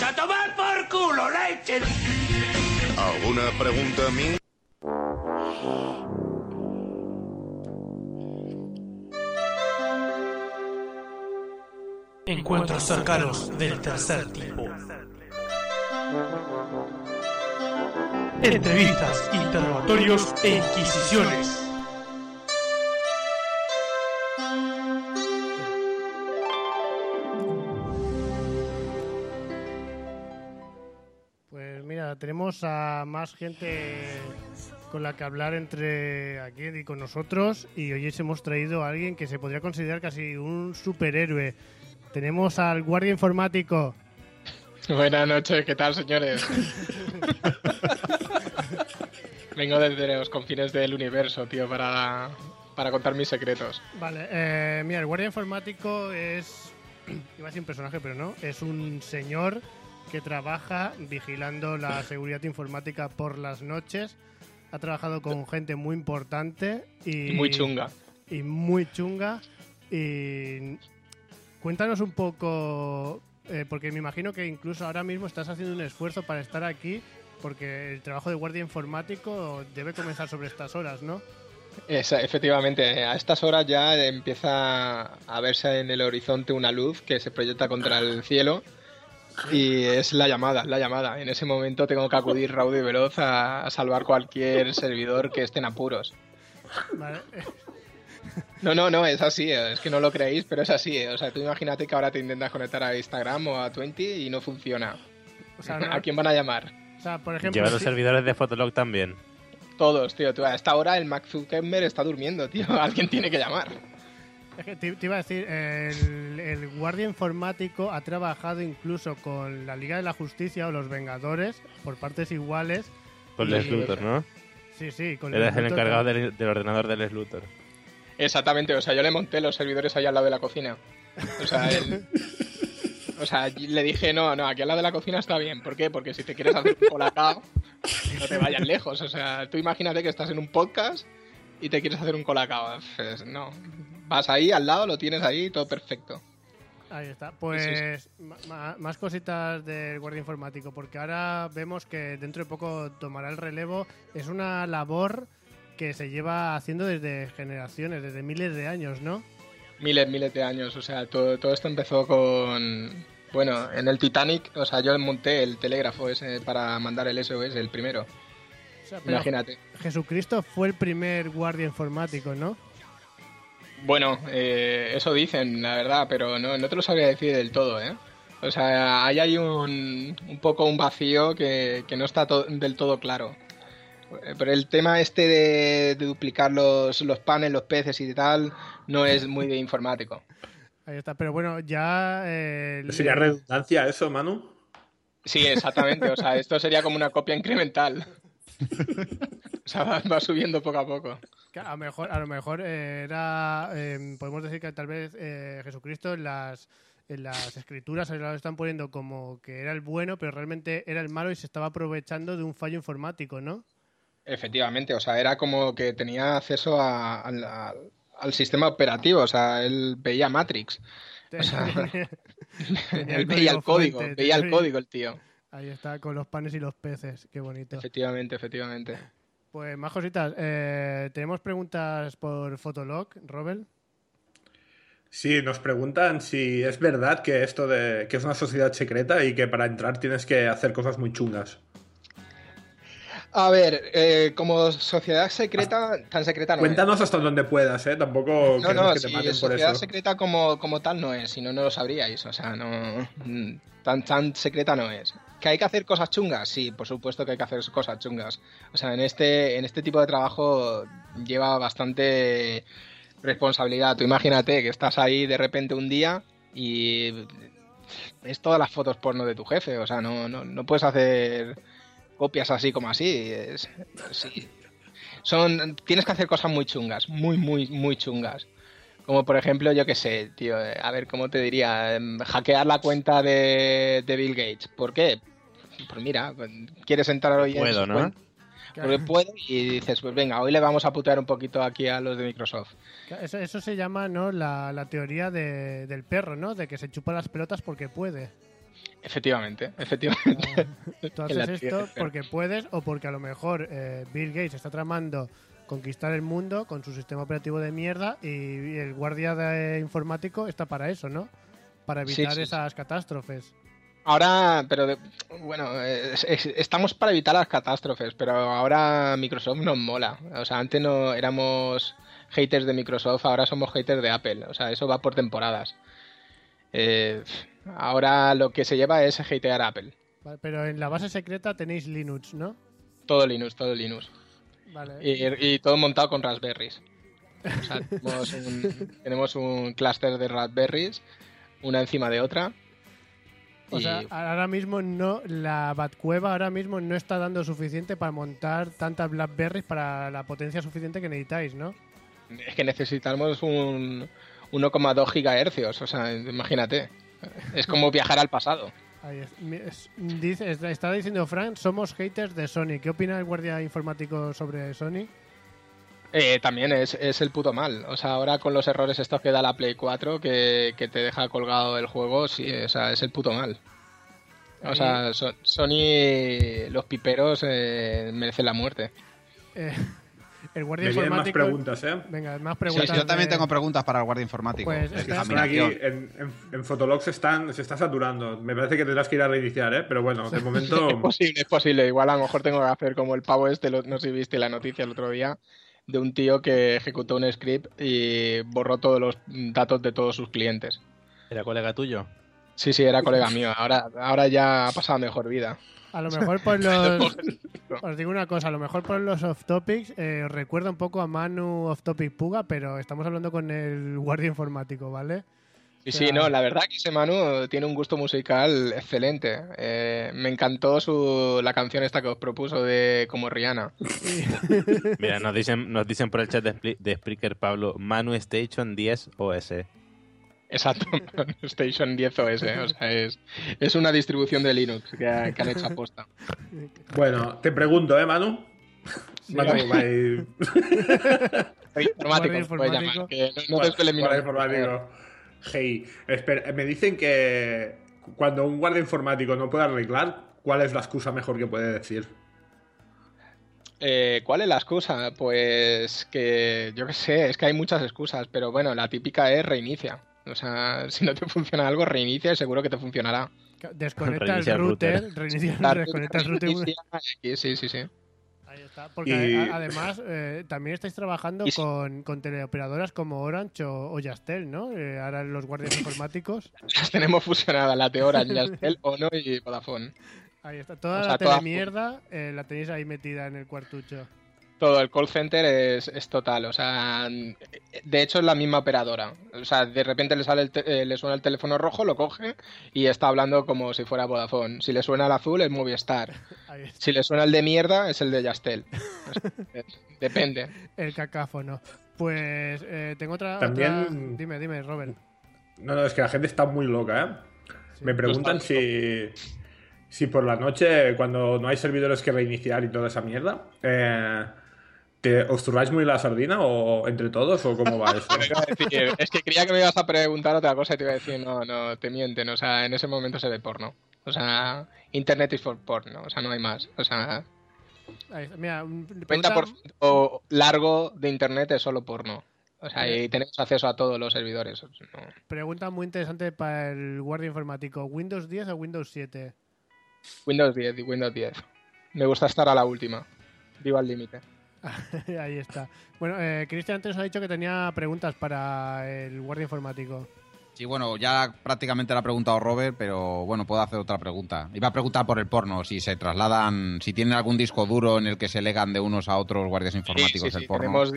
¡A tomar por culo, leche! ¿Alguna pregunta a mí? Encuentros cercanos del tercer tipo. Entrevistas, interrogatorios e inquisiciones. Pues mira, tenemos a más gente con la que hablar entre aquí y con nosotros y hoy os hemos traído a alguien que se podría considerar casi un superhéroe. Tenemos al guardia informático. Buenas noches, ¿qué tal, señores? Vengo desde los confines del universo, tío, para, para contar mis secretos. Vale, eh, mira, el guardia informático es. Iba a decir un personaje, pero no. Es un señor que trabaja vigilando la seguridad informática por las noches. Ha trabajado con gente muy importante y. Y muy chunga. Y muy chunga. Y. Cuéntanos un poco. eh, porque me imagino que incluso ahora mismo estás haciendo un esfuerzo para estar aquí. Porque el trabajo de guardia informático debe comenzar sobre estas horas, ¿no? Esa- efectivamente, a estas horas ya empieza a verse en el horizonte una luz que se proyecta contra el cielo y es la llamada, la llamada. En ese momento tengo que acudir raudo y veloz a, a salvar cualquier servidor que esté en apuros. Vale. No, no, no, es así, es que no lo creéis, pero es así. O sea, tú imagínate que ahora te intentas conectar a Instagram o a Twenty y no funciona. O sea, no- ¿A quién van a llamar? O sea, por ejemplo. Lleva los servidores de Fotolog también. Todos, tío. Tú, a esta hora el Mac Zuckerberg está durmiendo, tío. Alguien tiene que llamar. Es que te, te iba a decir, el, el guardia informático ha trabajado incluso con la Liga de la Justicia o los Vengadores por partes iguales. Con Les Luthor, ¿no? Sí, sí, con Eres el Luthor encargado del, del ordenador de Les Luthor. Exactamente, o sea, yo le monté los servidores ahí al lado de la cocina. O sea, él- o sea, le dije, no, no, aquí al lado de la cocina está bien. ¿Por qué? Porque si te quieres hacer un colacao, no te vayas lejos. O sea, tú imagínate que estás en un podcast y te quieres hacer un colacao. Pues, no, vas ahí al lado, lo tienes ahí, todo perfecto. Ahí está. Pues más cositas del guardia informático, porque ahora vemos que dentro de poco tomará el relevo. Es una labor que se lleva haciendo desde generaciones, desde miles de años, ¿no? Miles, miles de años. O sea, todo, todo esto empezó con... Bueno, en el Titanic, o sea, yo monté el telégrafo ese para mandar el SOS, el primero. O sea, Imagínate. Jesucristo fue el primer guardia informático, ¿no? Bueno, eh, eso dicen, la verdad, pero no, no te lo sabría decir del todo, ¿eh? O sea, ahí hay un, un poco un vacío que, que no está to- del todo claro. Pero el tema este de, de duplicar los, los panes, los peces y tal, no es muy de informático. Ahí está, pero bueno, ya... eh, el- ¿Sería redundancia eso, Manu? Sí, exactamente. O sea, esto sería como una copia incremental. O sea, va, va subiendo poco a poco. a lo mejor, a lo mejor eh, era... eh, podemos decir que tal vez eh, Jesucristo en las, en las escrituras ahora lo están poniendo como que era el bueno, pero realmente era el malo y se estaba aprovechando de un fallo informático, ¿no? Efectivamente, o sea, era como que tenía acceso a- al- sistema operativo, o sea, él veía Matrix. O sea, Tenía él veía el código, fuente, veía el código el tío. Ahí está, con los panes y los peces, qué bonito. Efectivamente, efectivamente. Pues más cositas. Eh, tenemos preguntas por Fotolog, Robert. Sí, nos preguntan si es verdad que esto de que es una sociedad secreta y que para entrar tienes que hacer cosas muy chungas. A ver, eh, como sociedad secreta, tan secreta no es. Cuéntanos hasta donde puedas, ¿eh? Tampoco No, no, que te si maten por sociedad secreta como, como tal no es, si no, no lo sabríais. O sea, no. Tan, tan secreta no es. ¿Que hay que hacer cosas chungas? Sí, por supuesto que hay que hacer cosas chungas. O sea, en este, en este tipo de trabajo lleva bastante responsabilidad. Tú imagínate que estás ahí de repente un día y es todas las fotos porno de tu jefe. O sea, no, no, no puedes hacer copias así como así. Es, sí. Son, tienes que hacer cosas muy chungas, muy, muy, muy chungas. Como por ejemplo, yo qué sé, tío, eh, a ver, ¿cómo te diría? Em, Hackear la cuenta de, de Bill Gates. ¿Por qué? Pues mira, pues, quieres entrar hoy en Puedo, su ¿no? cuenta. Porque puedo y dices, pues venga, hoy le vamos a putear un poquito aquí a los de Microsoft. Eso, eso se llama ¿no? la, la teoría de- del perro, ¿no? De que se chupa las pelotas porque puede. Efectivamente, efectivamente. Tú haces esto porque puedes o porque a lo mejor eh, Bill Gates está tramando conquistar el mundo con su sistema operativo de mierda y el guardia de informático está para eso, ¿no? Para evitar sí, sí. esas catástrofes. Ahora, pero de- bueno, es- es- estamos para evitar las catástrofes, pero ahora Microsoft nos mola. O sea, antes no éramos haters de Microsoft, ahora somos haters de Apple. O sea, eso va por temporadas. Eh, ahora lo que se lleva es hatear a Apple. Vale, Pero en la base secreta tenéis Linux, ¿no? Todo Linux, todo Linux. Vale. Y, y todo montado con Raspberries. O sea, tenemos un, tenemos un clúster de Raspberries, una encima de otra. O y- sea, ahora mismo no, la Batcueva ahora mismo no está dando suficiente para montar tantas Blackberries para la potencia suficiente que necesitáis, ¿no? Es que necesitamos un 1,2 gigahercios, o sea, imagínate. Es como viajar al pasado. Ahí es. Dice, está- está diciendo Frank, somos haters de Sony. ¿Qué opina el guardia informático sobre Sony? Eh, también es, es el puto mal. O sea, ahora con los errores estos que da la Play 4, que, que te deja colgado el juego, sí, o sea, es el puto mal. O sea, So- Sony, los piperos eh, merecen la muerte. Eh, el guardia Me vienen más informático. preguntas, ¿eh? Venga, más Sí, preguntas. yo también de- tengo preguntas para el guardia informático. Pues está- Están aquí en, en, en Fotolog se, están, se está saturando. Me parece que tendrás que ir a reiniciar, ¿eh? Pero bueno, de Es momento. posible, es posible. Igual a lo mejor tengo que hacer como el pavo este, lo- no sé si viste la noticia el otro día, de un tío que ejecutó un script y borró todos los datos de todos sus clientes. ¿Era colega tuyo? Sí, sí, era colega mío. Ahora, ahora ya ha pasado mejor vida. A lo mejor por los. os digo una cosa, a lo mejor por los off topics eh, os recuerda un poco a Manu off topic Puga, pero estamos hablando con el guardia informático, ¿vale? Sí, sí, no, la verdad que ese Manu tiene un gusto musical excelente. Eh, me encantó su, la canción esta que os propuso de como Rihanna. Mira, nos dicen, nos dicen por el chat de, de Spreaker, Pablo, Manu Station 10 OS. Exacto, Station 10 OS. O sea, es, es una distribución de Linux que, ha- que han hecho aposta. Bueno, te pregunto, ¿eh, Manu? Manu, bye. Informático, puede llamar, informático. que no, no desvele mi informático. Hey, espera, me dicen que cuando un guardia informático no puede arreglar, ¿cuál es la excusa mejor que puede decir? Eh, ¿Cuál es la excusa? Pues que yo qué sé, es que hay muchas excusas, pero bueno, la típica es reinicia. O sea, si no te funciona algo, reinicia y seguro que te funcionará. Desconecta el Reinicia el router, router. reinicia, Claro, desconecta el router. reinicia Sí, sí, sí. Porque Y- a- además eh, también estáis trabajando sí. con, con teleoperadoras como Orange o, o Yastel, ¿no? Eh, ahora los guardias informáticos. Las tenemos fusionadas, la de Orange, Yastel, Ono y Vodafone. Ahí está. Toda O sea, la toda- telemierda eh, la tenéis ahí metida en el cuartucho. Todo el call center es, es total, o sea, de hecho es la misma operadora. O sea, de repente le sale el te- eh, le suena el teléfono rojo, lo coge y está hablando como si fuera Vodafone. Si le suena el azul es Movistar. Si le suena el de mierda es el de Yastel. Depende. El cacáfono. Pues eh, tengo otra, También- otra- Dime, dime, Robert. No, no, es que la gente está muy loca, ¿eh? Me preguntan Está si, si por la noche, cuando no hay servidores que reiniciar y toda esa mierda, eh, ¿te os muy la sardina o entre todos o cómo va eso? Decir, es que creía que me ibas a preguntar otra cosa y te iba a decir, no, no, te mienten. O sea, en ese momento se ve porno. O sea, Internet is for porno. O sea, no hay más. O sea. Mira, pregunta- 90% largo de Internet es solo porno. O sea, y tenemos acceso a todos los servidores. No. pregunta muy interesante para el guardia informático. ¿Windows 10 o Windows 7? Windows 10 y Windows 10. Me gusta estar a la última. Viva al límite. Ahí está. Bueno, eh, Cristian antes ha dicho que tenía preguntas para el guardia informático. Sí, bueno, ya prácticamente la ha preguntado Robert, pero bueno, puedo hacer otra pregunta. Iba a preguntar por el porno, si se trasladan, si tienen algún disco duro en el que se legan de unos a otros guardias informáticos Sí, sí, el sí, porno. Tenemos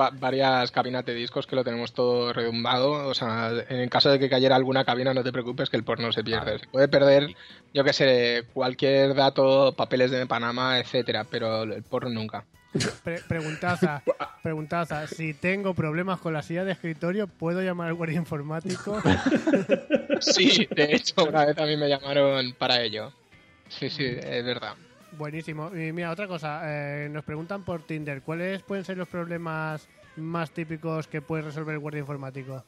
va- varias cabinas de discos que lo tenemos todo redumbado. O sea, en caso de que cayera alguna cabina, no te preocupes que el porno se pierde. Se puede perder, yo que sé, cualquier dato, papeles de Panamá, etcétera, pero el porno nunca. Pre- preguntaza, preguntaza. Si tengo problemas con la silla de escritorio, ¿puedo llamar al guardia informático? Sí, de hecho, una vez a mí me llamaron para ello. Sí, sí, es verdad. Buenísimo. Y mira, otra cosa. eh, nos preguntan por Tinder. ¿Cuáles pueden ser los problemas más típicos que puede resolver el guardia informático?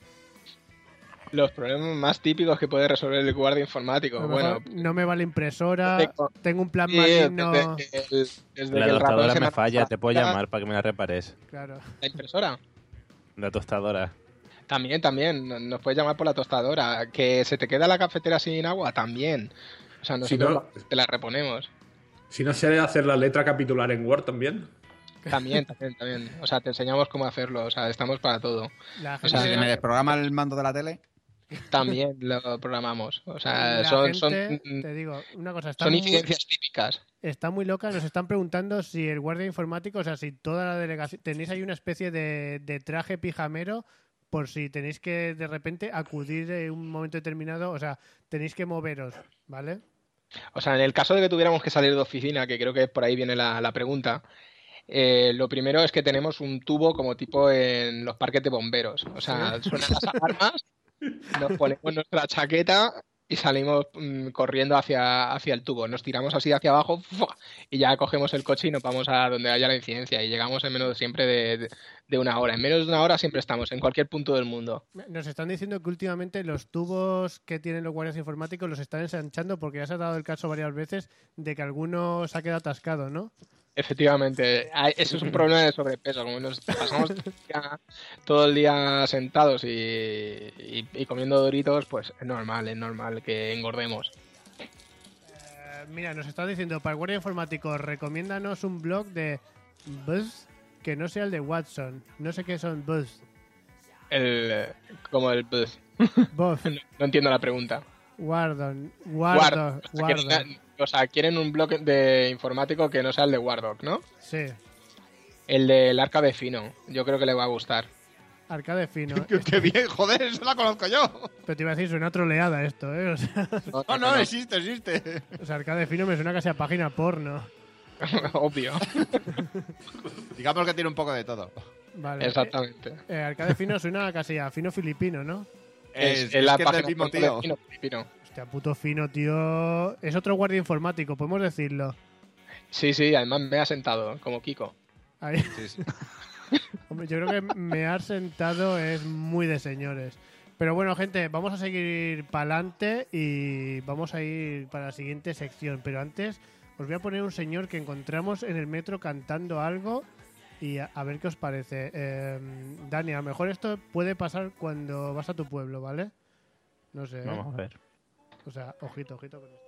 Los problemas más típicos que puede resolver el guardia informático. A lo Bueno, mejor no me va la impresora, Tengo- tengo un plan sí, maligno. desde el- desde La que el ratón tostadora se me me falla, te puedo la- llamar para que me la repares. Claro. ¿La impresora? La tostadora. También, también. Nos puedes llamar por la tostadora. Que se te queda la cafetera sin agua, también. O sea, nosotros no- la- te la reponemos. Si no sé hacer la letra capitular en Word también. También, también, también. O sea, te enseñamos cómo hacerlo. O sea, estamos para todo. La O sea, ¿Se me desprograma el mando de la tele? También lo programamos. O sea, son, te digo, una cosa, está son muy, incidencias típicas. está muy loca. Nos están preguntando si el guardia informático, o sea, si toda la delegación, tenéis ahí una especie de, de traje pijamero por si tenéis que de repente acudir en un momento determinado, o sea, tenéis que moveros, ¿vale? O sea, en el caso de que tuviéramos que salir de oficina, que creo que por ahí viene la, la pregunta, eh, lo primero es que tenemos un tubo como tipo en los parques de bomberos. O sea, suenan las alarmas, nos ponemos nuestra chaqueta y salimos mm, corriendo hacia, hacia el tubo. Nos tiramos así hacia abajo y ya cogemos el coche y nos vamos a donde haya la incidencia. Y llegamos en menos siempre de, de- de una hora. En menos de una hora siempre estamos, en cualquier punto del mundo. Nos están diciendo que últimamente los tubos que tienen los guardias informáticos los están ensanchando porque ya se ha dado el caso varias veces de que alguno se ha quedado atascado, ¿no? Efectivamente, eso es un problema de sobrepeso. Como nos pasamos todo el día- todo el día sentados y, y- y comiendo doritos, pues es normal, es normal que engordemos. Eh, mira, nos está diciendo, para el guardia informático, recomiéndanos un blog de Buzz que no sea el de Watson. No sé qué son Buzz. El, como el buzz. Buzz. No, no entiendo la pregunta. Wardon. Wardon. Wardon. O sea, quieren un blog de informático que no sea el de Wardock, ¿no? Sí. El del arca de fino. Yo creo que le va a gustar. Arcade fino. ¡Qué bien, joder! Eso la conozco yo. Pero te iba a decir, suena troleada esto, ¿eh? O sea, No, no, existe, existe. o sea, arcade fino me suena casi a página porno. Obvio. Digamos que tiene un poco de todo. Vale. Exactamente. Eh, eh, arcade fino suena casi a fino filipino, ¿no? Es, es la que es página del mismo tío. Fino Filipino. Hostia, puto fino, tío. Es otro guardia informático, podemos decirlo. Sí, sí, además me ha sentado, como Kiko. Ahí. Hombre, yo creo que me ha sentado es muy de señores. Pero bueno, gente, vamos a seguir para adelante y vamos a ir para la siguiente sección. Pero antes os voy a poner un señor que encontramos en el metro cantando algo y a, a ver qué os parece. Eh, Dani, a lo mejor esto puede pasar cuando vas a tu pueblo, ¿vale? No sé. ¿eh? Vamos a ver. O sea, ojito, ojito con esto.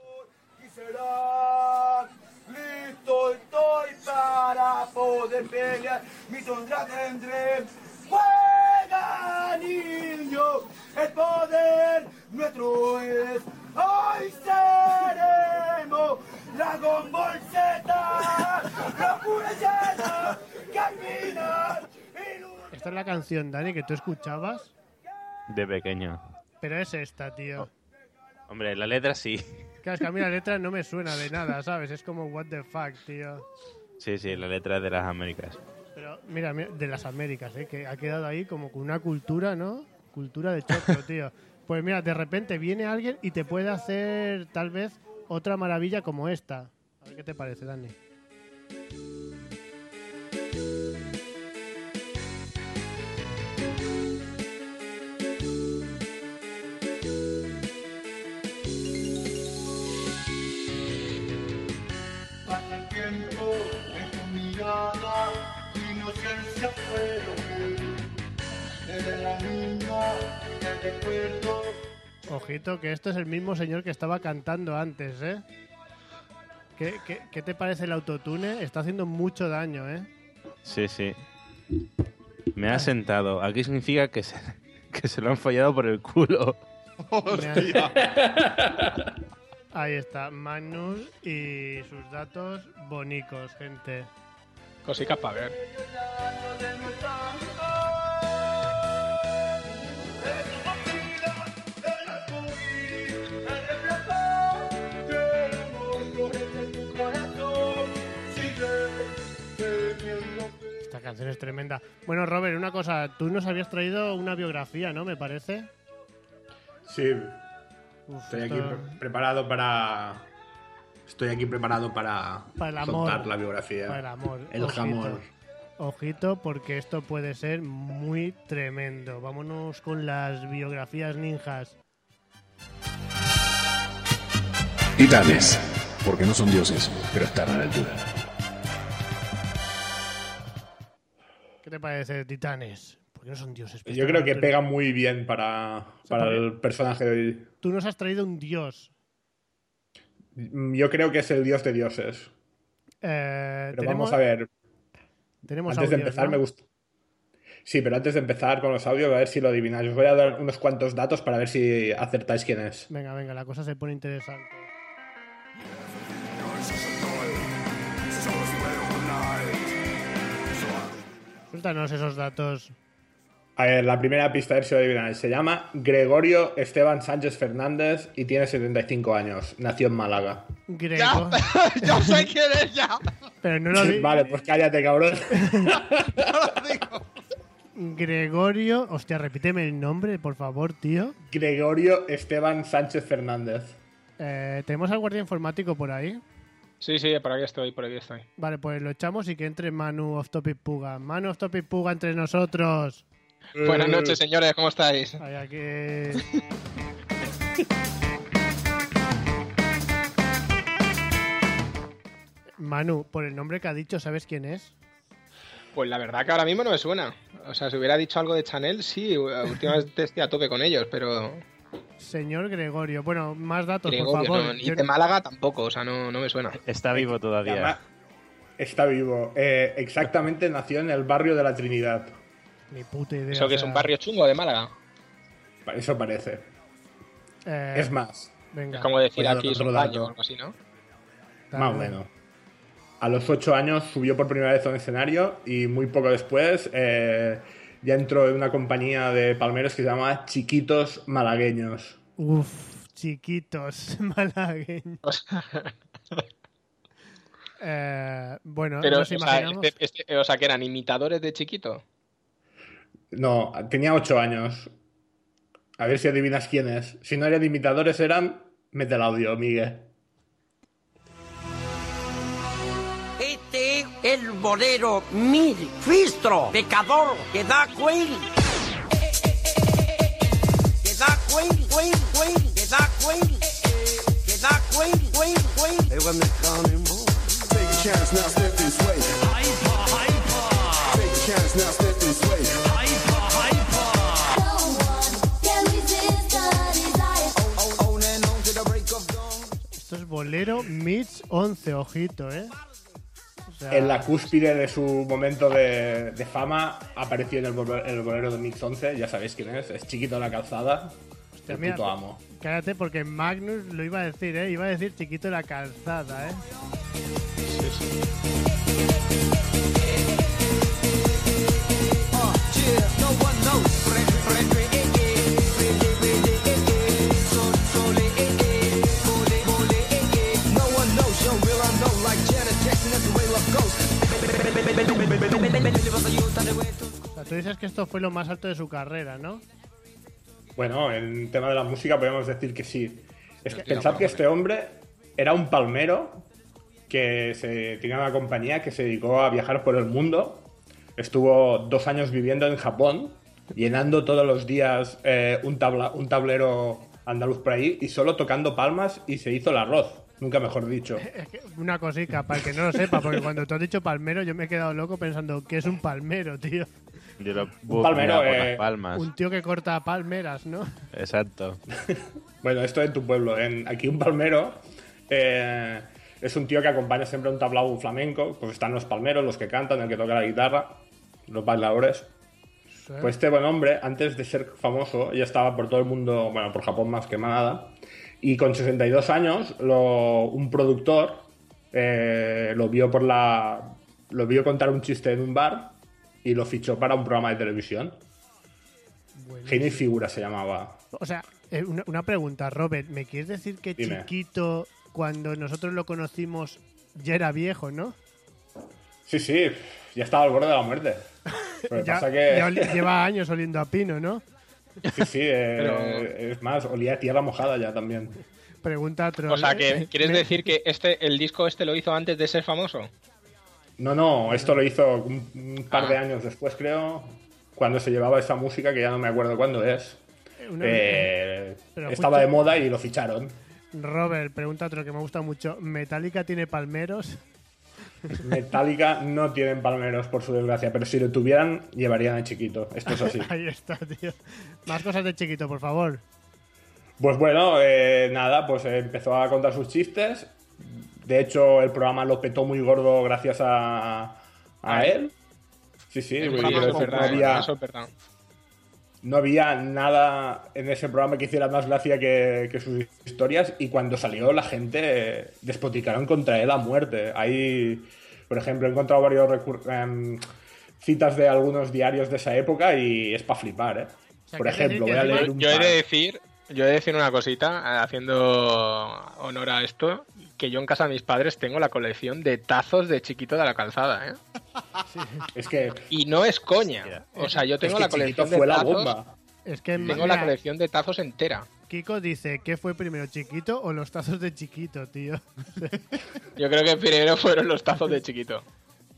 Y será listo estoy para poder pelear. Mi tondra tendré. Juega, niño. El poder nuestro es. Hoy seremos Dragon Ball Z. Locura llena. Caminar. Esta es la canción, Dani, que tú escuchabas. De pequeño. Pero es esta, tío. Oh. Hombre, la letra sí. Claro, es que a mí la letra no me suena de nada, ¿sabes? Es como what the fuck, tío. Sí, sí, la letra de las Américas. Pero mira, de las Américas, ¿eh? Que ha quedado ahí como con una cultura, ¿no? Cultura de choclo, tío. Pues mira, de repente viene alguien y te puede hacer tal vez otra maravilla como esta. A ver qué te parece, Dani. La recuerdo. Ojito, que este es el mismo señor que estaba cantando antes, ¿eh? ¿Qué, qué, qué te parece el autotune? Está haciendo mucho daño, ¿eh? Sí, sí. Me ha sentado. Aquí significa que se, que se lo han follado por el culo. Ahí está, Magnus y sus datos bonicos, gente. Cositas para ver. Esta canción es tremenda. Bueno, Robert, una cosa, tú nos habías traído una biografía, ¿no? Me parece. Sí. Uf, Estoy esto- aquí pre- preparado para. Estoy aquí preparado para, Para el amor. contar la biografía. Para el amor. El Ojito. jamón. Ojito, porque esto puede ser muy tremendo. Vámonos con las biografías ninjas. Titanes, porque no son dioses, pero están a la altura. ¿Qué te parece, Titanes? Porque no son dioses. pero Yo creo que pega muy bien para, para el personaje de hoy. Tú nos has traído un dios. Mm, Yo creo que es el dios de dioses. Eh, Pero tenemos, vamos a ver. Tenemos antes de empezar, ¿no? me gusta. Sí, pero antes de empezar con los audios, a ver si lo adivináis. Os voy a dar unos cuantos datos para ver si acertáis quién es. Venga, venga, la cosa se pone interesante. Suéltanos esos datos. A ver, la primera pista, a ver si lo adivináis. Se llama Gregorio Esteban Sánchez Fernández y tiene 75 años. Nació en Málaga. Grego. Yo sé quién es ya. Pero no lo di- Vale, pues cállate, cabrón. Gregorio. Hostia, repíteme el nombre, por favor, tío. Gregorio Esteban Sánchez Fernández. Eh, ¿Tenemos al guardia informático por ahí? Sí, sí, por aquí estoy, por aquí estoy. Vale, pues lo echamos y que entre Manu of Topic Puga. Manu of Topic Puga entre nosotros. Buenas noches, señores, ¿cómo estáis? Ay, aquí... Manu, por el nombre que ha dicho, ¿sabes quién es? Pues la verdad que ahora mismo no me suena. O sea, si hubiera dicho algo de Chanel, sí, últimamente estoy a tope con ellos, pero Señor Gregorio. Bueno, más datos, por Gregorio, favor. no, ni Yo- de Málaga tampoco, o sea, no, no me suena. Está vivo todavía. Está vivo. Eh, exactamente nació en el barrio de la Trinidad. Ni puta idea. Eso o que es un barrio chungo de Málaga. Eso parece. eh, Es más, Venga. Es como decir Cuidado aquí es un baño o algo así, ¿no? más o menos. A los ocho años subió por primera vez a un escenario y muy poco después eh, ya entró en una compañía de palmeros que se llama Chiquitos Malagueños. Uf, chiquitos malagueños. Eh, bueno, Pero, o sea, este- este- o sea, que eran imitadores de chiquito. No, tenía ocho años. A ver si adivinas quién es. Si no eran imitadores, eran. Mete el audio, Miguel. Este es el bolero mil fistro, pecador, que da cuel. Que da cuel, cuel, cuel, que da cuel. Que da cuel, cuel, cuel. They want me coming. Take a chance now, step this way. Hyper, hyper. Take a chance now, step bolero Mix 11, ojito, ¿eh? O sea, En la cúspide de su momento de, de fama apareció en el, bol- en el bolero de Mix 11. Ya sabéis quién es. Es chiquito la calzada. hostia, el mira, puto amo. Cállate porque Magnus lo iba a decir, ¿eh? Iba a decir chiquito la calzada, ¿eh? Uh, yeah. Tú dices que esto fue lo más alto de su carrera, ¿no? Bueno, en tema de la música podemos decir que sí. Es- Que- pensad que este hombre era un palmero que se, tenía una compañía que se dedicó a viajar por el mundo. Estuvo dos años viviendo en Japón, llenando todos los días eh, un, tabla, un tablero andaluz por ahí y solo tocando palmas y se hizo el arroz. Nunca mejor dicho. Que una cosica, para el que no lo sepa, porque cuando tú has dicho palmero yo me he quedado loco pensando, ¿qué es un palmero, tío? Yo lo Un palmero, eh, las palmas. Un tío que corta palmeras, ¿no? Exacto. Bueno, esto en tu pueblo. En, aquí un palmero eh, es un tío que acompaña siempre a un tablao flamenco. Pues están los palmeros, los que cantan, el que toca la guitarra, los bailadores. Pues este buen hombre, antes de ser famoso, ya estaba por todo el mundo, bueno, por Japón más que nada. Y con 62 años, lo- un productor eh, lo vio por la. Lo vio contar un chiste en un bar y lo fichó para un programa de televisión. Genio y figura se llamaba. O sea, eh, una, una pregunta, Robert, ¿me quieres decir que Dime. chiquito, cuando nosotros lo conocimos, ya era viejo, no? Sí, sí, ya estaba al borde de la muerte. Pero Ya, pasa que. ya oli- lleva años oliendo a pino, ¿no? Sí, sí, eh, Pero- es más, olía a tierra mojada ya también. Pregunta Troll. O sea, que ¿eh? ¿quieres decir que este el disco este lo hizo antes de ser famoso? No, no, esto lo hizo un, un par Ah. de años después, creo, cuando se llevaba esa música, que ya no me acuerdo cuándo es. Eh, estaba justo- de moda y lo ficharon. Robert, pregunta otro que me gusta mucho. ¿Metallica tiene palmeros? Metallica no tienen palmeros, por su desgracia, pero si lo tuvieran, llevarían a chiquito. Esto es así. Ahí está, tío. Más cosas de chiquito, por favor. Pues bueno, eh, nada, pues empezó a contar sus chistes. De hecho, el programa lo petó muy gordo gracias a, a Ah, él. Sí, sí, es verdad, había, eso es verdad. No había nada en ese programa que hiciera más gracia que, que sus historias. Y cuando salió, la gente despoticaron contra él a muerte. Hay, por ejemplo, he encontrado varios em, citas de algunos diarios de esa época y es para flipar, ¿eh? sea, Por ejemplo, voy a leer yo, un yo he de decir, yo he de decir una cosita, eh, haciendo honor a esto, que yo en casa de mis padres tengo la colección de tazos de chiquito de la calzada, ¿eh? Es que Y no es coña. O sea, yo tengo Es que la colección Chiquito de fue la tazos. bomba. Es que Tengo mira, la colección de tazos entera. Kiko dice, ¿qué fue primero, chiquito o los tazos de chiquito, tío? Yo creo que primero fueron los tazos de chiquito.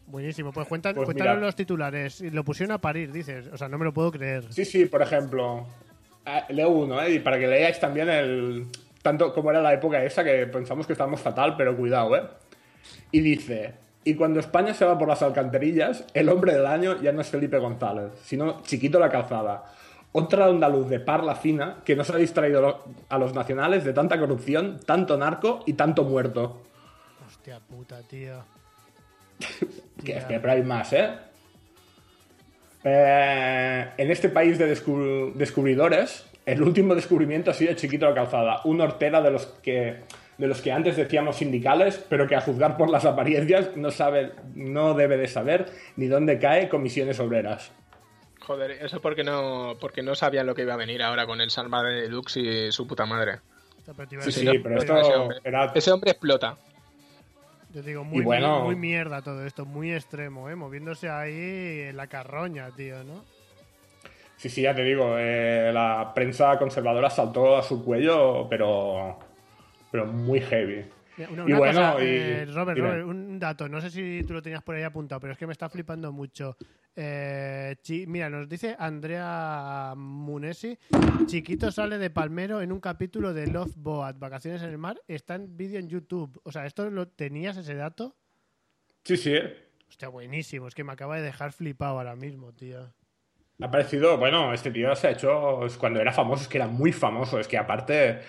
Buenísimo, pues, cuentan, Pues cuéntanos mira. los titulares. Y Lo pusieron a parir, dices. O sea, no me lo puedo creer. Sí, sí, por ejemplo, leo uno, ¿eh? Y para que leáis también el. Tanto como era la época esa que pensamos que estábamos fatal, pero cuidado, ¿eh? Y dice: Y cuando España se va por las alcantarillas, el hombre del año ya no es Felipe González, sino Chiquito la Calzada. Otra andaluz de parla fina que nos ha distraído a los nacionales de tanta corrupción, tanto narco y tanto muerto. Hostia puta, tío. Que, que- pero hay más, ¿eh? Eh, en este país de descub- descubridores, el último descubrimiento ha sido Chiquito la Calzada, un hortera de los que de los que antes decíamos sindicales, pero que a juzgar por las apariencias no sabe, no debe de saber ni dónde cae comisiones obreras. Joder, eso porque no, porque no sabían lo que iba a venir ahora con el Salva de Lux y su puta madre. Sí, sí, pero ese, esto hombre, era ese hombre explota. Yo digo, muy, bueno- muy, muy mierda todo esto, muy extremo, ¿eh? Moviéndose ahí en la carroña, tío, ¿no? Sí, sí, ya te digo, eh, la prensa conservadora saltó a su cuello, pero, pero muy heavy. Una, y una bueno, cosa, y- eh, Robert. Robert, un dato, no sé si tú lo tenías por ahí apuntado, pero es que me está flipando mucho. Eh, chi- mira, nos dice Andrea Munesi, Chiquito sale de Palmero en un capítulo de Love Boat, Vacaciones en el Mar, está en vídeo en YouTube. O sea, ¿esto lo tenías ese dato? Sí, sí. Hostia, buenísimo, es que me acaba de dejar flipado ahora mismo, tío. Ha parecido, bueno, este tío se ha hecho, cuando era famoso, es que era muy famoso, es que aparte,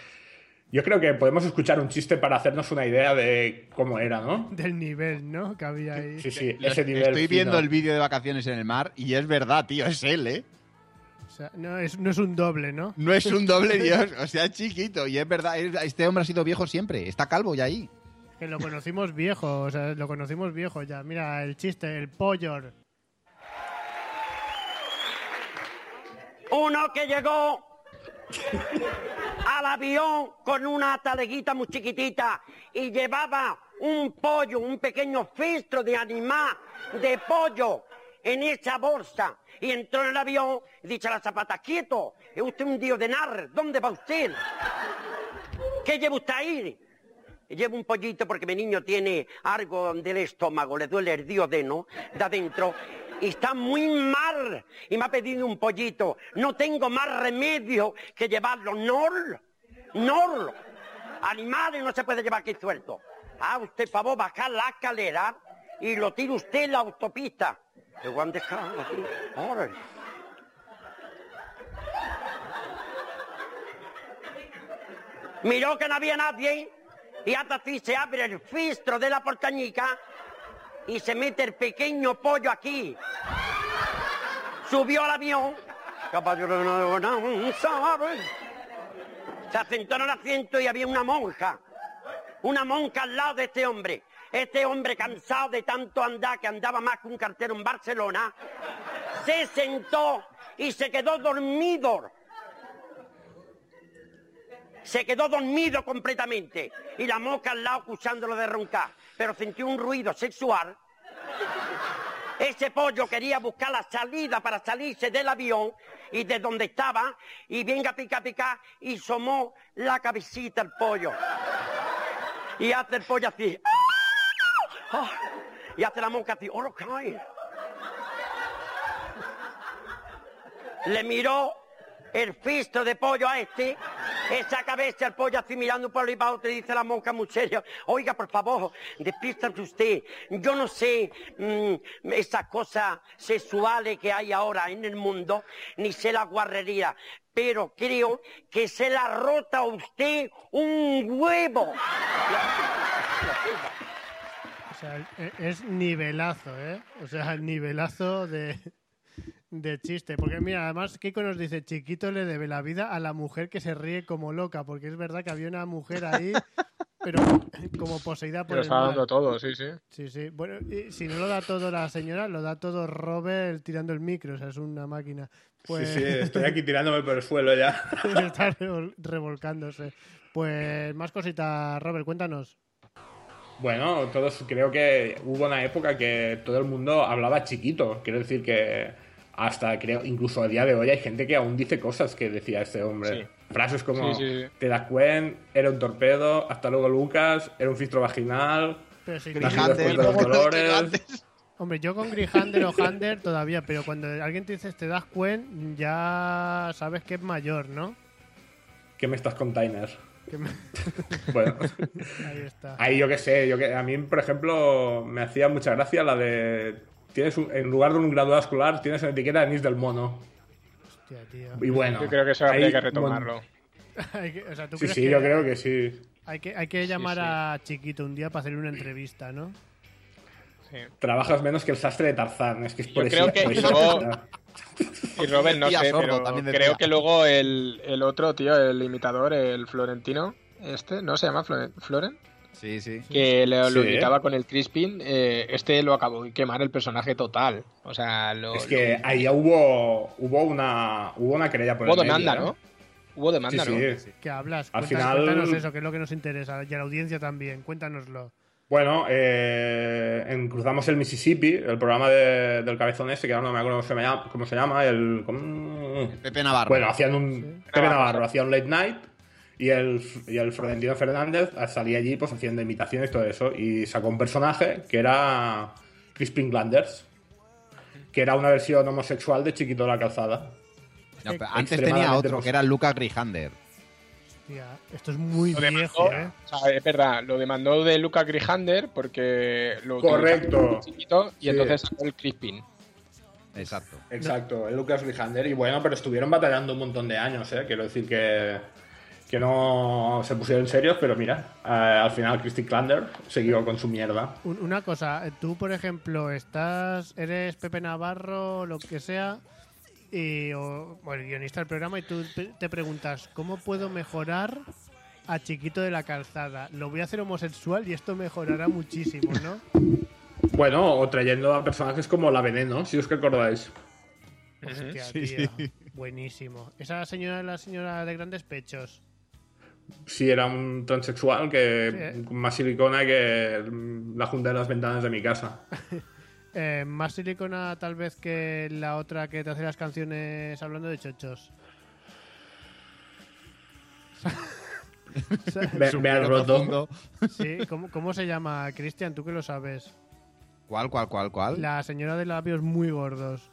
yo creo que podemos escuchar un chiste para hacernos una idea de cómo era, ¿no? Del nivel, ¿no? Que había ahí. Sí, sí, ese nivel. Estoy viendo fino. el vídeo de vacaciones en el mar y es verdad, tío, es él, ¿eh? O sea, no es, no es un doble, ¿no? No es un doble dios, o sea, es chiquito. Y es verdad, es- este hombre ha sido viejo siempre. Está calvo ya ahí. Que lo conocimos viejo, o sea, lo conocimos viejo ya. Mira, el chiste, el pollo. Uno que llegó al avión con una taleguita muy chiquitita y llevaba un pollo, un pequeño filtro de animal de pollo en esa bolsa. Y entró en el avión y a la zapata, quieto, es usted un dios de nar, ¿dónde va usted? ¿Qué lleva usted ahí? Llevo un pollito porque mi niño tiene algo del estómago, le duele el diodeno de adentro y está muy mal y me ha pedido un pollito. No tengo más remedio que llevarlo. ¡Nol! ¡Nol! Animales no se puede llevar aquí suelto. Ah, usted, favor, bajar la escalera y lo tira usted en la autopista. ¿De dónde está? Órale. Miró que no había nadie y hasta así se abre el filtro de la portañica y se mete el pequeño pollo aquí. Subió al avión. Se sentó en el asiento y había una monja. Una monja al lado de este hombre. Este hombre cansado de tanto andar, que andaba más que un cartero en Barcelona, se sentó y se quedó dormido. Se quedó dormido completamente. Y la mosca al lado escuchándolo de roncar. Pero sintió un ruido sexual. Ese pollo quería buscar la salida para salirse del avión y de donde estaba. Y venga pica pica y somó la cabecita el pollo. Y hace el pollo así. ¡Ah! Y hace la mosca así. ¡Oh, cae! Le miró el fisto de pollo a este, esa cabeza el pollo así mirando por ahí para otro dice la monja muy seria, oiga por favor, despístase usted, yo no sé mm, esas cosas sexuales que hay ahora en el mundo, ni sé la guarrería, pero creo que se la rota a usted un huevo. O sea, es nivelazo, ¿eh? O sea, nivelazo de, de chiste. Porque mira, además Kiko nos dice, chiquito le debe la vida a la mujer que se ríe como loca, porque es verdad que había una mujer ahí, pero como poseída por lo el está dando todo, sí, sí. Sí, sí. Bueno, y si no lo da todo la señora, lo da todo Robert tirando el micro, o sea, es una máquina. Pues... Sí, sí, estoy aquí tirándome por el suelo ya. Está revol- revolcándose. Pues más cositas, Robert, cuéntanos. Bueno, todos creo que hubo una época que todo el mundo hablaba chiquito. Quiero decir que hasta creo, incluso a día de hoy hay gente que aún dice cosas que decía este hombre. Sí. Frases como Sí, sí, sí. te das cuen, era un torpedo, hasta luego Lucas, era un filtro vaginal, Pero si los dolores. Hombre, yo con Grihander o Hander todavía, pero cuando alguien te dice te das cuen, ya sabes que es mayor, ¿no? ¿Qué me estás container? Que me- Bueno, Ahí está. ahí yo qué sé, yo que, a mí, por ejemplo, me hacía mucha gracia la de. Tienes un- en lugar de un graduado escolar, tienes en etiqueta Anís del mono. Hostia, tío. Y bueno, Yo creo que eso habría que retomarlo. Hay que- o sea, ¿tú Sí, crees sí, que yo creo que sí. Hay que, hay que llamar a Chiquito un día para hacerle una entrevista, ¿no? Trabajas menos que el sastre de Tarzán. Es que es por Yo creo que eso. luego- Y Robert, no sé, sordo pero creo que luego el, el otro tío, el imitador, el florentino, este, ¿no se llama Floren? Sí, sí. Que lo Sí. imitaba con el Crispin, eh, este lo acabó de quemar el personaje total. O sea, lo, Es que ahí ya hubo, hubo una hubo una querella por Hubo el medio, demanda, ¿eh? ¿no? Hubo demanda, Sí, ¿no? sí. ¿Qué hablas? Al Cuéntanos, final- cuéntanos eso, que es lo que nos interesa. Y a la audiencia también, cuéntanoslo. Bueno, eh, en Cruzamos el Mississippi, el programa de- del cabezón ese, que ahora no me acuerdo cómo se llama, cómo se llama el... ¿cómo? Pepe Navarro. Bueno, hacían un... Pepe Navarro hacía un late night y el, y el Florentino Fernández salía allí pues haciendo imitaciones y todo eso y sacó un personaje que era Crispin Glanders, que era una versión homosexual de Chiquito de la Calzada. No, pero antes tenía otro, que era Lucas Grijander. Hostia, esto es muy Lo viejo, demandó, ¿eh? o sea, es verdad, lo demandó de Luca Grijander porque lo Correcto. chiquito y Sí. entonces sacó el Crispin. Exacto. Exacto, el Lucas Lijander. Y bueno, pero estuvieron batallando un montón de años, ¿eh? Quiero decir que, que no se pusieron serios, pero mira, eh, al final Christy Klander siguió con su mierda. Un- Una cosa, tú por ejemplo, estás, eres Pepe Navarro, lo que sea, y, o, el guionista del programa, y tú te preguntas, ¿cómo puedo mejorar a Chiquito de la Calzada? Lo voy a hacer homosexual y esto mejorará muchísimo, ¿no? Bueno, o trayendo a personajes como la Veneno, si os que acordáis. Hostia, Sí, tío. sí. Buenísimo. Esa señora es la señora de grandes pechos. Sí, era un transexual que Sí, ¿eh? más silicona que la junta de las ventanas de mi casa. Eh, más silicona tal vez que la otra que te hace las canciones hablando de chochos. Me- me has roto. Sí, ¿cómo, cómo se llama? Cristian, tú que lo sabes. ¿Cuál, cuál, cuál, cuál? La señora de labios muy gordos.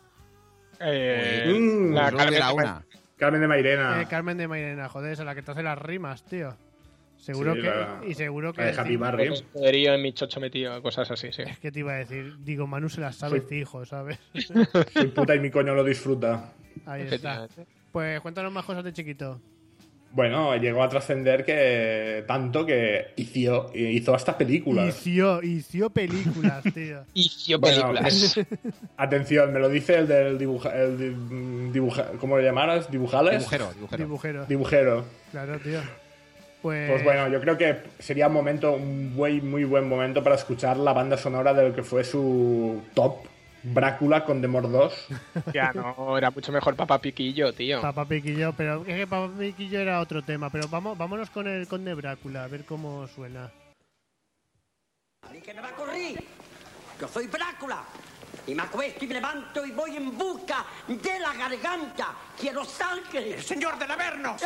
Eh, Mm, la hubiera Carmen- una. Carmen de Mairena. Eh, Carmen de Mairena, joder, esa la que te hace las rimas, tío. Seguro Sí, que. la- y seguro que. Happy Barrio. Pues, poderío en mi chocho metido, cosas así, sí. Es que te iba a decir, digo, Manu se las sabe Soy- fijo, ¿sabes? Soy puta y mi coño lo disfruta. Ahí está. Pues cuéntanos más cosas de chiquito. Bueno, llegó a trascender que tanto que hizo, hizo hasta películas. Hizo, hizo películas, tío. Hizo Bueno, películas. Atención, me lo dice el del dibuja, el di- dibuja- ¿cómo le llamaras? ¿Dibujales? Dibujero, dibujero. Dibujero. Dibujero. Claro, tío. Pues, Pues bueno, yo creo que sería un momento, un muy, muy buen momento para escuchar la banda sonora del que fue su top, Brácula con Demor 2. Ya no, era mucho mejor Papá Piquillo, tío. Papá Piquillo, pero es que Papá Piquillo era otro tema. Pero vamos, vámonos con el Conde Brácula, a ver cómo suena. ¿Y que me va a correr? Yo soy Brácula. Y me acuesto y me levanto y voy en busca de la garganta. Quiero sangre. El señor del Averno.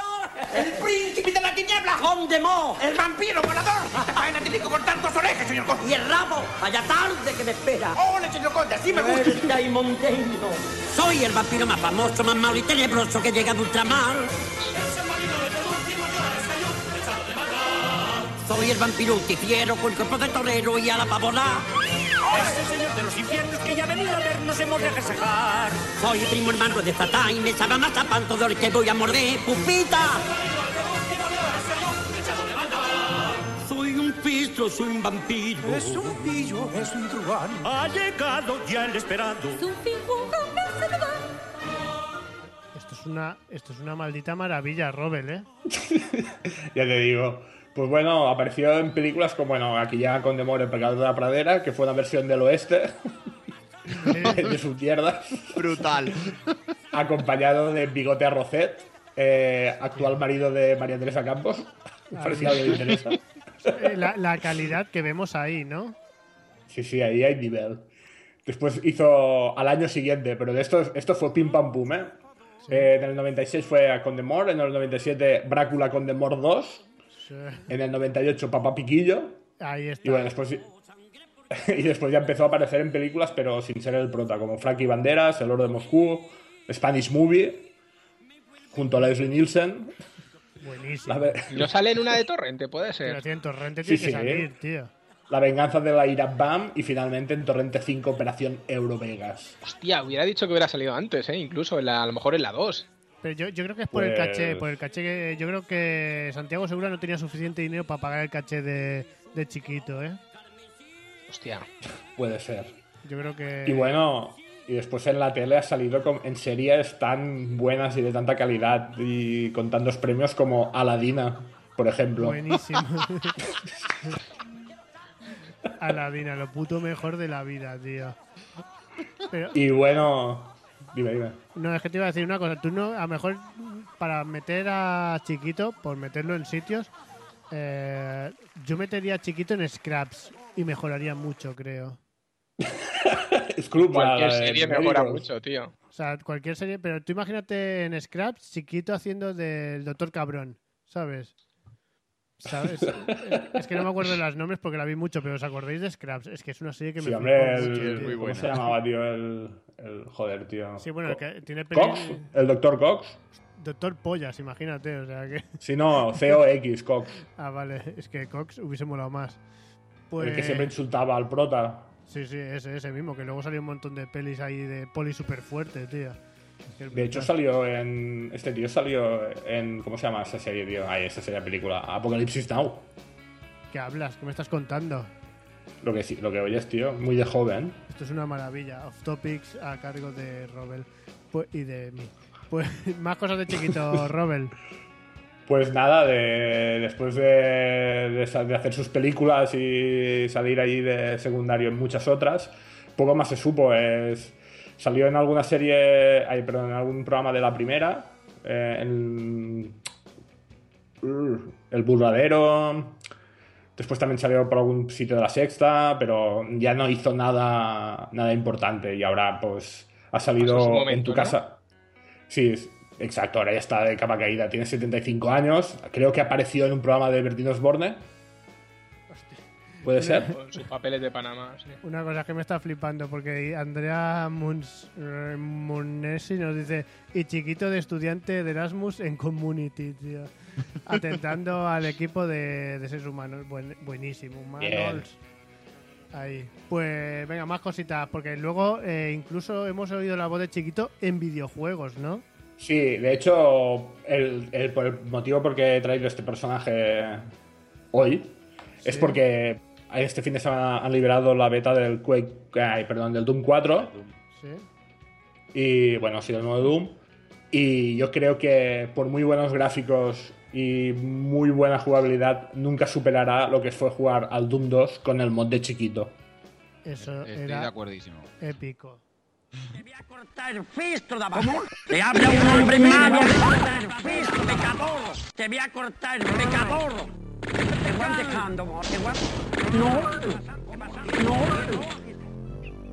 El príncipe de la tiniebla. Condemó. El vampiro volador. Vaina tiene que cortar dos orejas, señor conde. Y el rabo. Vaya tarde que me espera. ¡Ole, señor conde! Así me gusta. y monteño. Soy el vampiro más famoso, más malo y tenebroso que llega de ultramar. Soy el vampiro ultifiero con cuerpo de torero y a la pavona. Ese señor de los infiernos que ya ha venido a vernos hemos de agasajar. Soy primo hermano de Satán y me sabe más a panto de que voy a morder, pupita. Soy un pistro, soy un vampiro. Es un pillo, es un truán. Ha llegado ya el esperado. Esto es una, esto es una maldita maravilla, Robel, ¿eh? ya te digo. Pues bueno, apareció en películas como, bueno, aquí ya con Demor, El pecado de la pradera, que fue una versión del oeste de sus tierras. Brutal. Acompañado de Bigote Arrocet, eh, actual marido de María Teresa Campos. Parecía algo de interesa. Eh, La, la calidad que vemos ahí, ¿no? Sí, sí, ahí hay nivel. Después hizo al año siguiente, pero de esto, esto fue pim pam pum, ¿eh? Eh, en el 96 fue a Condemor, en el 97 Brácula Condemor 2, Sí. en el 98 Papá Piquillo, Ahí está. y bueno, después, y después ya empezó a aparecer en películas, pero sin ser el prota, como Frankie Banderas, El Oro de Moscú, Spanish Movie, junto a Leslie Nielsen. Buenísimo. Ve- No sale en una de Torrente, puede Pero ser. así en Torrente Sí, tiene que sí. salir, tío. La venganza de la ira Bam y finalmente en Torrente 5 Operación Eurovegas. Hostia, hubiera dicho que hubiera salido antes, ¿eh? Incluso en la- a lo mejor en la 2. Pero yo, yo creo que es por el caché, por el caché que yo creo que Santiago Segura no tenía suficiente dinero para pagar el caché de, de chiquito, ¿eh? Hostia. Puede ser. Yo creo que Y bueno, y después en la tele ha salido con- en series tan buenas y de tanta calidad y con tantos premios como Aladina, por ejemplo. buenísimo. Aladina, lo puto mejor de la vida, tío. Pero Y bueno, dime, dime. no, es que te iba a decir una cosa, tú no, a lo mejor para meter a Chiquito, por meterlo en sitios, eh, yo metería a Chiquito en Scraps y mejoraría mucho, creo. Scrooge, Cualquier la serie mejora médicos. mucho, tío. O sea, cualquier serie, pero tú imagínate en Scraps, chiquito haciendo del Doctor Cabrón, ¿sabes? ¿Sabes? es que no me acuerdo de los nombres porque la vi mucho, pero ¿os acordáis de Scraps? Es que es una serie que me Sí, hombre, mucho, el, tío. ¿cómo se llamaba, tío? El, el- joder, tío. Sí, bueno, el que tiene Cox, peli- el doctor Cox. Doctor Pollas, imagínate, o sea que... Si no, COX, Cox. Ah, vale, es que Cox hubiese molado más. Pues... El que siempre insultaba al prota. Sí, sí, ese, ese mismo, que luego salió un montón de pelis ahí de poli super fuerte, tío. De hecho, salió en. Este tío salió en. ¿Cómo se llama esa serie, tío? Ay, esa serie película. Apocalipsis Now. ¿Qué hablas? ¿Qué me estás contando? Lo que sí, lo que oyes, tío. Muy de joven. Esto es una maravilla. Off topics a cargo de Robel pues, y de mí. Pues más cosas de chiquito, Robel. Pues nada, de, después de, de de hacer sus películas y salir ahí de secundario en muchas otras, poco más se supo. Es, salió en alguna serie, ay, perdón, en algún programa de la primera, eh, en- El Burladero. Después también salió por algún sitio de la sexta, pero ya no hizo nada, nada importante. Y ahora, pues, ha salido en tu ¿no? casa. Sí, exacto, ahora ya está de capa caída. Tiene 75 años. Creo que apareció en un programa de Bertino Osborne. ¿Puede ser? Con sus papeles de Panamá, sí. Una cosa que me está flipando, porque Andrea Muns, eh, Munesi nos dice, y chiquito de estudiante de Erasmus en Community, tío. Atentando al equipo de, de seres humanos. Buen- buenísimo, Manols. Ahí. Pues venga, más cositas, porque luego eh, incluso hemos oído la voz de chiquito en videojuegos, ¿no? Sí, de hecho, el, el- por el motivo por qué he traído este personaje hoy es porque este fin de semana han liberado la beta del Quake, ay, perdón, del Doom 4 Sí. y bueno, ha sido el nuevo Doom y yo creo que por muy buenos gráficos y muy buena jugabilidad nunca superará lo que fue jugar al Doom 2 con el mod de chiquito. Eso Estoy era de acuerdísimo. épico. el fistro de abajo. Te habla un hombre malo. El fistro, pecador. Te voy a cortar el pecador. Te voy dejando, amor. Te a... No. No.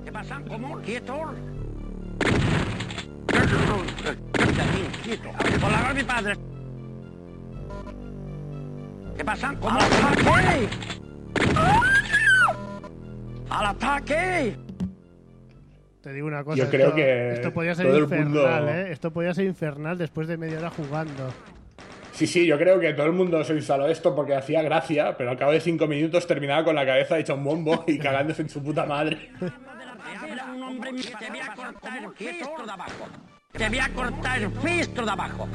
¿Qué pasa? ¿Cómo? ¿Quieto? Quieto. Por la mi padre. ¿Qué pasa? ¿Cómo? ¡Al ataque! ¡Al ataque! Te digo una cosa. Yo creo esto, que Esto podía ser todo el infernal, mundo- ¿eh? Esto podía ser infernal después de media hora jugando. Sí, sí, yo creo que todo el mundo se instaló esto porque hacía gracia, pero al cabo de cinco minutos terminaba con la cabeza hecha un bombo y cagándose en su puta madre. un hombre te voy a cortar el fistro de abajo. Te voy a cortar el fistro de abajo.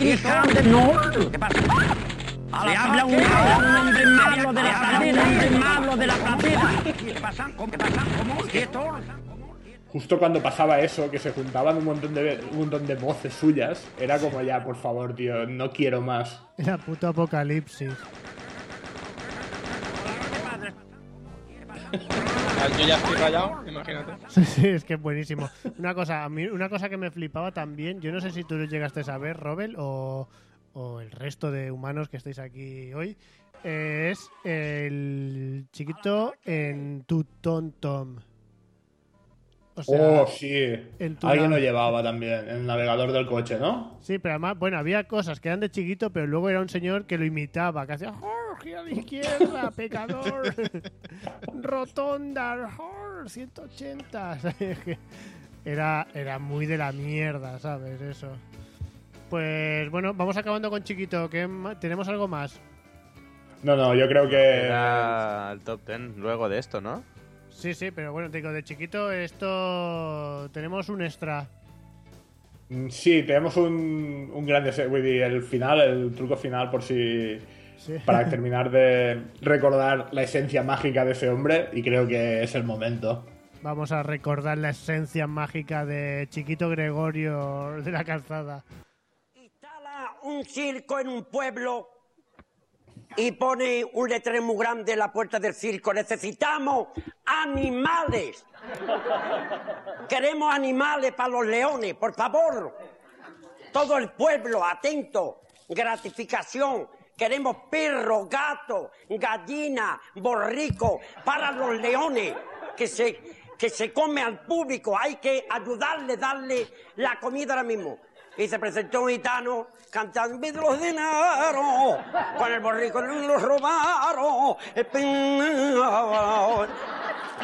Hija de no. ¿Qué pasa? Le habla un, un hombre malo de la pradera, un hombre malo de la. ¿Qué pasa? ¿Cómo? ¿Qué pasa? ¿Cómo? ¿Quieto? Justo cuando pasaba eso, que se juntaban un montón de, un montón de voces suyas, era como ya, por favor, tío, no quiero más. Era puto apocalipsis. Ah, Yo ya estoy rayado, imagínate. Sí, sí, es que es buenísimo. Una cosa, a mí, una cosa que me flipaba también, yo no sé si tú lo llegaste a saber, Robel, o, o el resto de humanos que estáis aquí hoy, eh, es el chiquito en tu Tom. O sea, oh, sí. en tu Alguien lo llevaba también, el navegador del coche, ¿no? Sí, pero además, bueno, había cosas que eran de chiquito, pero luego era un señor que lo imitaba, que hacía Jorge a la izquierda, pecador, rotonda, Jorge, 180. ¿sabes? Que Era, era muy de la mierda, ¿sabes? Eso. Pues bueno, vamos acabando con chiquito. ¿Qué ma- ¿Tenemos algo más? No, no, yo creo que... Era el top 10 luego de esto, ¿no? Sí, sí, pero bueno, te digo, de chiquito esto tenemos un extra. Mm, Sí, tenemos un, un gran deseo, el final, el truco final, por si... Sí. Para terminar de recordar la esencia mágica de ese hombre, y creo que es el momento. Vamos a recordar la esencia mágica de Chiquito Gregorio de la calzada. un circo en un pueblo y pone un letrero muy grande en la puerta del circo. Necesitamos animales. Queremos animales para los leones, por favor. Todo el pueblo, atento. Gratificación. Queremos perros, gatos, gallinas, borricos para los leones. Que se, que se come al público. Hay que ayudarle, darle la comida ahora mismo. Y se presentó un gitano cantando de dinero. Con el borrico nos lo robaron.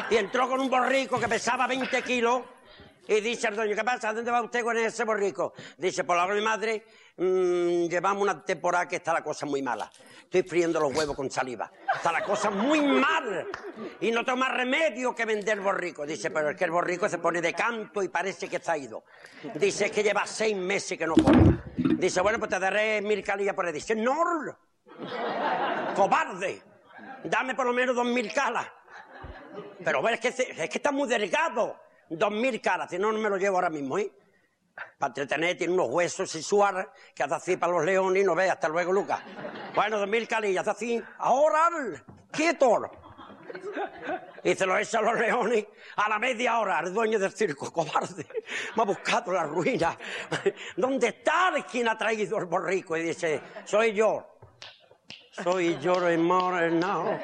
Y entró con un borrico que pesaba 20 kilos. Y dice al dueño, ¿qué pasa? ¿Dónde va usted con ese borrico? Dice, por la de madre, mm, llevamos una temporada que está la cosa muy mala. Estoy friendo los huevos con saliva. Está la cosa muy mal. Y no toma remedio que vender borrico. Dice, pero es que el borrico se pone de canto y parece que está ido. Dice, es que lleva seis meses que no come. Dice, bueno, pues te daré mil calillas por él. Dice, no, cobarde. Dame por lo menos dos mil calas. Pero ves que es que está muy delgado. Dos mil caras, si no, no me lo llevo ahora mismo, ¿eh? Para entretener, tiene unos huesos y suar que hace así para los leones y no ve. Hasta luego, Lucas. Bueno, dos mil calillas, hace así. Ahora, quieto. Y se lo echa a los leones a la media hora. El dueño del circo, cobarde, me ha buscado la ruina. ¿Dónde está quien ha traído el borrico? Y dice, soy yo. Soy yo moreno.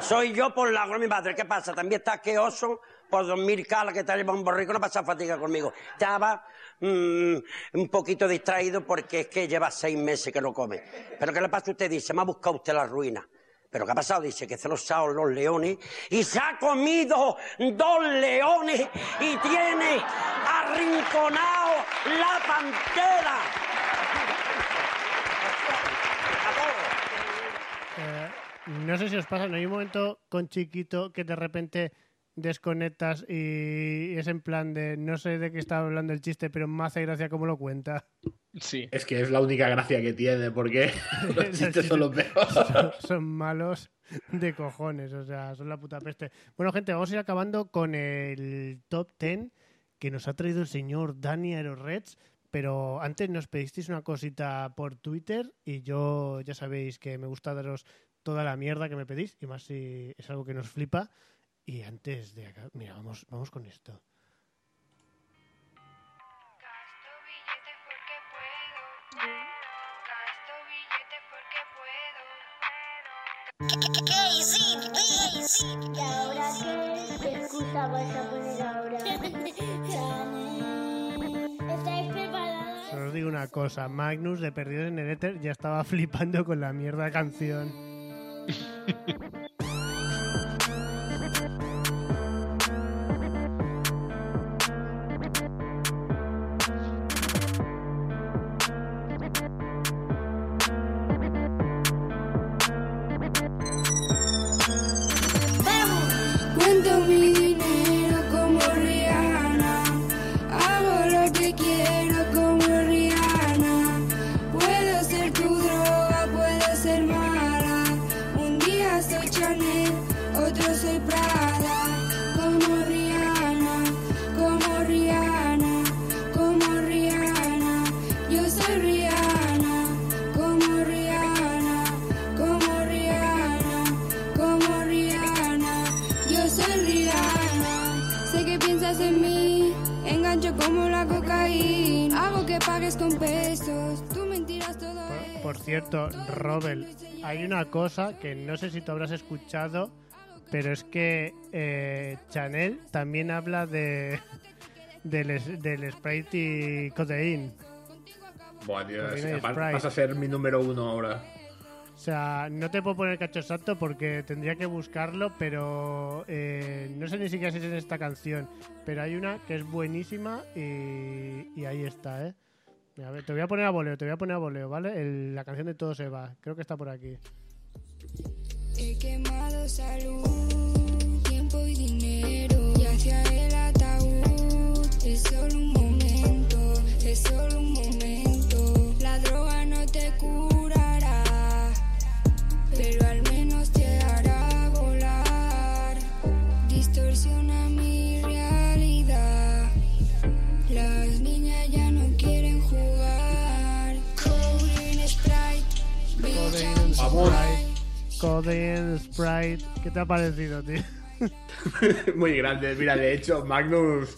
Soy yo por la mi padre. ¿Qué pasa? También está asqueoso por dormir cala que te lleva un borrico, no pasa fatiga conmigo. Estaba mm, un poquito distraído porque es que lleva seis meses que no come. Pero ¿qué le pasa a usted? Dice, me ha buscado usted la ruina. ¿Pero qué ha pasado? Dice que se los ha los leones y se ha comido dos leones y tiene arrinconado la pantera. Eh, no sé si os pasa, ¿no hay un momento con chiquito que de repente desconectas y es en plan de no sé de qué está hablando el chiste, pero me hace gracia cómo lo cuenta. Sí. Es que es la única gracia que tiene, porque los chistes son los peores. Son, son malos de cojones, o sea, son la puta peste. Bueno, gente, vamos a ir acabando con el top 10 que nos ha traído el señor Dani Aeroreds. Pero antes nos pedisteis una cosita por Twitter y yo ya sabéis que me gusta daros toda la mierda que me pedís y más si es algo que nos flipa. Y antes de acá, mira, vamos, vamos con esto. ¿Y ahora qué, qué excusa vas a poner ahora? ¿Estáis preparados? Solo os digo una cosa, Magnus de Perdidos en el Éter ya estaba flipando con la mierda canción. Hago lo con pesos, tú mentiras todo. Por cierto, Robel, hay una cosa que no sé si tú habrás escuchado, pero es que eh, Chanel también habla de del, del Sprite y Codeine. Buah, tío, Codeine Sprite. vas a ser mi número uno ahora. O sea, no te puedo poner el cacho exacto porque tendría que buscarlo, pero eh, no sé ni siquiera si es en esta canción. Pero hay una que es buenísima y, y ahí está, ¿eh? A ver, te voy a poner a voleo, te voy a poner a voleo, ¿vale? El- la canción de Todo se va. Creo que está por aquí. He quemado salud, tiempo y dinero. Y hacia el ataúd es solo un momento, es solo un momento. La droga no te curará, pero al menos te hará volar. Distorsiona mi Vamos. Codeine Sprite. ¿Qué te ha parecido, tío? Muy grande. Mira, de hecho, Magnus,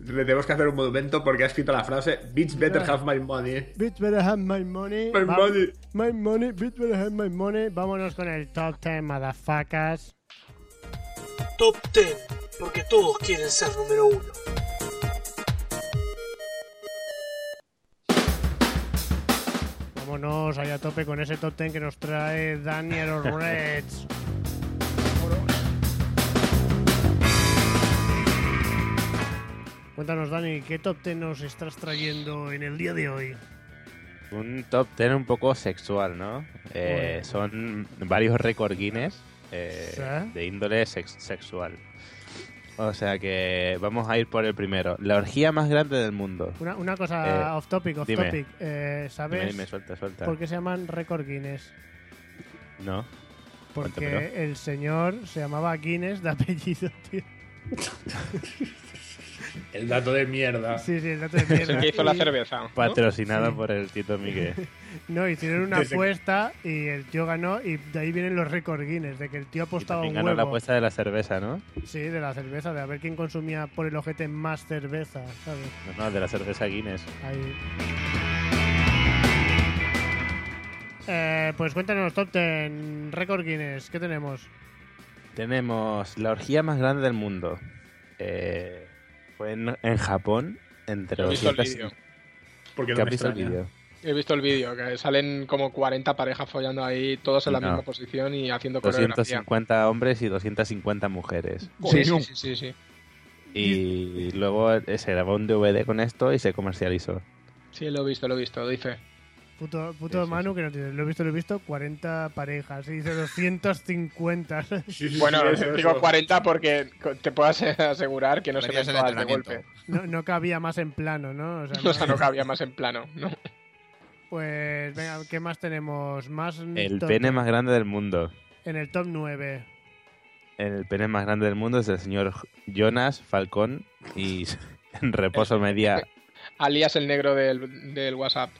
le tenemos que hacer un monumento porque ha escrito la frase Bitch better have my money. Bitch better have my money. My Va- money. My money. Bitch better have my money. Vámonos con el top 10, motherfuckers. Top 10, porque todos quieren ser número uno. Vámonos allá a tope con ese top 10 que nos trae Daniel Reds. Cuéntanos, Dani, ¿qué top 10 nos estás trayendo en el día de hoy? Un top 10 un poco sexual, ¿no? Eh, son varios récord Guinness eh, de índole sex- sexual. O sea que vamos a ir por el primero. La orgía más grande del mundo. Una, una cosa Eh, off topic, off dime. topic. Eh, ¿Sabes Dime, dime, suelta, suelta. por qué se llaman récord Guinness? No. Porque Cuéntamelo. el señor se llamaba Guinness de apellido, tío. El dato de mierda. Sí, sí, el dato de mierda. el que hizo la Y- cerveza. ¿no? Patrocinado Sí. por el Tito Miguel. No, hicieron una apuesta y el tío ganó y de ahí vienen los récord Guinness, de que el tío apostaba También un ganó la apuesta de la cerveza, ¿no? Sí, de la cerveza, de a ver quién consumía por el ojete más cerveza, ¿sabes? No, no, de la cerveza Guinness. Ahí. Eh, pues cuéntanos, Top Ten, Record Guinness, ¿qué tenemos? Tenemos la orgía más grande del mundo. Eh, fue en, en Japón, entre He visto el 200 vídeo. Porque ¿Qué no has visto el vídeo? He visto el vídeo, que salen como 40 parejas follando ahí, todos en la No. misma posición y haciendo coreografía. 250 hombres y 250 mujeres. Sí, sí, sí, sí, sí. Y luego eh, se grabó un DVD con esto y se comercializó. Sí, lo he visto, lo he visto, doy Puto, puto Manu que no tiene. Lo he visto, lo he visto, 40 parejas. Y dice 250. Bueno, digo 40 porque te puedo ase- asegurar que no se ven todas de golpe. No, no cabía más en plano, ¿no? O sea, O sea, no cabía más en plano, ¿no? Pues venga, ¿qué más tenemos? Más El top- pene más grande del mundo. En el top 9. El pene más grande del mundo es el señor Jonas Falcón y en reposo media Alias el negro del, del WhatsApp.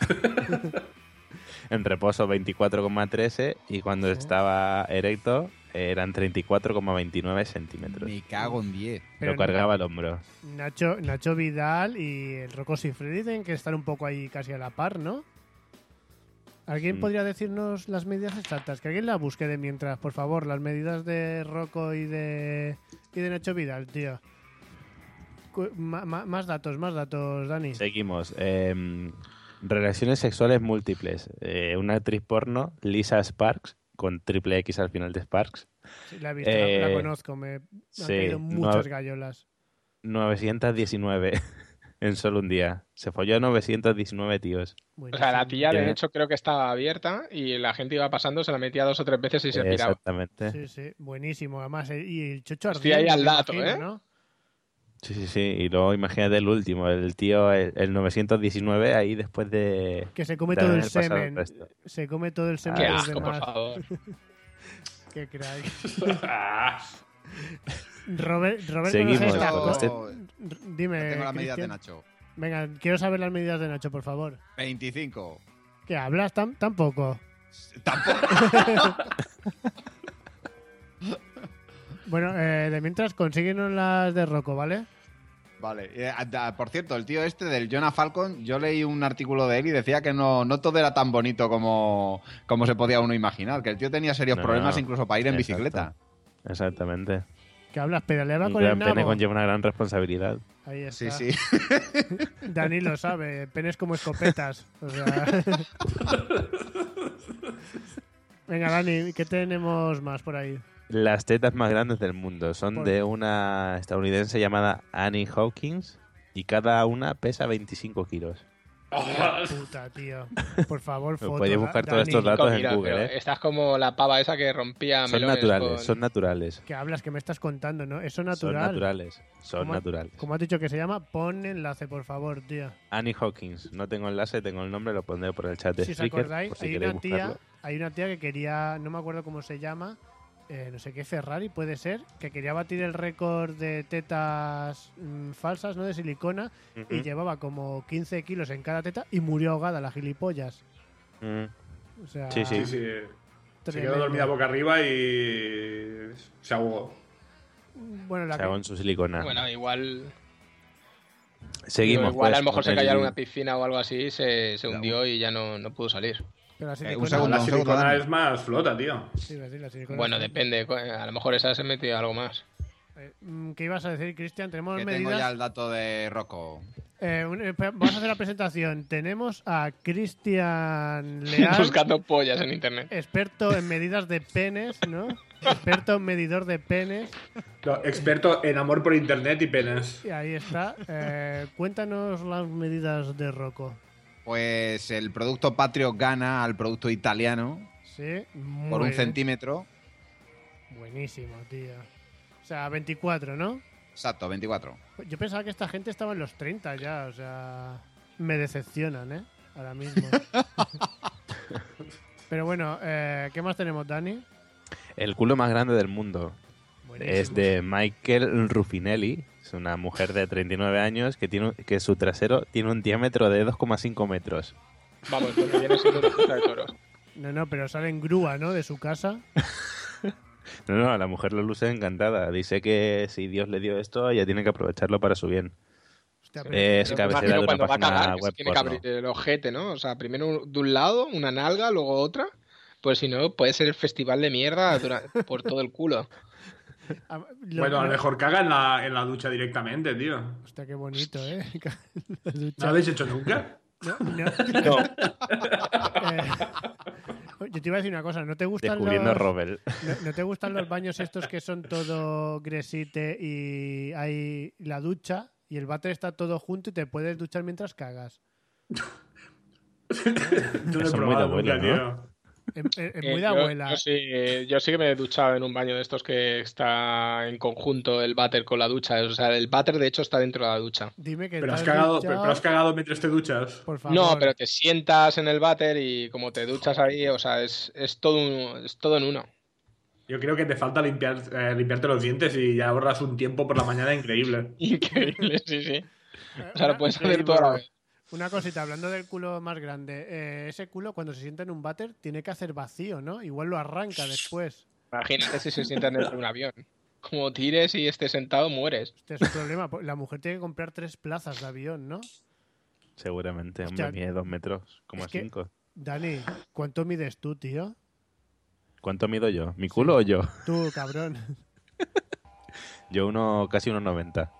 en reposo 24,13 y cuando estaba erecto eran 34,29 centímetros. Me cago en 10. Pero Lo cargaba al hombro. Nacho, Nacho Vidal y el Rocco Siffredi tienen que estar un poco ahí casi a la par, ¿no? ¿Alguien Mm. podría decirnos las medidas exactas? Que alguien la busque de mientras, por favor, las medidas de Rocco y de, y de Nacho Vidal, tío. Cu- ma- ma- más datos, más datos, Dani. Seguimos. Em, relaciones sexuales múltiples. Eh, una actriz porno, Lisa Sparks, con triple X al final de Sparks. Sí, la he visto, la- la, Eh, conozco, me han sí, caído muchas gallolas. 919 en solo un día. Se folló a 919 tíos. O sea, la tía de hecho creo que estaba abierta y la gente iba pasando, se la metía dos o tres veces y se piraba. Exactamente. Sí, sí, buenísimo. Además, eh, y el chocho Estoy ardiente, ahí al dato, imagino, ¿eh? ¿no? Sí, sí, sí. Y luego imagínate el último, el tío, el, el 919, ahí después de. Que se come todo el semen. Se come todo el semen Qué asco, por favor. Qué crack. Robert, Robert Seguimos, ¿conoces esta con co- este- Dime. Tengo las medidas de. Nacho. Venga, quiero saber las medidas de Nacho, por favor. 25. ¿Qué hablas? Tam- tampoco. bueno, eh, de mientras consíguenos las de Rocco, ¿vale? Vale. Eh, a- a- por cierto, el tío este del Jonah Falcon, yo leí un artículo de él y decía que no, no todo era tan bonito como, como se podía uno imaginar, que el tío tenía serios No, problemas no. incluso para ir en Exacto. bicicleta. Exactamente. ¿Qué hablas? Pedaleaba Un con el gran pene nabo. conlleva una gran responsabilidad. Ahí está. Sí, sí. Dani lo sabe, penes como escopetas. O sea... Venga, Dani, ¿qué tenemos más por ahí? Las tetas más grandes del mundo son de una estadounidense llamada Annie Hawkins y cada una pesa 25 kilos. Puta, tío. Por favor, Lo fotos. podéis buscar todos estos datos en Google, ¿eh? Estás como la pava esa que rompía Son melones naturales, con- son naturales. ¿Qué hablas? que me estás contando, no? Eso Son natural. naturales, son ¿Cómo- naturales. ¿Cómo has dicho que se llama? Pon enlace, por favor, tío. Annie Hawkins, no tengo enlace, tengo el nombre, lo pondré por el chat de Si os acordáis, por si hay, una tía, hay una tía que quería, no me acuerdo cómo se llama, eh, no sé qué, Ferrari puede ser, que quería batir el récord de tetas mm, falsas, ¿no? De silicona, y llevaba como 15 kilos en cada teta y murió ahogada la gilipollas. Mm. O sea, Sí, sí. Se quedó dormida boca arriba y se ahogó. Bueno, la Se hago en su silicona. Bueno, igual. Seguimos. digo, igual pues, a lo mejor con se cayó el- en una piscina o algo así, se, se hundió y ya no, no pudo salir. Pero la Eh, silicona, un segundo, La un segundo, silicona Dani. es más flota, tío. Sí, la Bueno, depende. co- A lo mejor esa se metió algo más. Eh, mm, ¿Qué ibas a decir, Cristian? Tenemos Que medidas. tengo ya el dato de Rocco. Eh, eh, vamos a hacer la presentación. Tenemos a Cristian Leal, Buscando pollas en internet. experto en medidas de penes, ¿no? Experto en medidor de penes. No, experto en amor por internet y penes. Y ahí está. Eh, cuéntanos las medidas de Rocco. Pues el producto patrio gana al producto italiano Sí, muy por un bien. centímetro. Buenísimo, tío. O sea, 24, ¿no? Exacto, 24. Yo pensaba que esta gente estaba en los 30 ya, o sea... Me decepcionan, ¿eh? Ahora mismo. Pero bueno, eh, ¿qué más tenemos, Dani? El culo más grande del mundo. Buenísimo. Es de Michael Ruffinelli. Es una mujer de 39 años que tiene que su trasero tiene un diámetro de 2,5 metros. Vamos, porque viene siendo una de toros. No, no, pero sale en grúa, ¿no? De su casa. No, no, la mujer lo luce encantada. Dice que si Dios le dio esto, ella tiene que aprovecharlo para su bien. Eh, es cabecera de una cuando va a página cagar, que web tiene que porno. abrir el ojete, ¿no? O sea, primero de un lado una nalga, luego otra. Pues si no, puede ser el festival de mierda por todo el culo. Bueno, a lo mejor caga en la, en la ducha directamente, tío. Hostia, qué bonito, ¿eh? ¿No lo habéis hecho nunca? No, no. No. Eh, yo te iba a decir una cosa, ¿no te gustan Descubriendo los... Robel. ¿no, no te gustan los baños estos que son todo gresite y hay la ducha y el váter está todo junto y te puedes duchar mientras cagas? Yo no he muy de probado abuelo, nunca, ¿no? tío. Es, es- es Eh, muy de abuela. Yo, sí, yo sí que me he duchado en un baño de estos que está en conjunto el váter con la ducha. O sea, el váter de hecho está dentro de la ducha. Dime que Pero has cagado, pero has cagado mientras te duchas. Por favor. No, pero te sientas en el váter y como te duchas ahí, o sea, es, es, todo, un- es todo en uno. Yo creo que te falta limpiar, eh, limpiarte los dientes y ya ahorras un tiempo por la mañana increíble. Increíble, sí, sí. O sea, lo puedes hacer toda la vez. Una cosita, hablando del culo más grande, eh, ese culo cuando se sienta en un váter tiene que hacer vacío, ¿no? Igual lo arranca después. Imagínate si se sientan dentro de un avión. Como tires y estés sentado, mueres. Este es un problema. La mujer tiene que comprar tres plazas de avión, ¿no? Seguramente, Hostia, hombre, mide dos metros, como es que- cinco. Dani, ¿cuánto mides tú, tío? ¿Cuánto mido yo? ¿Mi culo o yo? Tú, cabrón. Yo uno, casi unos 90.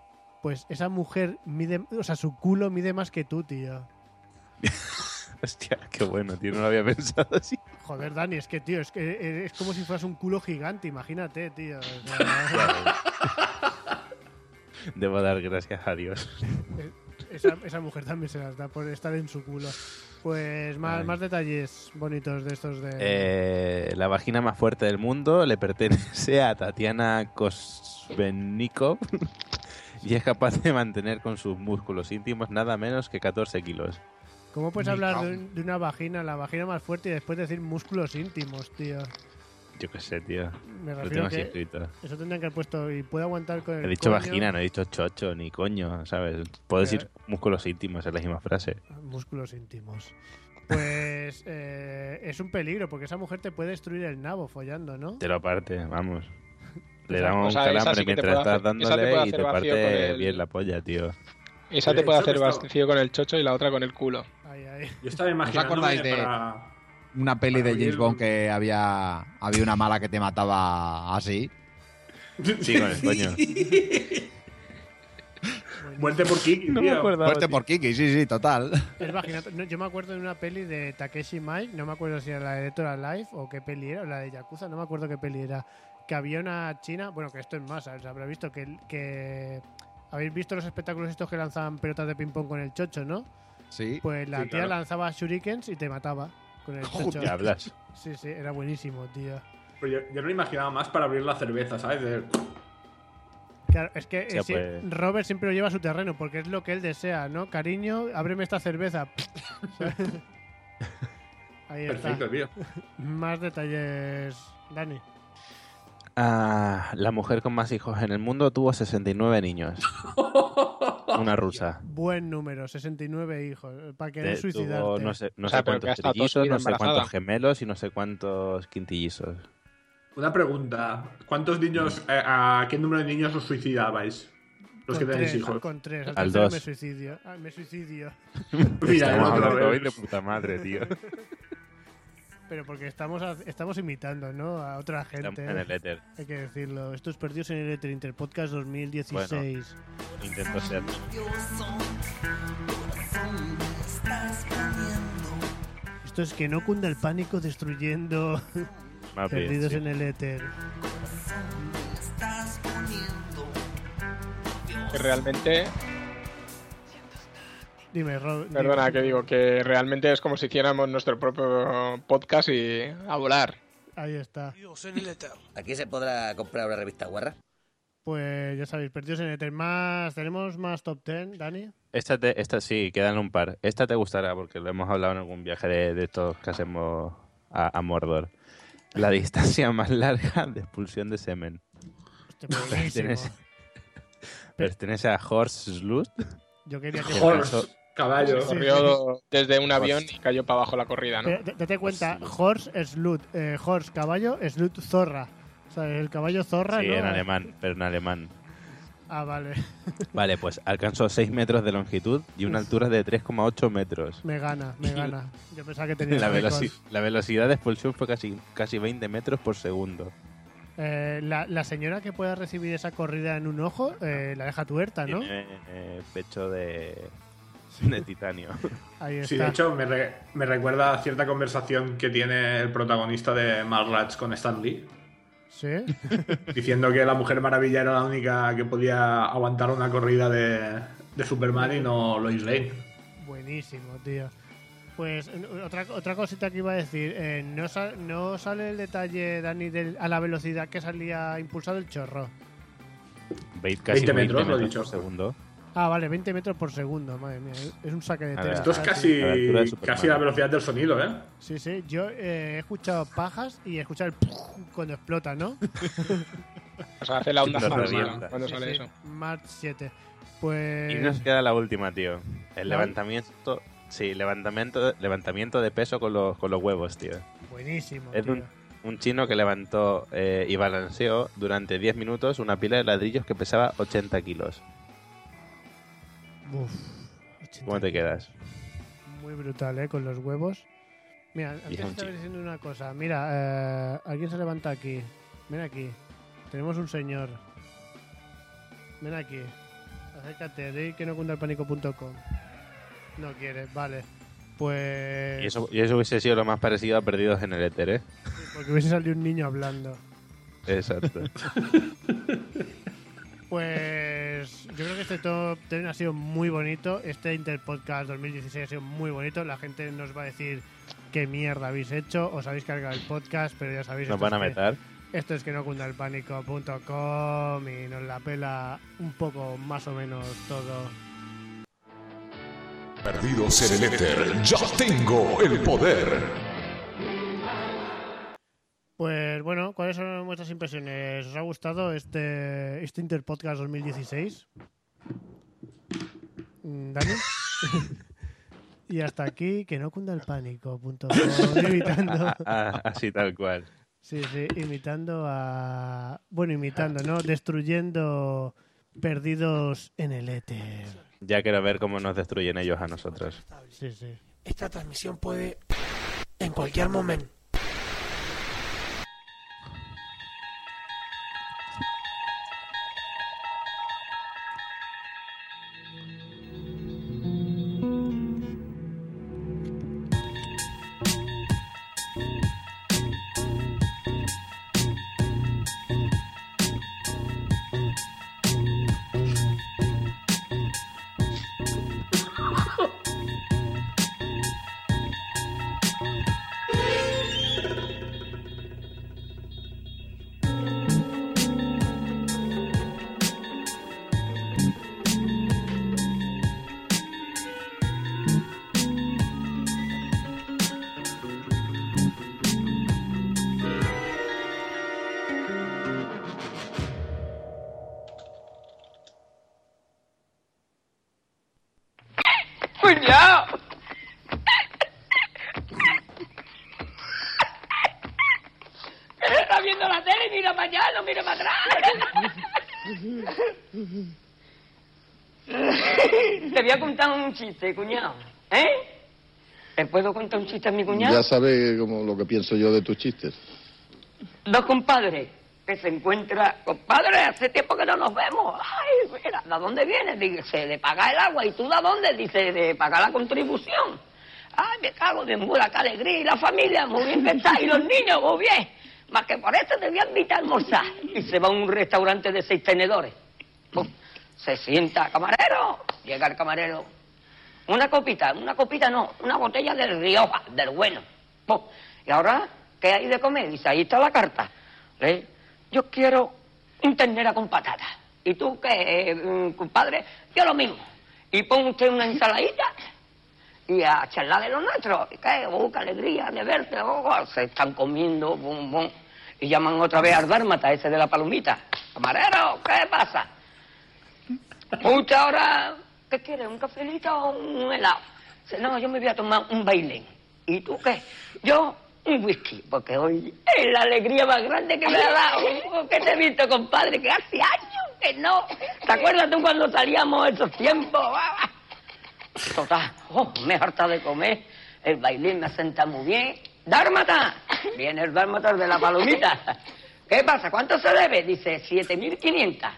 Pues esa mujer mide, o sea, su culo mide más que tú, tío. Hostia, qué bueno, tío, no lo había pensado así. Joder, Dani, es que, tío, es que eh, es como si fueras un culo gigante, imagínate, tío. O sea, Debo dar gracias a Dios. esa, esa mujer también se las da por estar en su culo. Pues más, Ay. más detalles bonitos de estos de... Eh, la vagina más fuerte del mundo le pertenece a Tatiana Kosvennikov y es capaz de mantener con sus músculos íntimos nada menos que 14 kilos. ¿Cómo puedes Me hablar de, un- de una vagina, la vagina más fuerte y después decir músculos íntimos, tío? Yo qué sé, tío. Me Lo refiero tengo así que escrito. eso tendrían que haber puesto y puede aguantar con el He dicho coño. vagina, no he dicho chocho ni coño, ¿sabes? Puedo decir músculos íntimos, es la misma frase. Músculos íntimos. Pues eh, es un peligro porque esa mujer te puede destruir el nabo follando, ¿no? Te lo parte, vamos. Le damos un calambre sí que te mientras estás hacer- dándole y te parte el- bien la polla, tío. Esa te puede hacer vacío con el chocho y la otra con el culo. Ay, ay. Yo estaba ¿Os imaginando acordáis de para... una peli de James Bond que había, había una mala que te mataba así? Sí, con el coño. Muerte por Kiki, tío. Muerte por Kiki, sí, sí, total. No, yo me acuerdo de una peli de Takeshi Mike, no me acuerdo si era la de Dead or Alive o qué peli era, o la de Yakuza, no me acuerdo qué peli era. Que había una china, bueno, que esto es más, ¿sabes? habrá visto que, que. ¿Habéis visto los espectáculos estos que lanzaban pelotas de ping-pong con el chocho, no? Sí. Pues la Sí, tía claro. lanzaba shurikens y te mataba con el chocho. ¿Qué hablas? Sí, sí, era buenísimo, tío. Pero yo, yo me lo imaginaba más para abrir la cerveza, ¿sabes? De- Claro, es que sí, pues. Robert siempre lo lleva a su terreno porque es lo que él desea, ¿no? Cariño, ábreme esta cerveza. Ahí Perfecto, está. tío. Más detalles, Dani. Ah, la mujer con más hijos en el mundo tuvo 69 niños. Una rusa. Buen número, 69 hijos. Para querer Eh, suicidarte. tuvo no sé, no O sea, sé que cuántos trillizos, no sé cuántos gemelos y no sé cuántos quintillizos. Una pregunta. ¿Cuántos niños, eh, a qué número de niños os suicidabais? Los que con tenéis tres, hijos. Con tres. Al, Al dos. me suicidio. Ah, me suicidio. Mira, Estamos otra hablando vez. hoy de puta madre, tío. Pero porque estamos, ha- estamos imitando, ¿no? A otra gente. En el éter. Hay que decirlo. Estos perdidos en el Éter Interpodcast 2016. Intento ser. Esto es que no cunda el pánico destruyendo Más bien, perdidos sí. en el éter. Que realmente, Dime, Rob. perdona dime. que digo, que realmente es como si hiciéramos nuestro propio podcast y a volar. Ahí está. ¿Aquí se podrá comprar una revista guarra? Pues ya sabéis, perdidos en el éter. Más, ¿Tenemos más top 10, Dani? Esta, te- esta sí, quedan un par. Esta te gustará porque lo hemos hablado en algún viaje de, de estos que hacemos a, a Mordor. La distancia más larga de expulsión de semen. Hostia, buenísimo. Pertenece, pertenece a Horst Slut. Yo quería que... Horse, caballo. Sí, Corrió desde un avión y cayó para abajo la corrida, ¿no? Pero date cuenta, horse, slut. Eh, horse, caballo, slut, zorra. O sea, el caballo zorra, Sí, ¿no? en alemán, pero en alemán. Ah, vale. Vale, pues alcanzó 6 metros de longitud y una altura de 3,8 metros. Me gana, me gana. Yo pensaba que tenía La, veloci- la velocidad de expulsión fue casi, casi 20 metros por segundo. Eh, la, la señora que pueda recibir esa corrida en un ojo eh, la deja tuerta, ¿no? Tiene eh, pecho de, de titanio. Ahí está. Sí, de hecho, me, re- me recuerda a cierta conversación que tiene el protagonista de Mallrats con Stan Lee, Sí. diciendo que la Mujer Maravilla era la única que podía aguantar una corrida de, de Superman y no Lois Lane. Buenísimo, tío. Pues otra, otra cosita que iba a decir, eh, no, sa- no sale el detalle, Dani, del- a la velocidad que salía impulsado el chorro. Veis casi 20 20 metros, lo he metros dicho. por segundo. Ah, vale, 20 metros por segundo, madre mía, es un saque de tela. Esto es Ah, casi, la casi la velocidad del sonido, ¿eh? Sí, sí, yo eh, he escuchado pajas y he escuchado el cuando explota, ¿no? O sea, hace la onda cuando Sí, sale sí, eso. March 7. Pues... Y nos queda la última, tío. El ¿La levantamiento. Sí, levantamiento, levantamiento de peso con los, con los huevos, tío. Buenísimo, Es tío. un, un chino que levantó eh, y balanceó durante 10 minutos una pila de ladrillos que pesaba 80 kilos. Uf, ¿Cómo te quedas? Muy brutal, ¿eh? Con los huevos. Mira, antes estaba diciendo una cosa. Mira, eh, alguien se levanta aquí. Ven aquí. Tenemos un señor. Ven aquí. Acércate, di que no cunda el pánico.com. No quieres, vale. Pues... Y eso, y eso hubiese sido lo más parecido a Perdidos en el Éter, ¿eh? Porque hubiese salido un niño hablando. Exacto. Pues yo creo que este top 10 ha sido muy bonito. Este Interpodcast 2016 ha sido muy bonito. La gente nos va a decir qué mierda habéis hecho. Os habéis cargado el podcast, pero ya sabéis. Nos van a meter. Esto es que no cunda el pánico.com y nos la pela un poco más o menos todo. Perdidos en el éter, ya tengo el poder. Pues bueno, ¿cuáles son vuestras impresiones? ¿Os ha gustado este, este Interpodcast 2016? Mm, ¿Dani? y hasta aquí, que no cunda el pánico. Punto imitando. Ah, ah, así tal cual. Sí, sí, imitando a. Bueno, imitando, ¿no? Destruyendo perdidos en el éter. Ya quiero ver cómo nos destruyen ellos a nosotros. Sí, sí. Esta transmisión puede en cualquier momento. Un chiste, cuñado. ¿Eh? ¿Te puedo contar un chiste a mi cuñado? Ya sabes como lo que pienso yo de tus chistes. Dos compadres que se encuentran. Compadre, hace tiempo que no nos vemos. Ay, mira, ¿de dónde vienes? Dice, de pagar el agua. ¿Y tú de dónde? Dice, de pagar la contribución. Ay, me cago de mula, qué alegría. Y la familia, muy bien está. Y los niños, muy bien. Más que por eso te voy a invitar a almorzar. Y se va a un restaurante de seis tenedores. Pum. Se sienta camarero. Llega el camarero. Una copita, una copita no, una botella del Rioja, del bueno. Y ahora, ¿qué hay de comer? Dice, ahí está la carta. ¿Eh? Yo quiero un ternera con patata. ¿Y tú qué, eh, compadre? Yo lo mismo. Y pon usted una ensaladita y a charlar de lo nuestro. ¿Y ¿Qué? Oh, qué alegría de verte. Oh. se están comiendo, bum, bum. Y llaman otra vez al dármata, ese de la palomita. Camarero, ¿qué pasa? ¿Usted ahora qué quiere? ¿Un cafelito o un helado? Dice, no, yo me voy a tomar un bailén. ¿Y tú qué? Yo un whisky, porque hoy es la alegría más grande que me ha dado. Que te he visto, compadre, que hace años que no. ¿Te acuerdas tú cuando salíamos esos tiempos? Total, oh, me he hartado de comer. El bailín me senta muy bien. ¡Dármata! Viene el dármata de la palomita. ¿Qué pasa? ¿Cuánto se debe? Dice, 7.500.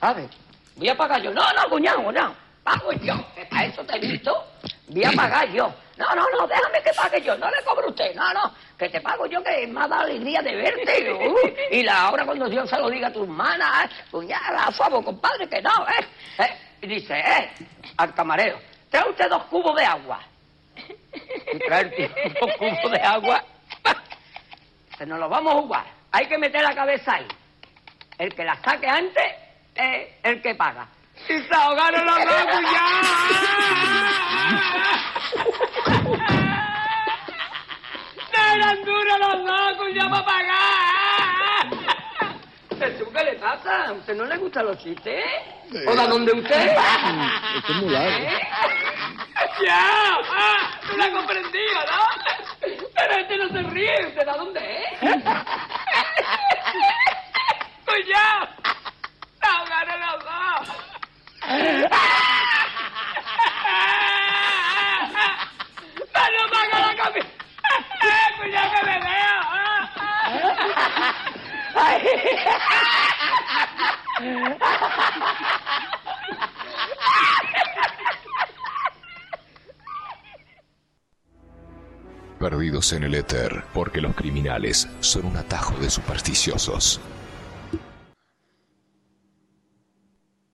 A ver, voy a pagar yo. No, no, cuñado, cuñado. Pago yo, que para eso te he visto. Voy a pagar yo. No, no, no, déjame que pague yo. No le cobro a usted. No, no, que te pago yo, que me ha dado alegría de verte. Y la hora cuando Dios se lo diga a tu hermana, eh, cuñada, a favor, compadre, que no, ¿eh? eh y dice, eh, al camarero, trae usted dos cubos de agua. Y trae el tío dos cubos de agua. Se nos lo vamos a jugar. Hay que meter la cabeza ahí. El que la saque antes es el que paga. Y se ahogaron los dos, ¡No eran duros los dos, cuñado, para pagar! ¿Jesús, qué le pasa? ¿A usted no le gustan los chistes? ¿O de dónde usted? Esto es muy largo. ¿Eh? ¡Ya! Ah, ¡No lo ha comprendido, ¿no? Pero este no se ríe. ¿Usted de dónde es? ¡Cuñado! Perdidos en el éter, porque los criminales son un atajo de supersticiosos.